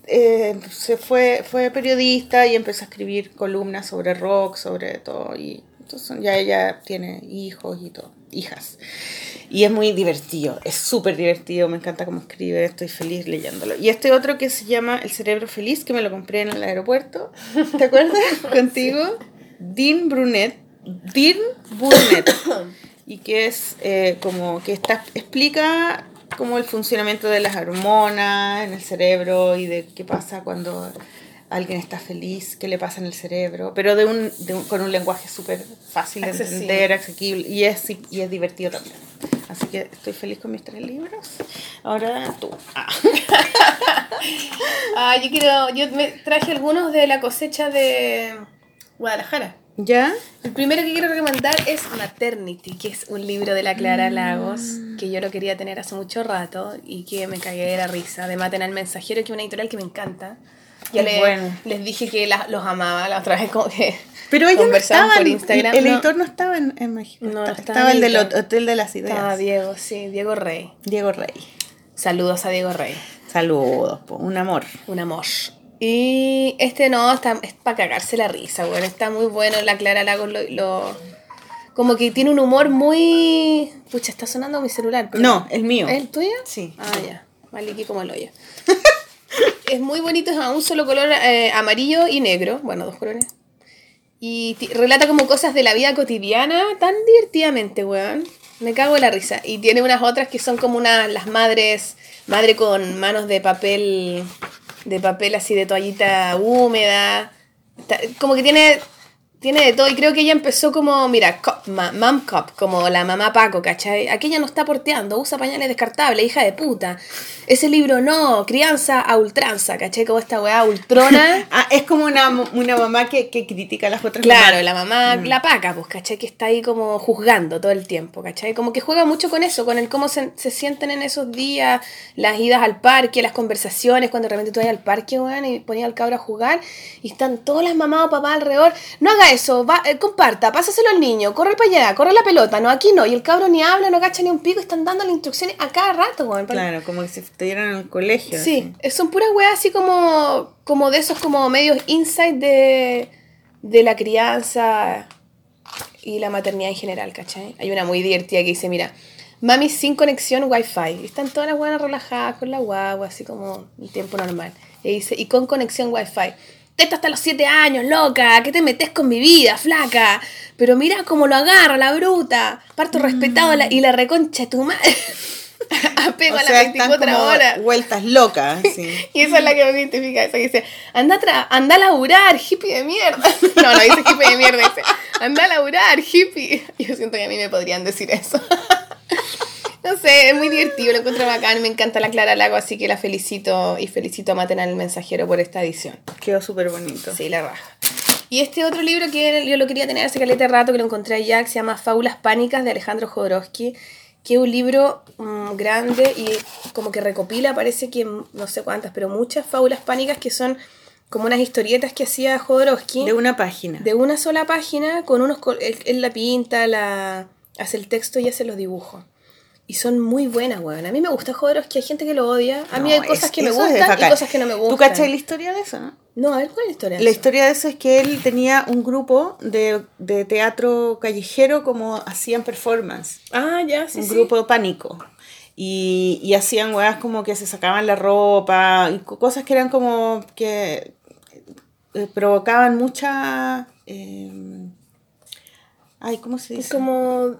eh, se fue, fue periodista y empezó a escribir columnas sobre rock, sobre todo. Y entonces ya ella tiene hijos y todo, hijas. Y es muy divertido, es súper divertido, me encanta cómo escribe, estoy feliz leyéndolo. Y este otro que se llama El cerebro feliz, que me lo compré en el aeropuerto, ¿te acuerdas? Contigo, Dean Brunet, Dean Burnett, y que es eh, como que está, explica como el funcionamiento de las hormonas en el cerebro y de qué pasa cuando alguien está feliz, qué le pasa en el cerebro, pero de un, de un- con un lenguaje súper fácil de Accesible. entender, asequible, y es, y es divertido también. Así que estoy feliz con mis tres libros. Ahora tú. Ah. Ah, yo quiero. Yo me traje algunos de la cosecha de Guadalajara. ¿Ya? El primero que quiero recomendar es Maternity, que es un libro de la Clara Lagos, que yo lo quería tener hace mucho rato y que me cagué de la risa. De Maten al Mensajero, que es una editorial que me encanta. Ya Es le- bueno. les dije que la- los amaba la otra vez, como que. Pero ella no por Instagram. El No, editor no estaba en, en México. No, estaba, el el del. Hotel de las Ideas. Estaba Diego, sí, Diego Rey. Diego Rey. Saludos a Diego Rey. Saludos, un amor. Un amor. Y este no, está, es para cagarse la risa, bueno, está muy bueno. La Clara Lagos lo, lo- Como que tiene un humor muy. Pucha, está sonando mi celular. pero- No, el mío. ¿Es el tuyo? Sí. Ah, ya. Vale, aquí como el hoyo. es muy bonito, es a un solo color eh, amarillo y negro. Bueno, dos colores. Y relata como cosas de la vida cotidiana tan divertidamente, weón. Me cago en la risa. Y tiene unas otras que son como unas, las madres, madre con manos de papel, de papel así de toallita húmeda. Como que tiene, tiene de todo. Y creo que ella empezó como, mira, cop, ma- mom cop, como la mamá Paco, ¿cachai? Aquella no está porteando, usa pañales descartables, hija de puta. Ese libro no, crianza a ultranza, ¿cachai? Como esta weá ultrona. Ah, es como una, una mamá que, que critica a las otras Claro, mamás. la mamá, la paca, pues, ¿cachai? Que está ahí como juzgando todo el tiempo, ¿cachai? Como que juega mucho con eso, con el cómo se, se sienten en esos días, las idas al parque, las conversaciones, cuando de repente tú vas al parque, weón, y ponías al cabro a jugar, y están todas las mamás o papás alrededor, no haga eso, va, eh, comparta, pásaselo al niño, corre para allá, corre la pelota, no, aquí no, y el cabro ni habla, no cacha ni un pico, están dando las instrucciones a cada rato, weón. Claro, como que si estuvieran en el colegio. Sí, son puras weas así como, como de esos como medios insight de, de la crianza y la maternidad en general, ¿cachai? Hay una muy divertida que dice, mira, mami sin conexión wifi. Están todas las buenas relajadas con la guagua, así como en tiempo normal. Y dice, y con conexión wifi. Teta hasta los siete años, loca, ¿qué te metes con mi vida, flaca? Pero mira cómo lo agarra la bruta. Parto respetado la- y la reconcha tu madre. Apego O a las sea, están 24 como horas. vueltas locas. sí. Y esa es la que me identifica, esa que dice, anda anda a laburar, hippie de mierda. No, no dice hippie de mierda, dice, anda a laburar, hippie. Yo siento que a mí me podrían decir eso. No sé, es muy divertido, lo encuentro bacán, me encanta la Clara Lago, así que la felicito y felicito a Matena el Mensajero por esta edición. Quedó súper bonito. Sí, la raja. Y este otro libro que yo lo quería tener hace caleta de rato, que lo encontré allá, que se llama Fábulas Pánicas de Alejandro Jodorowsky, que es un libro mm, grande y como que recopila, parece que mm, no sé cuántas, pero muchas fábulas pánicas que son como unas historietas que hacía Jodorowsky De una página. de una sola página con unos él, él la pinta, la hace el texto y hace los dibujos. Y son muy buenas, weón. A mí me gusta Jodorowsky, hay gente que lo odia. A mí No, hay cosas es- que me es gustan y cosas que no me gustan. ¿Tú cachai la historia de eso, no? No, a ver, ¿cuál es la historia? de La eso? historia de eso es que él tenía un grupo de, de teatro callejero como hacían performance. Ah, ya, sí, un sí. grupo de pánico. Y, y hacían weas como que se sacaban la ropa y co- cosas que eran como que eh, provocaban mucha... eh, ay, ¿cómo se Es dice? como,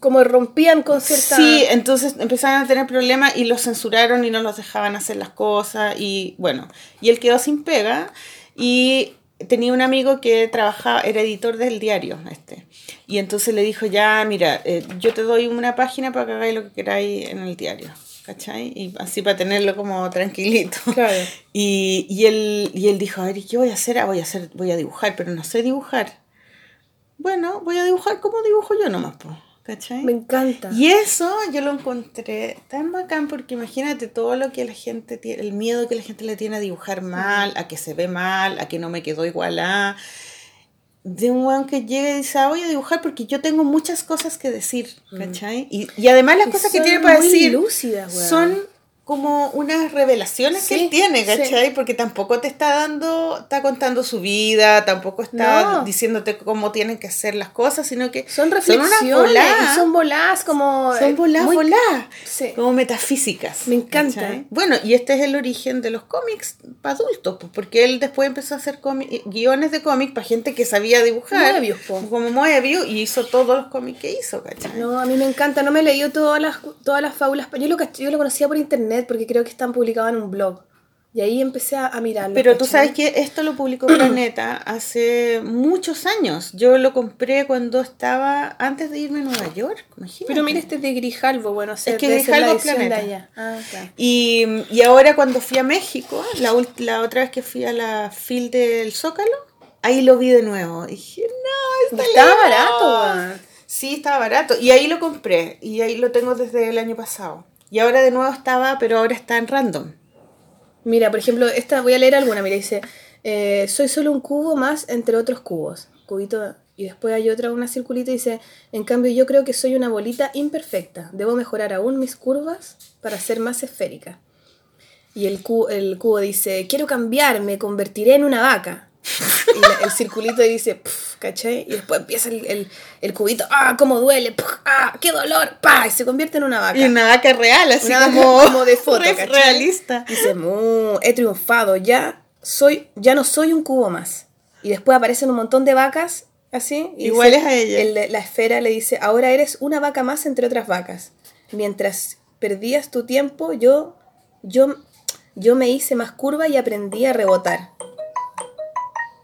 como rompían con cierta... Sí, entonces empezaron a tener problemas y los censuraron y no los dejaban hacer las cosas y bueno, y él quedó sin pega y tenía un amigo que trabajaba, era editor del diario este, y entonces le dijo ya, mira, eh, yo te doy una página para que hagáis lo que queráis en el diario, ¿cachai? Y así para tenerlo como tranquilito. Claro. Y, y, él, y él dijo, a ver, ¿y qué voy a hacer? Ah, voy a hacer, voy a dibujar, pero no sé dibujar. Bueno, voy a dibujar como dibujo yo nomás, po, ¿cachai? Me encanta. Y eso yo lo encontré tan bacán porque imagínate todo lo que la gente tiene, el miedo que la gente le tiene a dibujar mal, a que se ve mal, a que no me quedó igual a... De un weón que llega y dice, ah, voy a dibujar porque yo tengo muchas cosas que decir, ¿cachai? Y, y además las Y cosas que tiene para decir lúcidas, son como unas revelaciones que él tiene, sí. ¿cachai? Porque tampoco te está dando, está contando su vida, tampoco está No. diciéndote cómo tienen que hacer las cosas, sino que Son reflexiones voladas. y son voladas como... Son eh, voladas, muy- voladas, Sí. como metafísicas. Me encanta. ¿cachai? Bueno, y este es el origen de los cómics para adultos, pues, porque él después empezó a hacer cómi- guiones de cómics para gente que sabía dibujar, Moebius, como Moebius, y hizo todos los cómics que hizo, ¿cachai? No, a mí me encanta, no me he leído todas las, todas las fábulas. Yo lo, yo lo conocía por internet porque creo que están publicados en un blog. Y ahí empecé a, mirarlo. Pero tú sabes que esto lo publicó Planeta hace muchos años. Yo lo compré cuando estaba antes de irme a Nueva York. Imagínate. Pero mira este es de Grijalvo, bueno, Es que Grijalvo es Planeta. allá. Ah, claro. Y, y ahora cuando fui a México, la, la otra vez que fui a la FIL del Zócalo, ahí lo vi de nuevo. Dije, no, está Estaba lejos". barato, weón. Sí, estaba barato. Y ahí lo compré. Y ahí lo tengo desde el año pasado. Y ahora de nuevo estaba, pero ahora está en random. Mira, por ejemplo, esta voy a leer alguna. Mira, dice: eh, Soy solo un cubo más entre otros cubos. Cubito. Y después hay otra, una circulita, dice: En cambio, yo creo que soy una bolita imperfecta. Debo mejorar aún mis curvas para ser más esférica. Y el, el cubo dice: Quiero cambiar, me convertiré en una vaca. Y la- el circulito dice: "Puf", ¿cachai? Y después empieza el, el, el cubito: ¡Ah, cómo duele! Puf, ¡Ah, qué dolor! ¡Pah! Y se convierte en una vaca. Y una vaca real, así Una vaca como, como de foto, ¿cachai? realista. Dice, "Mu, he triunfado, ya soy, ya no soy un cubo más. Y después aparecen un montón de vacas, así. y Iguales dice- a ella. el la esfera le dice, ahora eres una vaca más entre otras vacas. Mientras perdías tu tiempo, yo, yo, yo me hice más curva y aprendí a rebotar.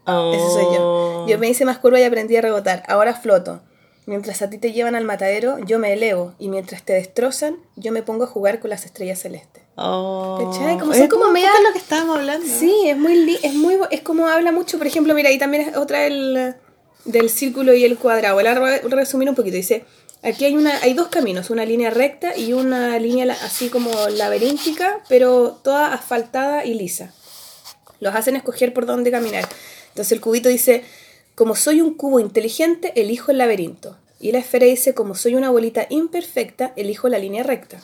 Ese soy Oh. yo. Yo me hice más curva y aprendí a rebotar. Ahora floto. Mientras a ti te llevan al matadero, yo me elevo. Y mientras te destrozan, yo me pongo a jugar con las estrellas celestes. Oh. ¿Cachai? Como Es como media- lo que estábamos hablando. Sí, es muy, li- es muy, es como habla mucho, por ejemplo, mira, ahí también es otra del, del círculo y el cuadrado. Voy a re- resumir un poquito. Dice, aquí hay una, hay dos caminos, una línea recta y una línea la- así como laberíntica, pero toda asfaltada y lisa. Los hacen escoger por dónde caminar. Entonces el cubito dice, como soy un cubo inteligente, elijo el laberinto. Y la esfera dice, como soy una bolita imperfecta, elijo la línea recta.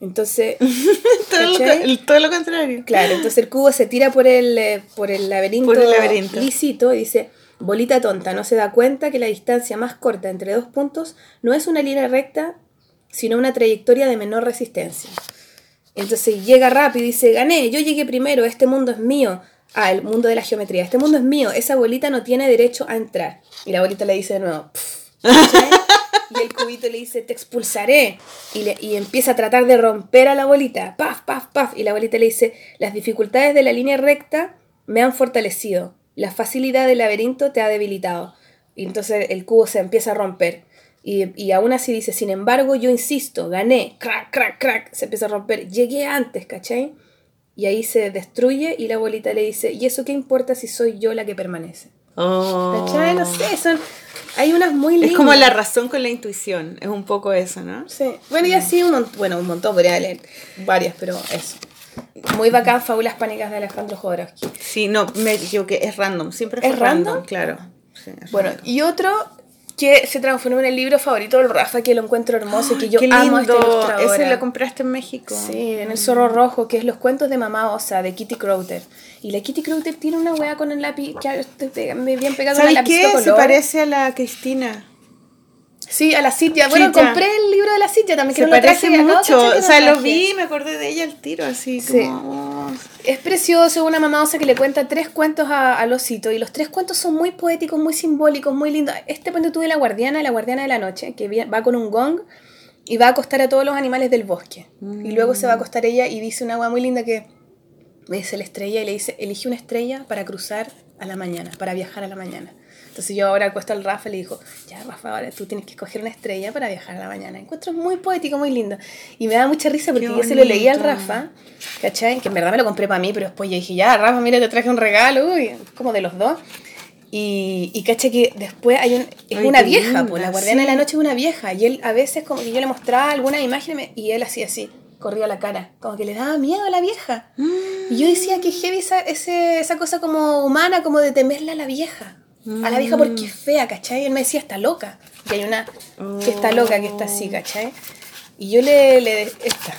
Entonces, todo, lo, el- todo lo contrario. Claro, entonces el cubo se tira por el, eh, por el laberinto, Por el laberinto. lisito y dice, Bolita tonta no se da cuenta que la distancia más corta entre dos puntos no es una línea recta, sino una trayectoria de menor resistencia. Entonces llega rápido y dice, gané, yo llegué primero, este mundo es mío. El mundo de la geometría, este mundo es mío, esa bolita no tiene derecho a entrar. Y la bolita le dice de nuevo. Y el cubito le dice, te expulsaré. Y, le- y empieza a tratar de romper a la bolita. Paf, paf, paf. Y la bolita le dice, las dificultades de la línea recta me han fortalecido. La facilidad del laberinto te ha debilitado. Y entonces el cubo se empieza a romper. Y, y aún así dice, sin embargo, yo insisto, gané. Crack, crack, crack. Se empieza a romper. Llegué antes, ¿cachai? Y ahí se destruye y la bolita le dice, ¿y eso qué importa si soy yo la que permanece? Oh. No sé, son... Hay unas muy lindas. Es como la razón con la intuición. Es un poco eso, ¿no? Sí. Bueno, y así un, bueno, un montón, podría leer varias, pero eso. Muy bacán, Fábulas Pánicas de Alejandro Jodorowsky. Sí, no, me equivoqué. Es random. Siempre ¿Es fue random? random? Claro. Sí, es Bueno, random. y otro que se transformó en el libro favorito del Rafa, que lo encuentro hermoso y que yo amo ilustradora. Ese lo compraste en México. Sí, en el Zorro Rojo, que es Los cuentos de Mamá Osa, de Kitty Crowder. Y la Kitty Crowder tiene una weá con el lápiz, que me bien pegado ¿Sabes qué? color. Se parece a la Cristina. Sí, a la Cintia. Bueno, compré el libro de la Cintia también, que Se no lo traje parece mucho. O sea, lo vi y me acordé de ella al tiro, así Sí. como... Es precioso, una mamá osa que le cuenta tres cuentos a- osito y los tres cuentos son muy poéticos, muy simbólicos, muy lindos. Este cuento tuve la guardiana, la guardiana de la noche, que va con un gong y va a acostar a todos los animales del bosque. Y luego se va a acostar ella y dice una agua muy linda que dice la estrella y le dice, elige una estrella para cruzar a la mañana, para viajar a la mañana. Entonces yo ahora acuesto al Rafa y le digo, ya Rafa, ahora tú tienes que escoger una estrella para viajar a la mañana. Encuentro muy poético, muy lindo. Y me da mucha risa porque yo se lo leí al. Rafa, ¿cachai? Que en verdad me lo compré para mí, pero después yo dije, ya Rafa, mira, te traje un regalo, uy, como de los dos. Y, y caché que después hay un, es Ay, una vieja, linda, pues la guardiana sí. de la noche es una vieja. Y él a veces como que yo le mostraba alguna imagen y él hacía así, corría la cara, como que le daba miedo a la vieja. Y yo decía que heavy esa, ese- esa cosa como humana, como de temerla a la vieja. A la vieja porque es fea, ¿cachai? Y él me decía, está loca. Y hay una que está loca, que está así, ¿cachai? Y yo le... le esta.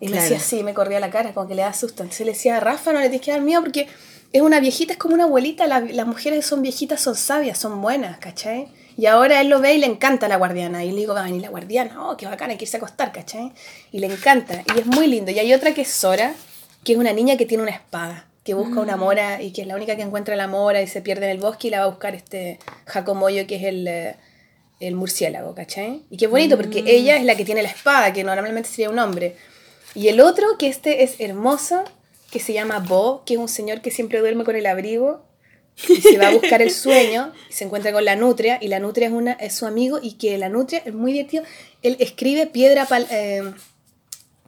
Y me Claro. hacía así, me corría la cara, como que le da susto. Entonces le decía, Rafa, no le tienes que dar miedo porque es una viejita, es como una abuelita. la- las mujeres son viejitas, son sabias, son buenas, ¿cachai? Y ahora él lo ve y le encanta la guardiana. Y le digo, va a venir la guardiana, oh, qué bacana, hay que irse a acostar, ¿cachai? Y le encanta. Y es muy lindo. Y hay otra que es Sora, que es una niña que tiene una espada, que busca una mora y que es la única que encuentra la mora y se pierde en el bosque y la va a buscar este Jacomoyo, que es el, eh, el murciélago, ¿cachai? Y qué bonito, porque ella es la que tiene la espada, que normalmente sería un hombre. Y el otro, que este es hermoso, que se llama Bo, que es un señor que siempre duerme con el abrigo y se va a buscar el sueño y se encuentra con la nutria y la nutria es, una, es su amigo y que la nutria es muy divertido. Él escribe piedra, pal- eh,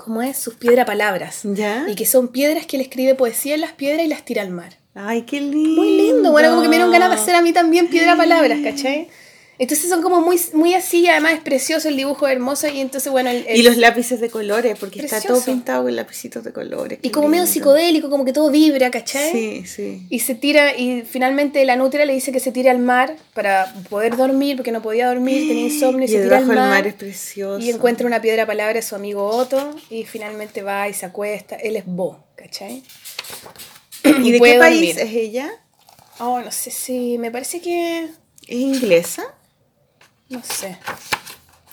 ¿cómo es? Sus piedra palabras. ¿Ya? Y que son piedras que él escribe poesía en las piedras y las tira al mar. Ay, qué lindo. Muy lindo, bueno, como que me dieron ganas de hacer a mí también piedra palabras, ¿cachai? Entonces son como muy, muy así y además es precioso el dibujo hermoso y entonces bueno el, el- Y los lápices de colores, porque está todo pintado con lapicitos de colores. y como medio psicodélico, como que todo vibra, ¿cachai? Sí, sí. Y se tira, y finalmente la nutria le dice que se tire al mar para poder dormir, porque no podía dormir, tenía insomnio, y, Y se tira al debajo mar. del mar es precioso. y encuentra una piedra palabra de su amigo Otto, y finalmente va y se acuesta. Él es Bo, ¿cachai? ¿Y de puede qué país es ella? Oh, no sé si, me parece que, ¿Es inglesa? No sé.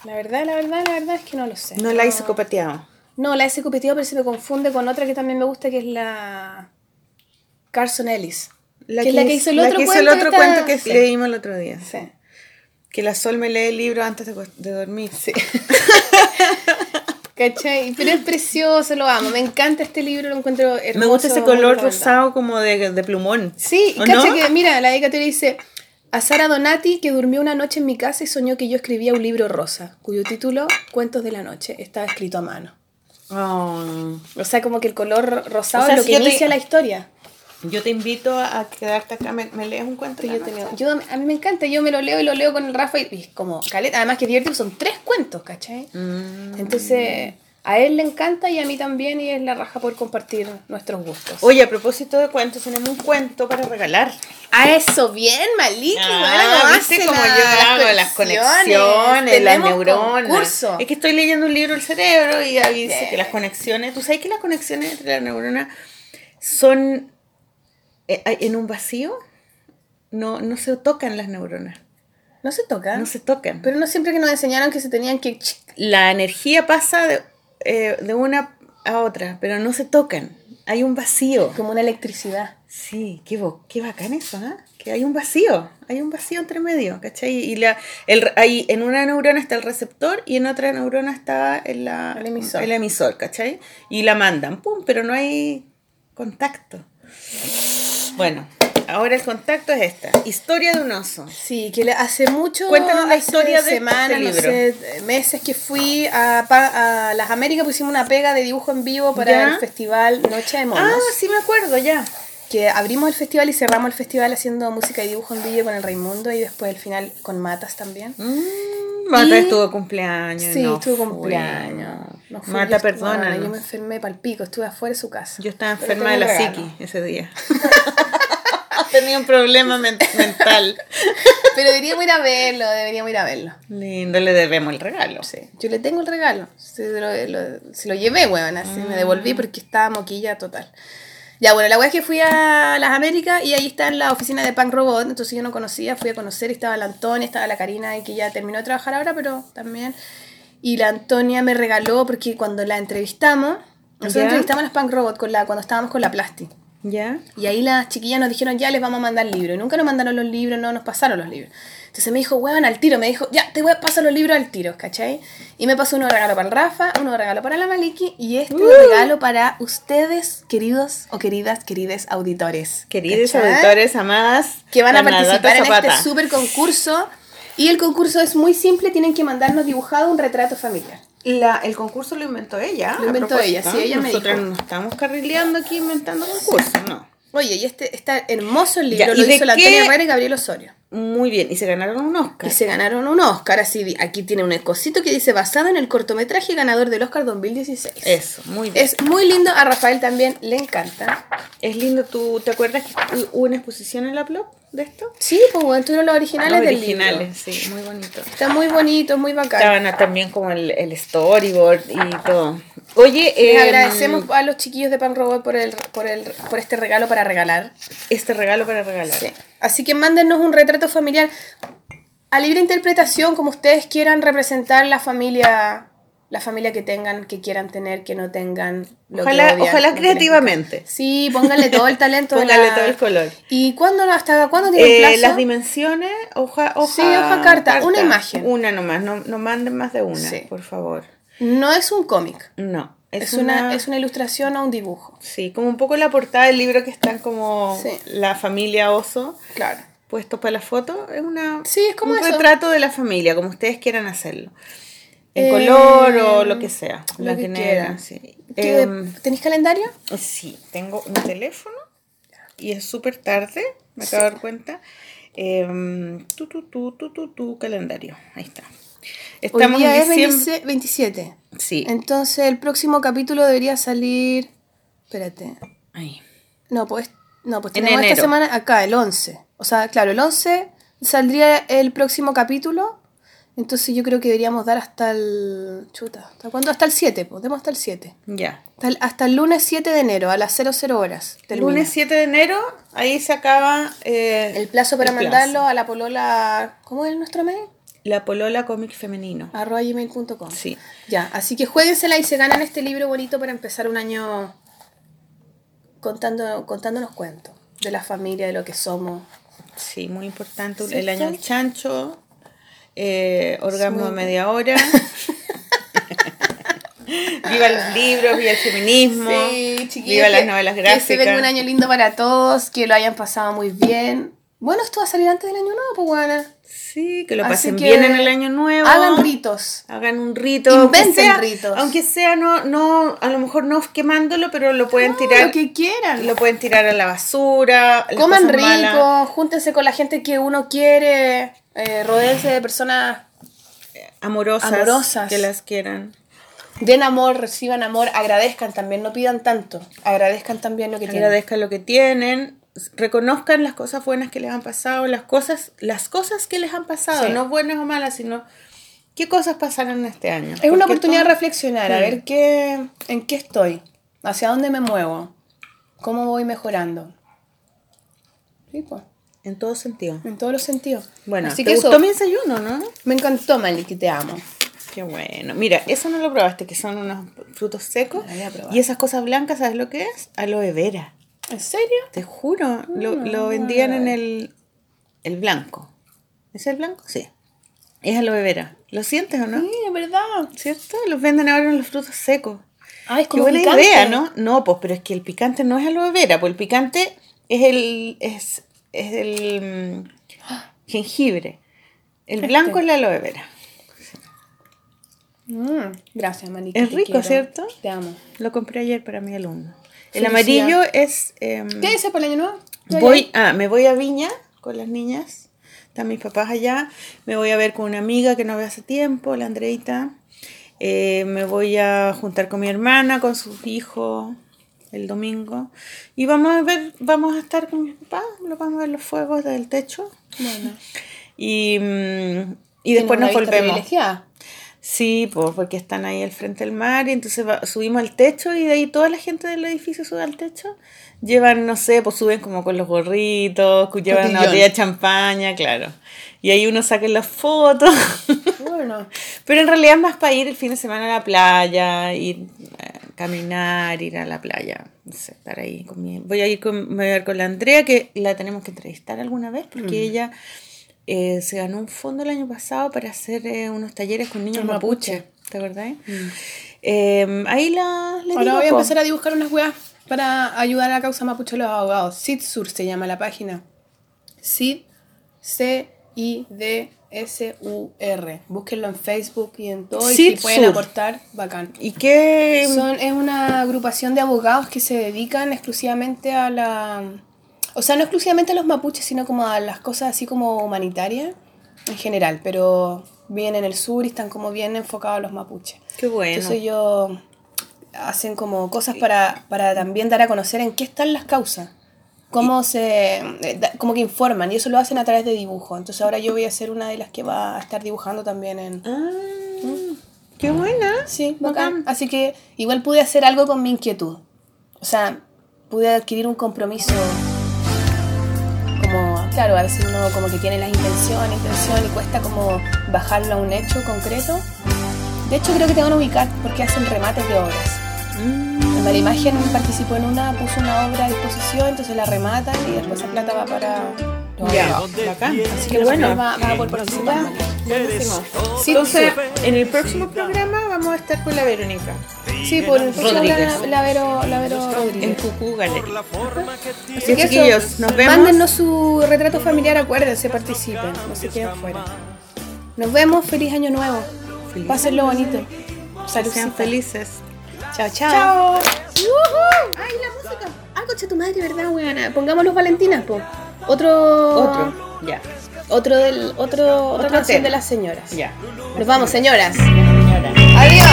La verdad, la verdad, la verdad es que no lo sé. No la hizo copateado. No, la S competitiva, pero se me confunde con otra que también me gusta, que es la Carson Ellis. La que es la que hizo el la otro que hizo cuento el otro cuento que Sí. leímos el otro día. Sí. Que la Sol me lee el libro antes de, dormir. Sí. ¿Cachai? Pero es precioso, lo amo. Me encanta este libro, lo encuentro hermoso. Me gusta ese color rosado como de, de plumón. Sí, y ¿O cacha no? que, mira, la dedicatoria dice: A Sara Donati, que durmió una noche en mi casa y soñó que yo escribía un libro rosa, cuyo título, Cuentos de la Noche, estaba escrito a mano. Oh. O sea, como que el color rosado O sea, es lo si que yo te- inicia la historia. Yo te invito a quedarte acá. ¿Me, me lees un cuento? Yo, te leo. Yo- a mí me encanta, yo me lo leo y lo leo con el Rafa y, y como caleta. Además que es divertido, son tres cuentos, ¿cachai? Mm. Entonces, a él le encanta y a mí también y es la raja por compartir nuestros gustos. Oye, a propósito de cuentos, tenemos un cuento para regalar. A eso, bien, Maliki. Ah, ¿viste como yo hago las conexiones, las neuronas? concurso. Es que estoy leyendo un libro del cerebro y ahí dice que las conexiones, tú sabes que las conexiones entre las neuronas son eh, en un vacío. no, no se tocan las neuronas. No se toca. No se tocan. Pero no siempre que nos enseñaron que se tenían que... La energía pasa de, eh, de una a otra, pero no se tocan. Hay un vacío. Como una electricidad. Sí, qué, qué bacán eso, ¿ah? Que hay un vacío, hay un vacío entre medio, ¿cachai? Y la, el, hay, en una neurona está el receptor y en otra neurona está el, la- El emisor. el emisor, ¿cachai? Y la mandan, pum, pero no hay contacto. Bueno, ahora el contacto es esta. Historia de un oso. Sí, que hace mucho, Cuéntanos la hace historia de semanas, este no libro. sé, meses que fui a, Las Américas, pusimos una pega de dibujo en vivo para ¿Ya? el festival Noche de Monos. Ah, sí me acuerdo, ya. Que abrimos el festival y cerramos el festival haciendo música y dibujo en vivo con el Raimundo y después el final con Matas también. Mm, Mata Y- estuvo cumpleaños. Sí, no tuvo fue. cumpleaños. No fui, Mata, perdónanos. yo me enfermé pal pico, estuve afuera de su casa. Yo estaba enferma de la psiqui ese día. Tenía un problema men- mental. Pero deberíamos ir a verlo, deberíamos ir a verlo. Lindo, le debemos el regalo. Sí, yo le tengo el regalo. Se lo, lo- se lo llevé, weón, así me devolví porque estaba moquilla total. Ya, bueno, la weá es que fui a las Américas y ahí está en la oficina de Punk Robot, entonces yo no conocía, fui a conocer, estaba la Antonia, estaba la Karina, y que ya terminó de trabajar ahora, pero también. Y la Antonia me regaló, porque cuando la entrevistamos, nosotros Ya. entrevistamos a las Punk Robot con la, cuando estábamos con la Plasti. ¿Ya? Y ahí las chiquillas nos dijeron, ya les vamos a mandar libros. Y nunca nos mandaron los libros, no nos pasaron los libros. Entonces me dijo, weón, al tiro. Me dijo, ya, te voy a pasar los libros al tiro, ¿cachai? Y me pasó uno de regalo para el Rafa, uno de regalo para la Maliki y este de regalo para ustedes, queridos o queridas, querides auditores. Queridos ¿cachai? auditores, amadas. Que van a participar en Zapata. este súper concurso. Y el concurso es muy simple, tienen que mandarnos dibujado un retrato familiar. La, el concurso lo inventó ella. Lo inventó ella, sí, ella me Nosotros dijo. no estamos carrileando aquí inventando concursos, no. Oye, y este está hermoso el libro, Ya, ¿y lo hizo la qué- Antonia Herrera y Gabriel Osorio. Muy bien, y se ganaron un Oscar. Y se ganaron un Oscar, así aquí tiene un cosito que dice basado en el cortometraje ganador del Oscar 2016. Eso, muy bien. Es muy lindo, a Rafael también le encanta. Es lindo, ¿tú te acuerdas que hu- hubo una exposición en la Plop de esto? Sí, pues bueno, tuvieron los originales Los del originales, libro. sí, muy bonito. Está muy bonito, muy bacán. Estaban también como el, el storyboard y todo. Oye, Les em, agradecemos a los chiquillos de Pan Robot por, el, por, el, por este regalo para regalar. este regalo para regalar. Sí. Así que mándenos un retrato familiar a libre interpretación, como ustedes quieran representar la familia, la familia que tengan, que quieran tener, que no tengan. Lo que odian, ojalá que creativamente. Sí, pónganle todo el talento. la- todo el color. ¿Y cuándo, hasta cuándo tienen Eh, plazo? las dimensiones, hoja, hoja, Sí, hoja carta, una imagen. Una nomás, no, no manden más de una, Sí. por favor. No es un cómic. No, es, Es, una, es una ilustración o un dibujo. Sí, como un poco la portada del libro que están como Sí. la familia oso Claro. puestos para la foto. Es una, Sí, es como un eso. retrato de la familia, como ustedes quieran hacerlo. En Eh, color o lo que sea. lo que quieran. sí. ¿Qué- Em, ¿Tenéis calendario? Sí, tengo un teléfono y es súper tarde, me acabo de dar cuenta. Em, tu, tu, tu, tu, tu, tu, calendario, ahí está. Estamos Hoy día en es diciembre. 26 27. Sí, Entonces el próximo capítulo debería salir. Espérate. ahí. No, pues, no, pues En tenemos esta semana acá, el 11. O sea, claro, el 11 saldría el próximo capítulo. Entonces yo creo que deberíamos dar hasta el. Chuta, ¿hasta cuándo? Hasta el 7, pues, demos hasta el 7. Ya. Hasta el, hasta el lunes 7 de enero, a las 00 horas. El lunes 7 de enero, ahí se acaba eh, El plazo para el plazo. mandarlo a la polola. ¿Cómo es nuestro mail? La polola cómic femenino. arroba gmail.com. Sí. Ya, así que jueguensela y se ganan este libro bonito para empezar un año contando, contándonos cuentos de la familia, de lo que somos. Sí, muy importante. El año del chancho, eh, orgasmo a media hora. viva los libros, viva el feminismo. viva las novelas gráficas. Que se venga un año lindo para todos, que lo hayan pasado muy bien. Bueno, esto va a salir antes del año nuevo, pues buena. Sí, que lo Así pasen que bien en el año nuevo. Hagan ritos. Hagan un rito. Inventen sea- ritos. Aunque sea, no, no, a lo mejor no quemándolo, pero lo pueden No, tirar. lo que quieran. Lo pueden tirar a la basura. Coman rico, malas, júntense con la gente que uno quiere, eh, rodeense de personas, amorosas, Amorosas. Que las quieran. den amor, reciban amor, agradezcan también, no pidan tanto, agradezcan también lo que tienen. Agradezcan lo que tienen. Reconozcan las cosas buenas que les han pasado, las cosas, las cosas que les han pasado, Sí. no buenas o malas, sino qué cosas pasaron este año. Es una oportunidad de reflexionar, a Mm. ver qué, en qué estoy, hacia dónde me muevo, cómo voy mejorando. Sí, pues. En todo sentido. En todos los sentidos. Bueno, Así ¿te que gustó eso, mi desayuno, no? me encantó, Maliki, te amo. Qué bueno. Mira, eso no lo probaste, que son unos frutos secos. Y esas cosas blancas, ¿sabes lo que es? Aloe vera. ¿En serio? Te juro, lo, Mm, lo vendían en el, el blanco. ¿Es el blanco? Sí. Es aloe vera. ¿Lo sientes o no? Sí, es verdad. ¿Cierto? Los venden ahora en los frutos secos. Ah, es Qué como buena picante. idea, ¿no? No, pues, pero es que el picante no es aloe vera, pues el picante es el, es, es el mm, jengibre. El Este. blanco es la aloe vera. Mm, gracias, Maliki. Es rico, quiero. ¿cierto? Te amo. Lo compré ayer para mi alumno. El Felicidad. amarillo es... em, ¿Qué dice para el año nuevo? ¿Ya, Voy, ah, me voy a Viña con las niñas. Están mis papás allá. Me voy a ver con una amiga que no veo hace tiempo, la Andreita. Eh, me voy a juntar con mi hermana, con sus hijos el domingo. Y vamos a ver, vamos a estar con mis papás. Lo vamos a ver los fuegos del techo. Bueno. Y, mm, y después una nos volvemos. Sí, pues porque están ahí al frente del mar y entonces va- subimos al techo y de ahí toda la gente del edificio sube al techo. Llevan, no sé, pues suben como con los gorritos, llevan una Cotillón. botella de champaña, claro. Y ahí uno saca las fotos. Bueno. Pero en realidad es más para ir el fin de semana a la playa, ir a caminar, ir a la playa. No sé, estar ahí con mi... Voy a ir con, me voy a ir con la Andrea, que la tenemos que entrevistar alguna vez, porque ella eh, se ganó un fondo el año pasado para hacer eh, unos talleres con niños mapuche. mapuche. ¿Te acordás? Eh, ahí la le Ahora digo, voy a empezar a dibujar unas weas para ayudar a la causa mapuche de los abogados. SIDSUR se llama la página. SID, C-I-D-S-U-R. Búsquenlo en Facebook y en todo. Y si pueden aportar, bacán. ¿Y qué? Son, es una agrupación de abogados que se dedican exclusivamente a la... O sea, no exclusivamente a los mapuches, sino como a las cosas así como humanitarias en general, pero viven en el sur y están como bien enfocados a los mapuches. Qué bueno. Entonces ellos hacen como cosas para, para también dar a conocer en qué están las causas. Cómo se... eh, como que informan y eso lo hacen a través de dibujo. Entonces ahora yo voy a ser una de las que va a estar dibujando también en... Ah, qué buena. Sí, Bacán. bacán. Así que igual pude hacer algo con mi inquietud. O sea, pude adquirir un compromiso como, claro, a veces uno como que tiene la intención, intención y cuesta como bajarlo a un hecho concreto. De hecho creo que te van a ubicar porque hacen remates de obras. La imagen participó en una, puso una obra a disposición, entonces la rematan y después esa plata va para los Ya, abogados. bacán. Así Que bueno. va, va a poder participar. Buenísimo. Sí, Entonces, en el próximo programa vamos a estar con la Verónica. Sí, por el próximo la, la Vero, la Vero En. Cucú Gallery. Así que chiquillos, eso, nos vemos. Mándennos su retrato familiar, acuérdense, participen, no se queden fuera. Nos vemos, feliz año nuevo. Feliz Pásenlo bonito. Sean Saludcita. felices. Chao, chao. Chao. ¡Ay, la música! Ah, coche tu madre, ¿verdad, weona? Pongamos los Valentinas, po. Otro. Otro. Ya. Otro del. Otro, otra Otro canción tema. de las señoras. Ya. Nos vamos, señoras. Señora. Adiós.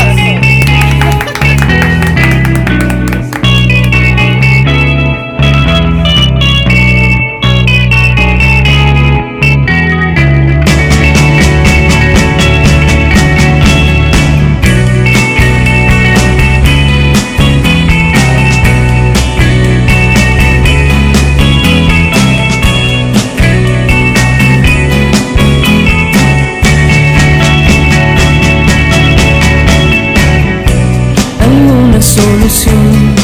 Solución.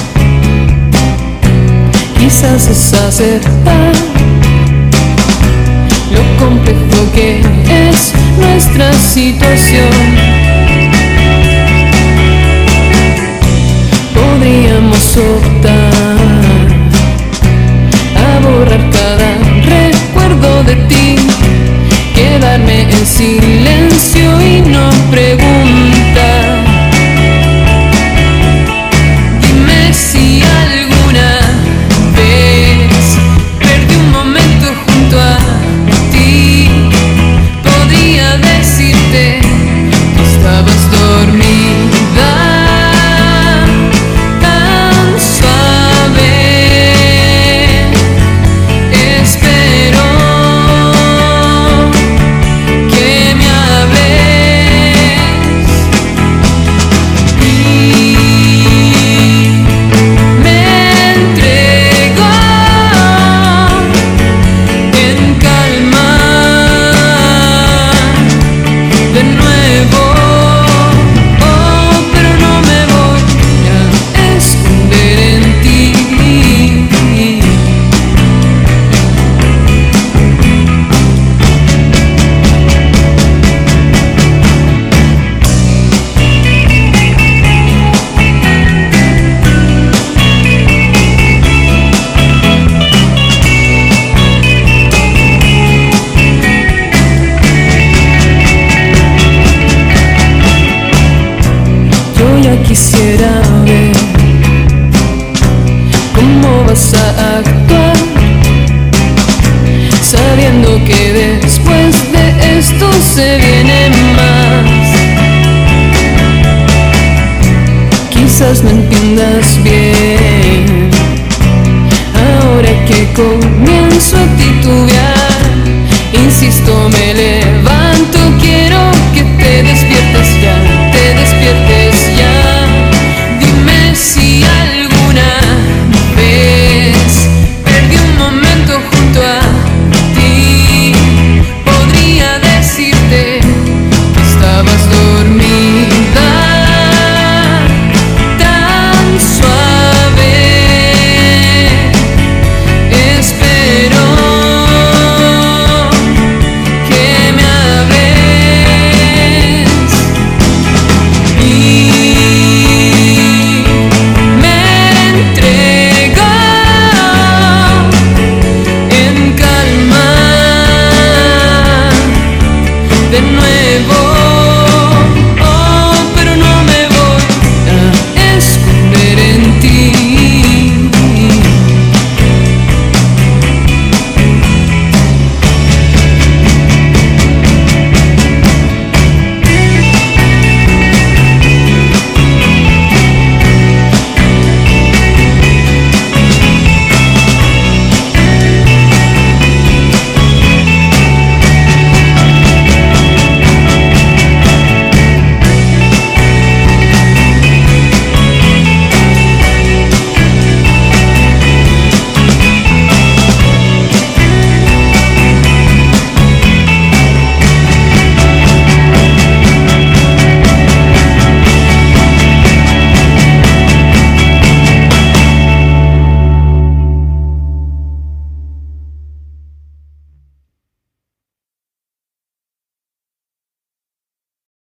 Quizás es aceptar lo complejo que es nuestra situación. Podríamos optar a borrar cada recuerdo de ti, quedarme en silencio y no preguntar.